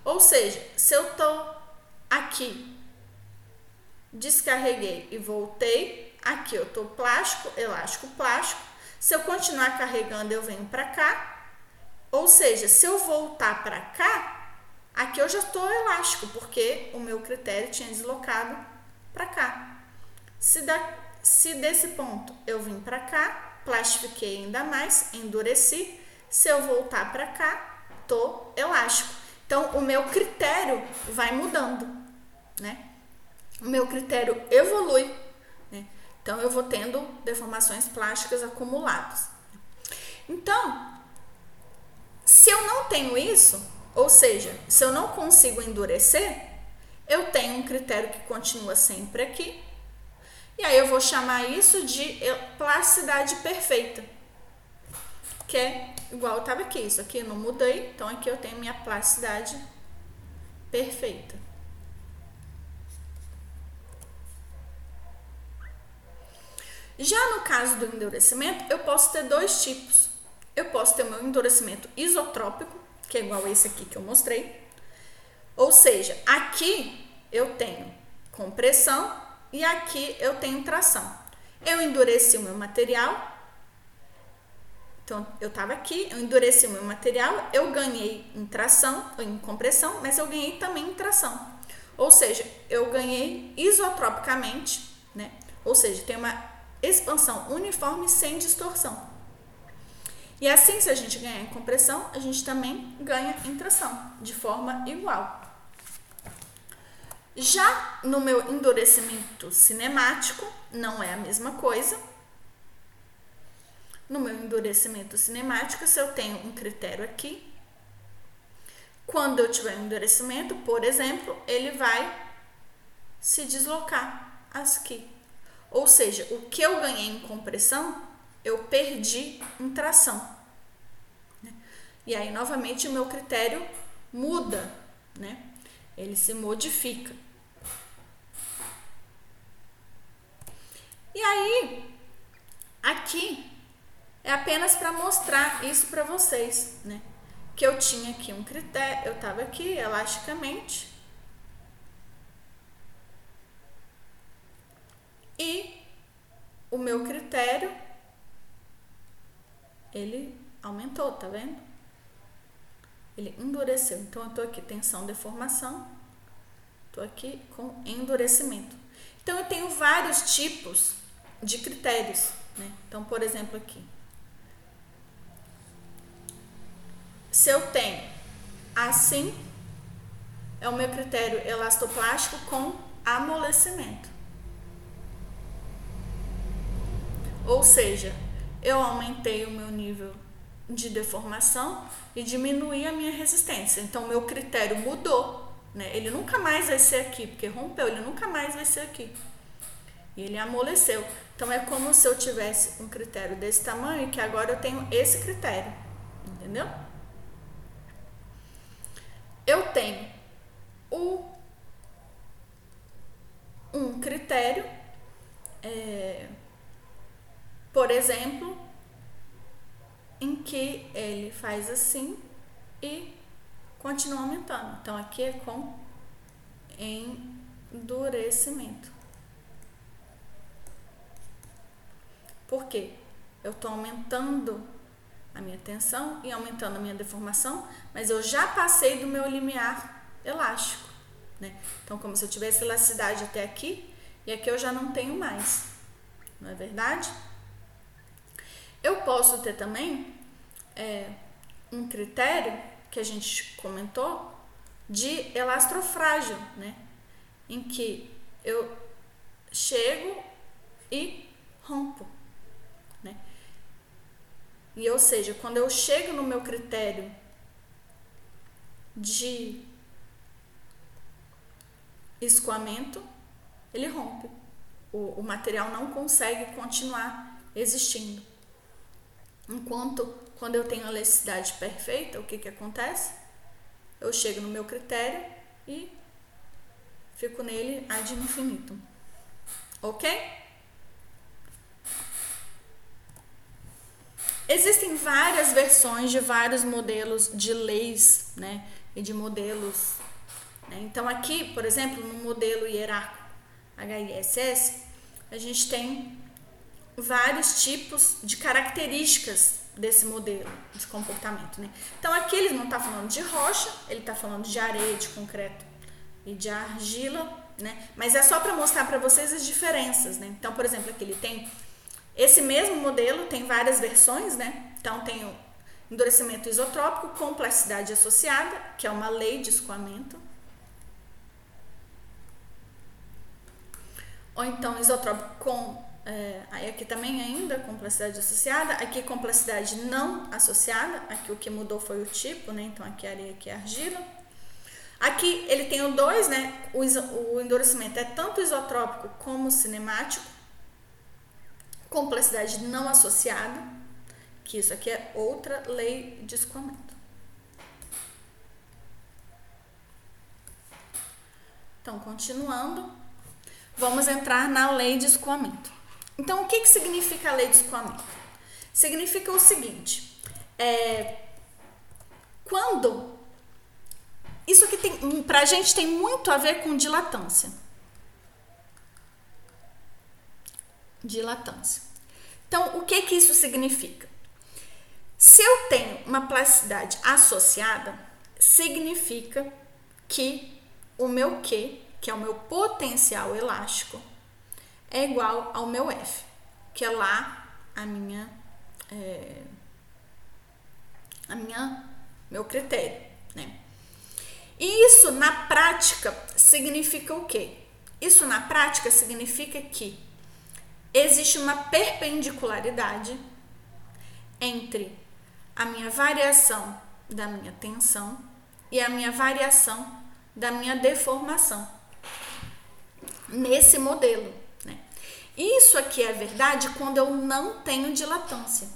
Ou seja, se eu estou aqui, descarreguei e voltei, aqui eu estou plástico, elástico, plástico. Se eu continuar carregando, eu venho para cá. Ou seja, se eu voltar para cá, aqui eu já estou elástico, porque o meu critério tinha deslocado para cá. Se, da, se desse ponto eu vim para cá, plastifiquei ainda mais, endureci. Se eu voltar para cá, tô elástico. Então, o meu critério vai mudando, né? O meu critério evolui então, eu vou tendo deformações plásticas acumuladas. Então, se eu não tenho isso, ou seja, se eu não consigo endurecer, eu tenho um critério que continua sempre aqui. E aí eu vou chamar isso de plasticidade perfeita. Que é igual estava aqui. Isso aqui eu não mudei, então aqui eu tenho minha plasticidade perfeita. Já no caso do endurecimento, eu posso ter dois tipos. Eu posso ter o meu endurecimento isotrópico, que é igual a esse aqui que eu mostrei. Ou seja, aqui eu tenho compressão e aqui eu tenho tração. Eu endureci o meu material. Então, eu estava aqui, eu endureci o meu material, eu ganhei em tração, em compressão, mas eu ganhei também em tração. Ou seja, eu ganhei isotropicamente, né? Ou seja, tem uma expansão uniforme sem distorção. E assim, se a gente ganhar em compressão, a gente também ganha em tração, de forma igual. Já no meu endurecimento cinemático, não é a mesma coisa. No meu endurecimento cinemático, se eu tenho um critério aqui, quando eu tiver um endurecimento, por exemplo, ele vai se deslocar aqui. Ou seja, o que eu ganhei em compressão, eu perdi em tração. E aí, novamente, o meu critério muda, né? Ele se modifica. E aí, aqui é apenas para mostrar isso para vocês, né? Que eu tinha aqui um critério, eu estava aqui elasticamente, E o meu critério, ele aumentou, tá vendo? Ele endureceu. Então, eu tô aqui tensão, deformação. Tô aqui com endurecimento. Então, eu tenho vários tipos de critérios, né? Então, por exemplo, aqui. Se eu tenho assim, é o meu critério elastoplástico com amolecimento. Ou seja, eu aumentei o meu nível de deformação e diminuí a minha resistência. Então, meu critério mudou. Né? Ele nunca mais vai ser aqui, porque rompeu, ele nunca mais vai ser aqui. E ele amoleceu. Então, é como se eu tivesse um critério desse tamanho e que agora eu tenho esse critério. Entendeu? Eu tenho o, um critério. É, por exemplo, em que ele faz assim e continua aumentando. Então, aqui é com endurecimento. Por quê? Eu estou aumentando a minha tensão e aumentando a minha deformação, mas eu já passei do meu limiar elástico. Né? Então, como se eu tivesse elasticidade até aqui, e aqui eu já não tenho mais. Não é verdade? Eu posso ter também é, um critério que a gente comentou de elastrofrágil, né? Em que eu chego e rompo, né? E ou seja, quando eu chego no meu critério de escoamento, ele rompe. O, o material não consegue continuar existindo. Enquanto quando eu tenho a elasticidade perfeita, o que, que acontece? Eu chego no meu critério e fico nele ad infinitum. Ok? Existem várias versões de vários modelos de leis, né? E de modelos. Né? Então, aqui, por exemplo, no modelo hierárquico HISS, a gente tem vários tipos de características desse modelo de comportamento. Né? Então, aqui ele não está falando de rocha, ele está falando de areia, de concreto e de argila, né? mas é só para mostrar para vocês as diferenças. Né? Então, por exemplo, aqui ele tem esse mesmo modelo tem várias versões, né? Então tem o endurecimento isotrópico com plasticidade associada, que é uma lei de escoamento. Ou então isotrópico com, é, aí aqui também ainda com plasticidade associada, aqui com plasticidade não associada, aqui o que mudou foi o tipo, né? Então aqui é areia, aqui é argila. Aqui ele tem o dois, né? O, o endurecimento é tanto isotrópico como cinemático complexidade não associada, que isso aqui é outra lei de escoamento. Então, continuando, vamos entrar na lei de escoamento. Então, o que, que significa a lei de escoamento? Significa o seguinte: é, quando isso aqui tem, para a gente tem muito a ver com dilatância. dilatância. Então, o que que isso significa? Se eu tenho uma plasticidade associada, significa que o meu Q, que é o meu potencial elástico, é igual ao meu F, que é lá a minha é, a minha meu critério, né? E isso na prática significa o quê? Isso na prática significa que existe uma perpendicularidade entre a minha variação da minha tensão e a minha variação da minha deformação nesse modelo. Isso aqui é verdade quando eu não tenho dilatância.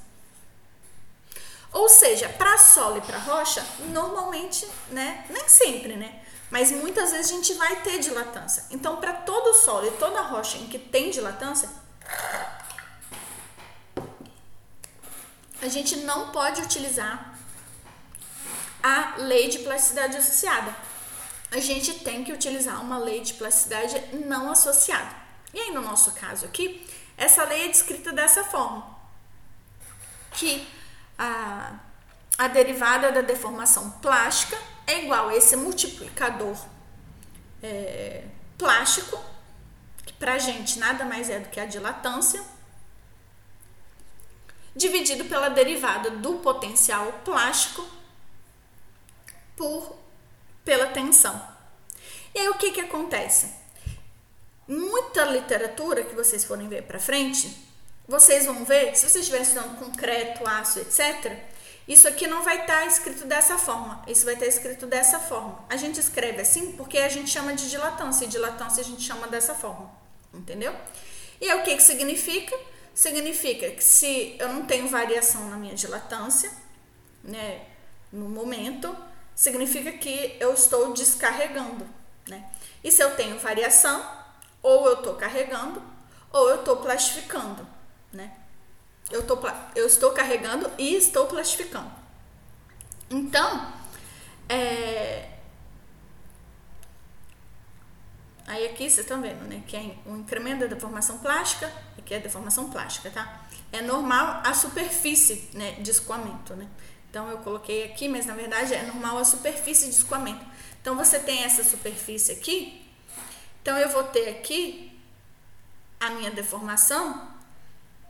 Ou seja, para solo e para rocha, normalmente, né, nem sempre, né, mas muitas vezes a gente vai ter dilatância. Então, para todo solo e toda rocha em que tem dilatância, a gente não pode utilizar a lei de plasticidade associada. A gente tem que utilizar uma lei de plasticidade não associada. E aí, no nosso caso aqui, essa lei é descrita dessa forma: que a, a derivada da deformação plástica é igual a esse multiplicador é, plástico para a gente nada mais é do que a dilatância, dividido pela derivada do potencial plástico por pela tensão. E aí o que que acontece? Muita literatura que vocês forem ver para frente, vocês vão ver, se vocês estiverem estudando concreto, aço, etc., isso aqui não vai estar tá escrito dessa forma, isso vai estar tá escrito dessa forma. A gente escreve assim porque a gente chama de dilatância, e dilatância a gente chama dessa forma entendeu? E aí, o que, que significa? Significa que se eu não tenho variação na minha dilatância, né, no momento, significa que eu estou descarregando, né? E se eu tenho variação, ou eu estou carregando, ou eu estou plastificando, né? Eu, tô, eu estou carregando e estou plastificando. Então, é, Aí aqui vocês estão vendo, né? Que é o incremento da deformação plástica, aqui é deformação plástica, tá? É normal a superfície né, de escoamento, né? Então eu coloquei aqui, mas na verdade é normal a superfície de escoamento. Então você tem essa superfície aqui, então eu vou ter aqui a minha deformação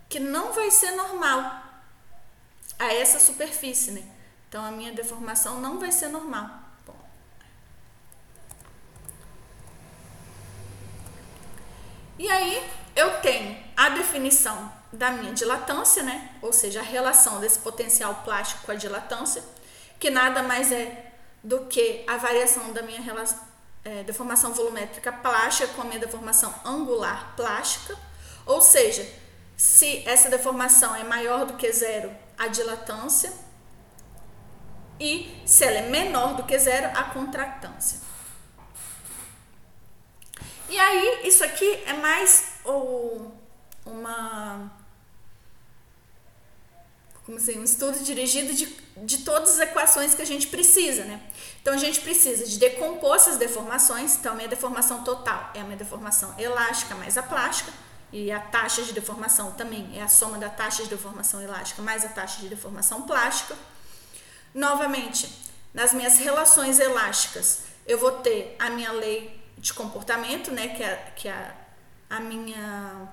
que não vai ser normal a essa superfície, né? Então a minha deformação não vai ser normal. Bom. E aí eu tenho a definição da minha dilatância, né? Ou seja, a relação desse potencial plástico com a dilatância, que nada mais é do que a variação da minha relação é, deformação volumétrica plástica com a minha deformação angular plástica. Ou seja, se essa deformação é maior do que zero, a dilatância, e se ela é menor do que zero, a contractância. E aí, isso aqui é mais ou, uma como assim, um estudo dirigido de, de todas as equações que a gente precisa, né? Então a gente precisa de decompor essas deformações. Então minha deformação total é a minha deformação elástica mais a plástica e a taxa de deformação também é a soma da taxa de deformação elástica mais a taxa de deformação plástica. Novamente, nas minhas relações elásticas, eu vou ter a minha lei de comportamento, né, que é, que é a minha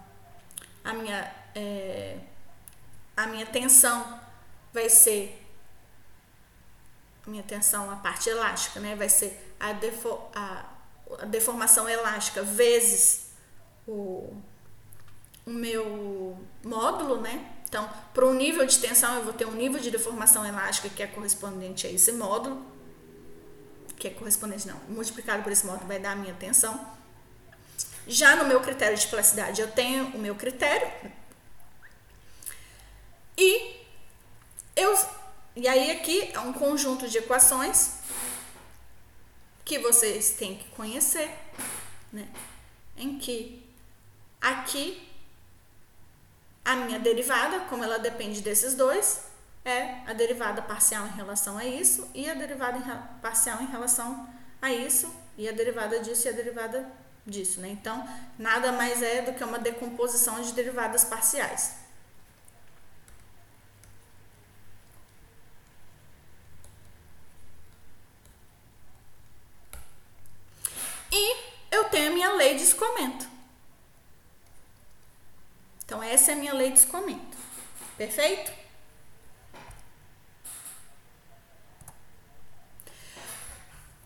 a minha é, a minha tensão vai ser minha tensão a parte elástica, né, vai ser a, defo, a, a deformação elástica vezes o, o meu módulo, né? Então, para um nível de tensão, eu vou ter um nível de deformação elástica que é correspondente a esse módulo, que é correspondente, não, multiplicado por esse módulo vai dar a minha tensão. Já no meu critério de plasticidade, eu tenho o meu critério. E eu e aí aqui é um conjunto de equações que vocês têm que conhecer, né? Em que aqui a minha derivada, como ela depende desses dois, é a derivada parcial em relação a isso e a derivada parcial em relação a isso e a derivada disso e a derivada disso, né? Então, nada mais é do que uma decomposição de derivadas parciais. E eu tenho a minha lei de escoamento. Então, essa é a minha lei de escoamento. Perfeito?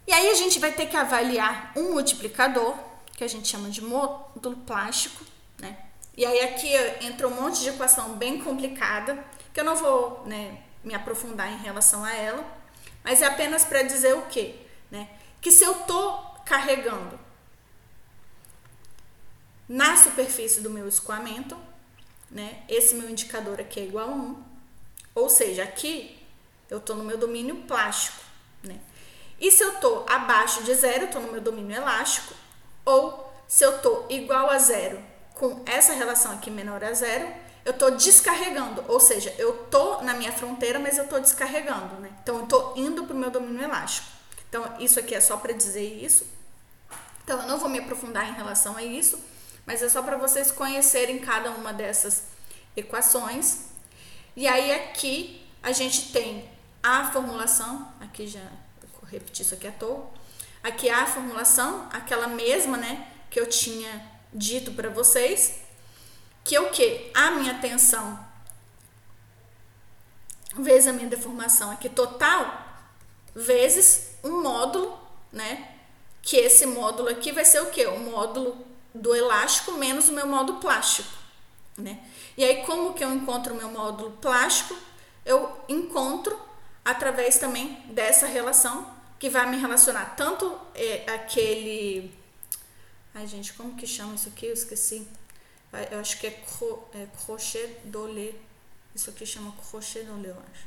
E aí a gente vai ter que avaliar um multiplicador, que a gente chama de módulo plástico, né? E aí aqui entra um monte de equação bem complicada, que eu não vou né, me aprofundar em relação a ela, mas é apenas para dizer o quê? Né? Que se eu estou carregando na superfície do meu escoamento, né? Esse meu indicador aqui é igual a 1. Ou seja, aqui eu estou no meu domínio plástico, né? E se eu estou abaixo de zero, estou no meu domínio elástico. Ou se eu estou igual a zero com essa relação aqui menor a zero, eu estou descarregando. Ou seja, eu estou na minha fronteira, mas eu estou descarregando, né? Então, eu estou indo para o meu domínio elástico. Então, isso aqui é só para dizer isso. Então, eu não vou me aprofundar em relação a isso mas é só para vocês conhecerem cada uma dessas equações. E aí aqui a gente tem a formulação, aqui já vou repetir isso aqui à toa. Aqui a formulação, aquela mesma, né, que eu tinha dito para vocês, que é o que? A minha tensão vezes a minha deformação aqui total, vezes um módulo, né? Que esse módulo aqui vai ser o que? O módulo do elástico menos o meu módulo plástico, né? E aí como que eu encontro o meu módulo plástico? Eu encontro através também dessa relação que vai me relacionar tanto é, aquele Ai, gente, como que chama isso aqui? Eu esqueci. Eu acho que é, cro, é crochet dolé. Isso aqui chama crochet dolé, eu acho.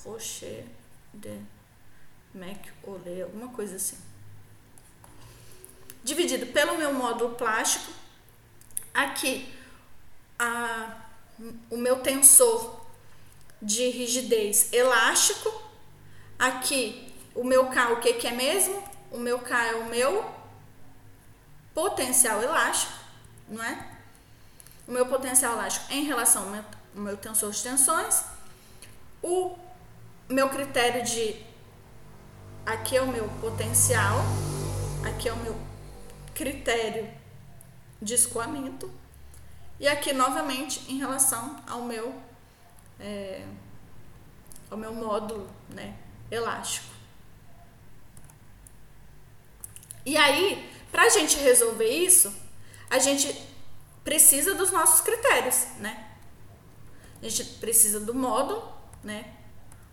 Crochet de Mac olé, alguma coisa assim dividido pelo meu módulo plástico. Aqui, a, o meu tensor de rigidez elástico. Aqui, o meu K, o que, que é mesmo? O meu K é o meu potencial elástico, não é? O meu potencial elástico em relação ao meu, ao meu tensor de tensões. O meu critério de aqui é o meu potencial, aqui é o meu critério de escoamento. E aqui novamente em relação ao meu é, ao meu módulo né, elástico. E aí, para a gente resolver isso, a gente precisa dos nossos critérios, né? A gente precisa do módulo, né?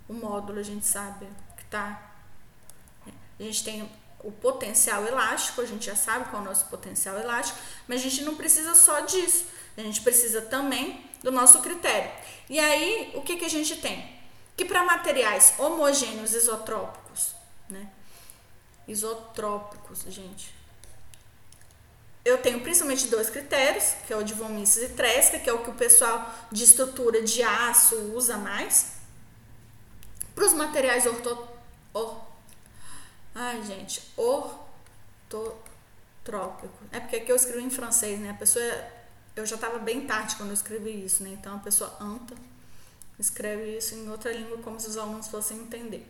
O módulo a gente sabe que tá. A gente tem o potencial elástico, a gente já sabe qual é o nosso potencial elástico, mas a gente não precisa só disso. A gente precisa também do nosso critério. E aí, o que, que a gente tem? Que para materiais homogêneos isotrópicos, né? Isotrópicos, gente. Eu tenho principalmente dois critérios, que é o de von Mises e Tresca, que é o que o pessoal de estrutura de aço usa mais. Para os materiais orto... Or... Ai, gente, ortotrópico. É porque aqui eu escrevi em francês, né? A pessoa eu já estava bem tarde quando eu escrevi isso, né? Então a pessoa anta, escreve isso em outra língua como se os alunos fossem entender.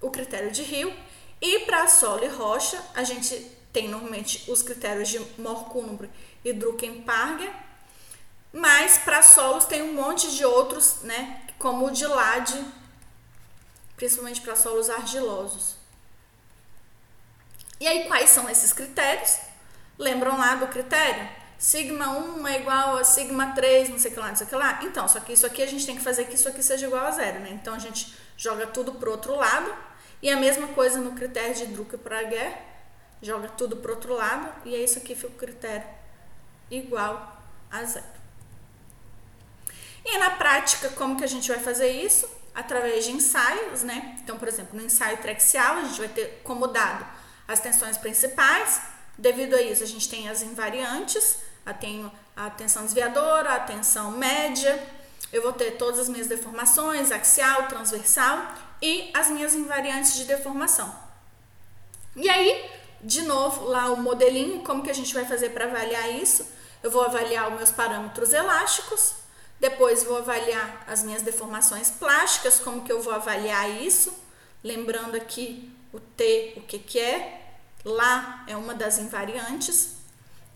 O critério de rio. E para solo e rocha, a gente tem normalmente os critérios de Morcumbre e Druckenparger, mas para solos tem um monte de outros, né? Como o de Lade, principalmente para solos argilosos. E aí, quais são esses critérios? Lembram lá do critério? sigma 1 é igual a sigma 3, não sei o que lá, não sei o que lá. Então, só que isso aqui a gente tem que fazer que isso aqui seja igual a zero, né? Então a gente joga tudo pro outro lado. E a mesma coisa no critério de Drucker-Praguer, joga tudo pro outro lado e é isso aqui fica o critério igual a zero. E na prática, como que a gente vai fazer isso? Através de ensaios, né? Então, por exemplo, no ensaio trexial, a gente vai ter como dado as tensões principais. Devido a isso, a gente tem as invariantes, eu tenho a tensão desviadora, a tensão média, eu vou ter todas as minhas deformações, axial, transversal e as minhas invariantes de deformação. E aí, de novo, lá o modelinho, como que a gente vai fazer para avaliar isso? Eu vou avaliar os meus parâmetros elásticos, depois vou avaliar as minhas deformações plásticas, como que eu vou avaliar isso? Lembrando aqui o T, o que que é? Lá é uma das invariantes,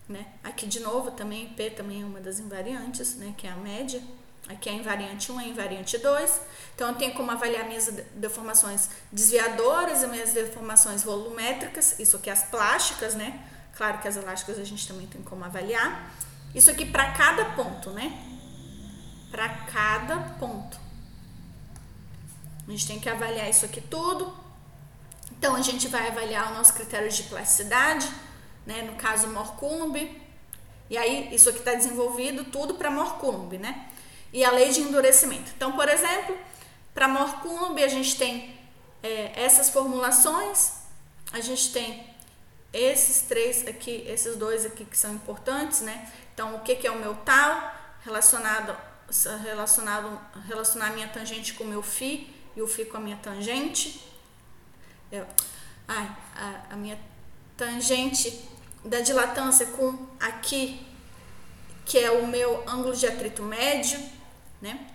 né? Aqui de novo também P também é uma das invariantes, né? Que é a média. Aqui é a invariante 1 é a invariante 2. Então eu tenho como avaliar minhas deformações desviadoras e minhas deformações volumétricas. Isso aqui é as plásticas, né? Claro que as elásticas a gente também tem como avaliar. Isso aqui para cada ponto, né? Para cada ponto. A gente tem que avaliar isso aqui tudo. Então a gente vai avaliar o nosso critério de plasticidade né? No caso, Morcumbe. E aí, isso aqui está desenvolvido tudo para Morcumbe, né? E a lei de endurecimento. Então, por exemplo, para Morcumbe, a gente tem é, essas formulações, a gente tem esses três aqui, esses dois aqui que são importantes, né? Então, o que, que é o meu tal relacionado relacionado relacionar a minha tangente com o meu φ e o φ com a minha tangente. Eu, ai, a, a minha tangente da dilatância com aqui, que é o meu ângulo de atrito médio, né?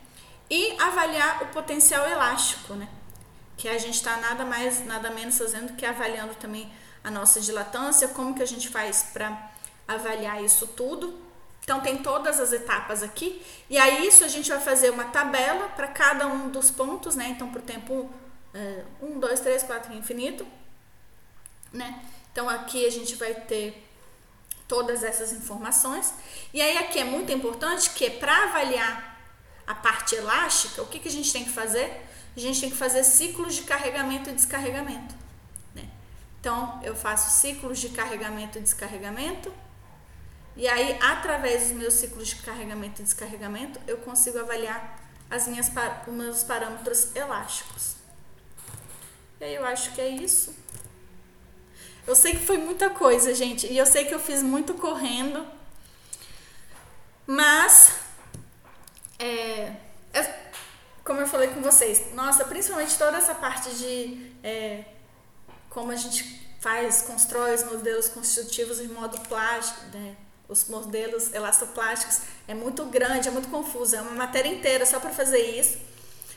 E avaliar o potencial elástico, né? Que a gente está nada mais, nada menos fazendo que avaliando também a nossa dilatância, como que a gente faz para avaliar isso tudo. Então tem todas as etapas aqui. E aí isso a gente vai fazer uma tabela para cada um dos pontos, né? Então por tempo 1, 2, 3, 4 infinito, né? Então aqui a gente vai ter todas essas informações. E aí aqui é muito importante que para avaliar a parte elástica, o que, que a gente tem que fazer? A gente tem que fazer ciclos de carregamento e descarregamento. Né? Então eu faço ciclos de carregamento e descarregamento. E aí, através dos meus ciclos de carregamento e descarregamento, eu consigo avaliar as minhas, os meus parâmetros elásticos. E aí eu acho que é isso. Eu sei que foi muita coisa, gente, e eu sei que eu fiz muito correndo, mas é, é, como eu falei com vocês, nossa, principalmente toda essa parte de é, como a gente faz, constrói os modelos constitutivos em modo plástico, né? os modelos elastoplásticos, é muito grande, é muito confuso, é uma matéria inteira só para fazer isso.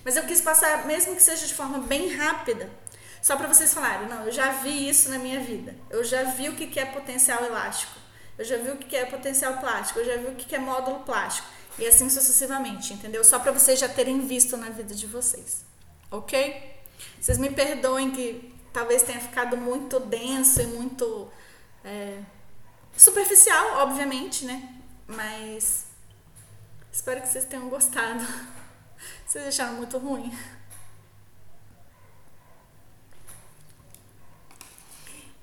Mas eu quis passar, mesmo que seja de forma bem rápida, só para vocês falarem, não, eu já vi isso na minha vida. Eu já vi o que é potencial elástico. Eu já vi o que é potencial plástico. Eu já vi o que é módulo plástico. E assim sucessivamente, entendeu? Só para vocês já terem visto na vida de vocês. Ok? Vocês me perdoem que talvez tenha ficado muito denso e muito. É, superficial, obviamente, né? Mas espero que vocês tenham gostado. Vocês acharam muito ruim?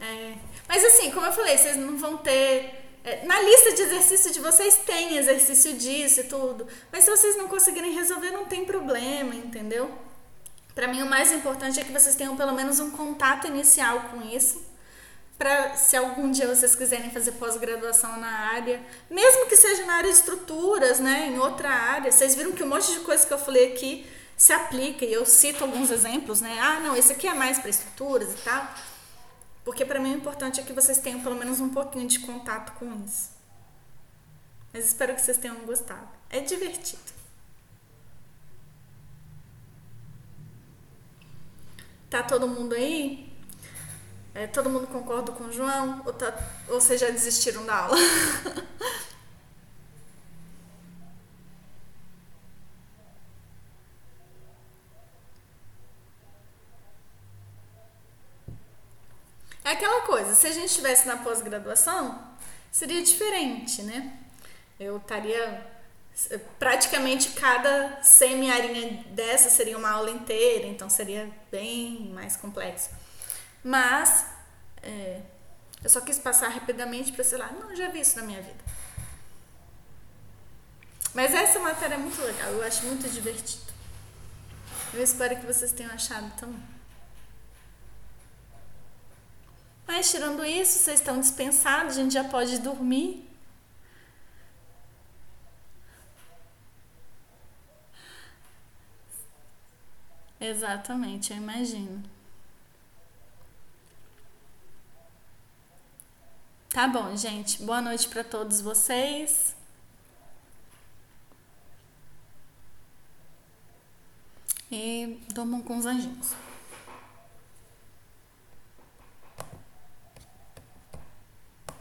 É, mas assim, como eu falei, vocês não vão ter. É, na lista de exercício de vocês tem exercício disso e tudo. Mas se vocês não conseguirem resolver, não tem problema, entendeu? Para mim, o mais importante é que vocês tenham pelo menos um contato inicial com isso. Para se algum dia vocês quiserem fazer pós-graduação na área, mesmo que seja na área de estruturas, né, em outra área, vocês viram que um monte de coisa que eu falei aqui se aplica e eu cito alguns exemplos, né? Ah, não, esse aqui é mais para estruturas e tal. Porque para mim o importante é que vocês tenham pelo menos um pouquinho de contato com isso. Mas espero que vocês tenham gostado. É divertido. Tá todo mundo aí? É, todo mundo concorda com o João? Ou, tá, ou vocês já desistiram da aula? É aquela coisa, se a gente estivesse na pós-graduação, seria diferente, né? Eu estaria praticamente cada semi-arinha dessa seria uma aula inteira, então seria bem mais complexo. Mas é, eu só quis passar rapidamente para sei lá, não, já vi isso na minha vida. Mas essa matéria é muito legal, eu acho muito divertido. Eu espero que vocês tenham achado também. Mas tirando isso, vocês estão dispensados, a gente já pode dormir. Exatamente, eu imagino. Tá bom, gente. Boa noite para todos vocês. E dormam com os anjinhos.